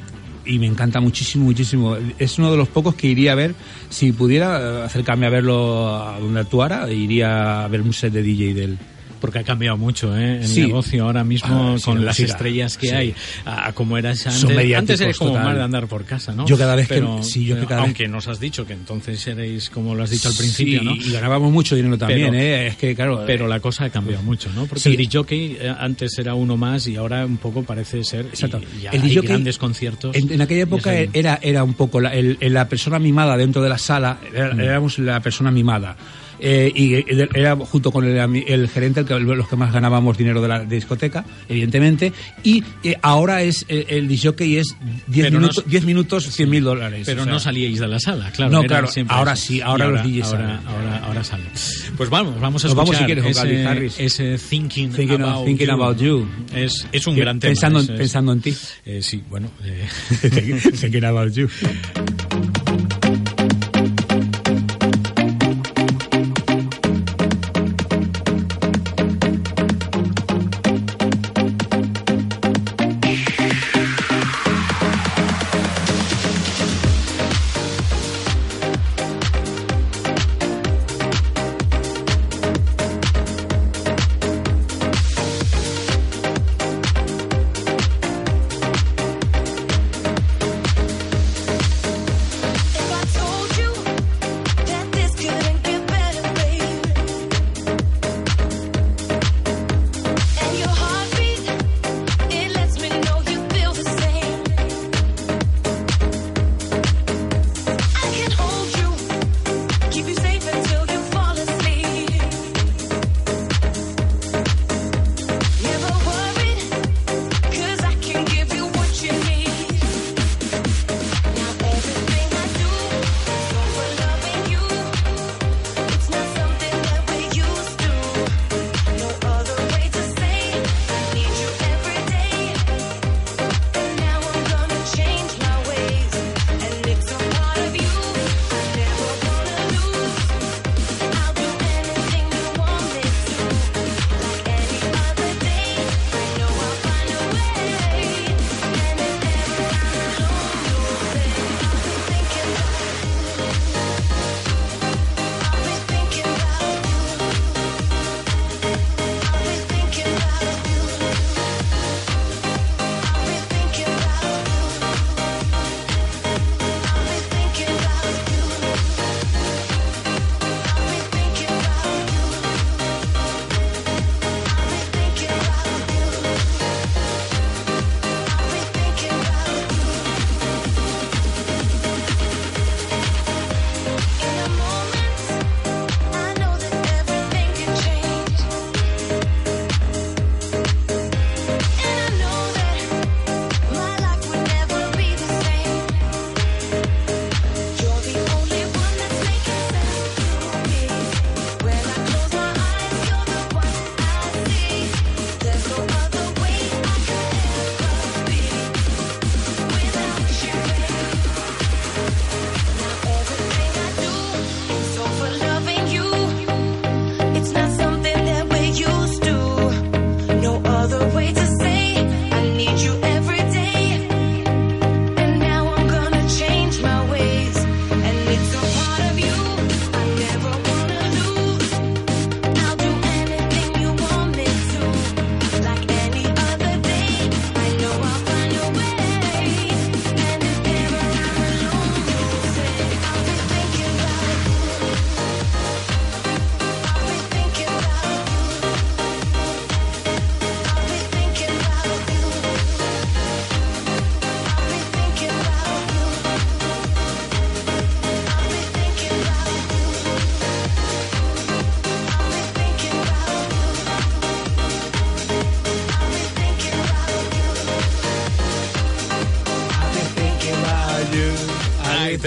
y me encanta muchísimo, muchísimo. Es uno de los pocos que iría a ver, si pudiera eh, acercarme a verlo a donde actuara, iría a ver un set de DJ de él. Porque ha cambiado mucho ¿eh? el Sí. negocio ahora mismo Ah, sí, con la las estrellas que hay a, a como era ese Son antes. Antes eres como total. más de andar por casa, ¿no? Yo cada vez que- Pero- sí, yo que pero vez- aunque nos has dicho que entonces erais como lo has dicho al principio, ¿no? y ganábamos mucho dinero también, Pero- ¿eh? Es que, claro... Pero eh, la cosa ha cambiado mucho, ¿no? Porque el DJ eh, antes era uno más y ahora un poco parece ser. Exacto. Y, El hay grandes conciertos. En, en aquella época era, era un poco la, el- la persona mimada dentro de la sala, Mm. éramos la persona mimada. Eh, y era junto con el, el gerente el que- los que más ganábamos dinero de la discoteca, evidentemente. Y eh, ahora es eh, el disjockey es 10 Pero no minutos, es- 10 minutos 100 mil dólares. Pero o sea. no salíais de la sala, claro. No, claro, ahora eso. sí, Y ahora los DJs ahora, salen. ahora, ahora salen. Pues vamos, vamos a escuchar vamos, si quieres, ese, ese Thinking, Thinking about, Thinking you. About You. Es, es un Que- gran tema. pensando en- es- es- pensando en ti. Eh, sí, bueno. eh, [laughs] [laughs] Thinking About You.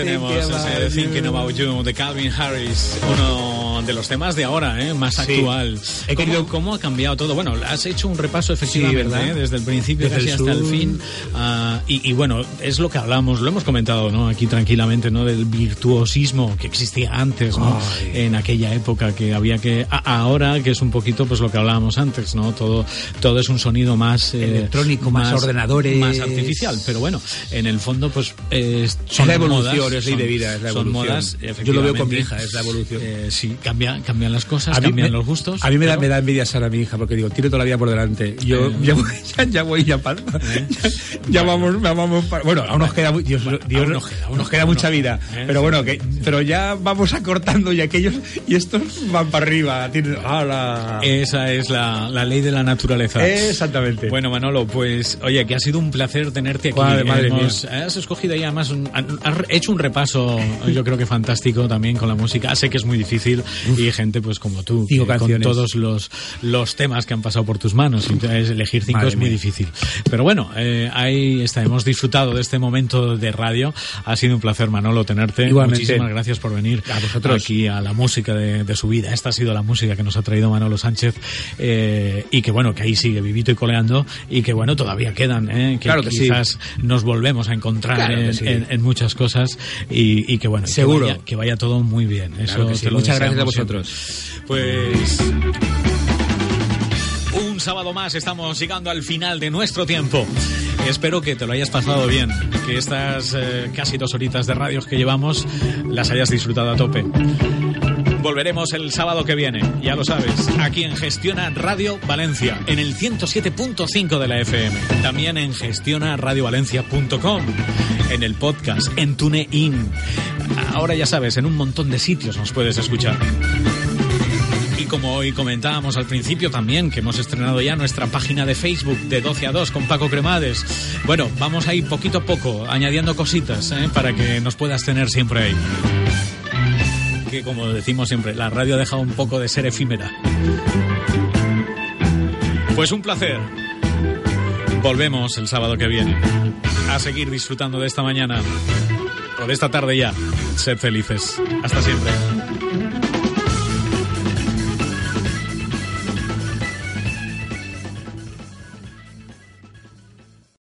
Tenemos ese Thinking About You de Calvin Harris, uno de los temas de ahora, ¿eh? más Sí. actual. He ¿Cómo, querido- cómo ha cambiado todo? Bueno, has hecho un repaso efectivamente, ¿verdad? ¿eh? desde el principio Desde casi el hasta el fin. Ah, y, y bueno, es lo que hablamos, lo hemos comentado ¿no? aquí tranquilamente, ¿no? del virtuosismo que existía antes, ¿no? en aquella época que había que... a- ahora, que es un poquito pues lo que hablábamos antes, ¿no? todo, todo es un sonido más... eh, Electrónico, más ordenadores. Más artificial, pero bueno, en el fondo pues eh, son la evolución, modas, es ley son- de vida, es la son evolución. modas, Yo lo veo con mi hija, es la evolución. Eh, sí, cambia, cambian las cosas, A cambian me- los gustos. A mí me da, me da envidia Sara, mi hija, porque digo, tiene toda la vida por delante. Yo Eh. ya, voy, [laughs] ya, ya voy, ya, pa- [laughs] ya, ya vamos, vamos bueno, aún nos queda, Dios, Dios, aún nos queda, aún nos nos queda queda, mucha nos vida. queda, ¿eh? Pero bueno, que, pero ya vamos acortando y aquellos, y estos van para arriba. Tienen, ¡hala! Esa es la, la ley de la naturaleza. Exactamente. Bueno, Manolo, pues oye, que ha sido un placer tenerte aquí. Madre- madre Hemos- Has escogido ahí además, un- has hecho un repaso, yo creo que fantástico también con la música. Sé que es muy difícil y gente pues como tú, con todos los, los temas que han pasado por tus manos. Entonces, elegir cinco Madre es muy mía. difícil. Pero bueno, eh, está, hemos disfrutado de este momento de radio. Ha sido un placer, Manolo, tenerte. Igualmente. Muchísimas gracias por venir A vosotros. aquí a la música de, de su vida. Esta ha sido la música que nos ha traído Manolo Sánchez eh, y que bueno, que ahí sigue vivito y coleando y que bueno, todavía quedan, ¿eh? que Claro que sí. quizás nos volvemos a encontrar Claro en, sí. en- en muchas cosas y, y que bueno, Seguro. Que vaya, que vaya todo muy bien. Eso Claro que sí. te lo Muchas gracias a vosotros. siempre. Pues un sábado más estamos llegando al final de nuestro tiempo. Espero que te lo hayas pasado bien, que estas eh, casi dos horitas de radios que llevamos las hayas disfrutado a tope. Volveremos el sábado que viene, ya lo sabes, aquí en Gestiona Radio Valencia, en el 107.5 de la FM, también en gestionaradiovalencia.com, en el podcast, en TuneIn. Ahora ya sabes, en un montón de sitios nos puedes escuchar. Como hoy comentábamos al principio también, que hemos estrenado ya nuestra página de Facebook de 12 a 2 con Paco Cremades. Bueno, vamos a ir poquito a poco añadiendo cositas ¿eh? para que nos puedas tener siempre ahí. Que como decimos siempre, la radio ha dejado un poco de ser efímera. Pues un placer. Volvemos el sábado que viene a seguir disfrutando de esta mañana o de esta tarde ya. Sed felices. Hasta siempre.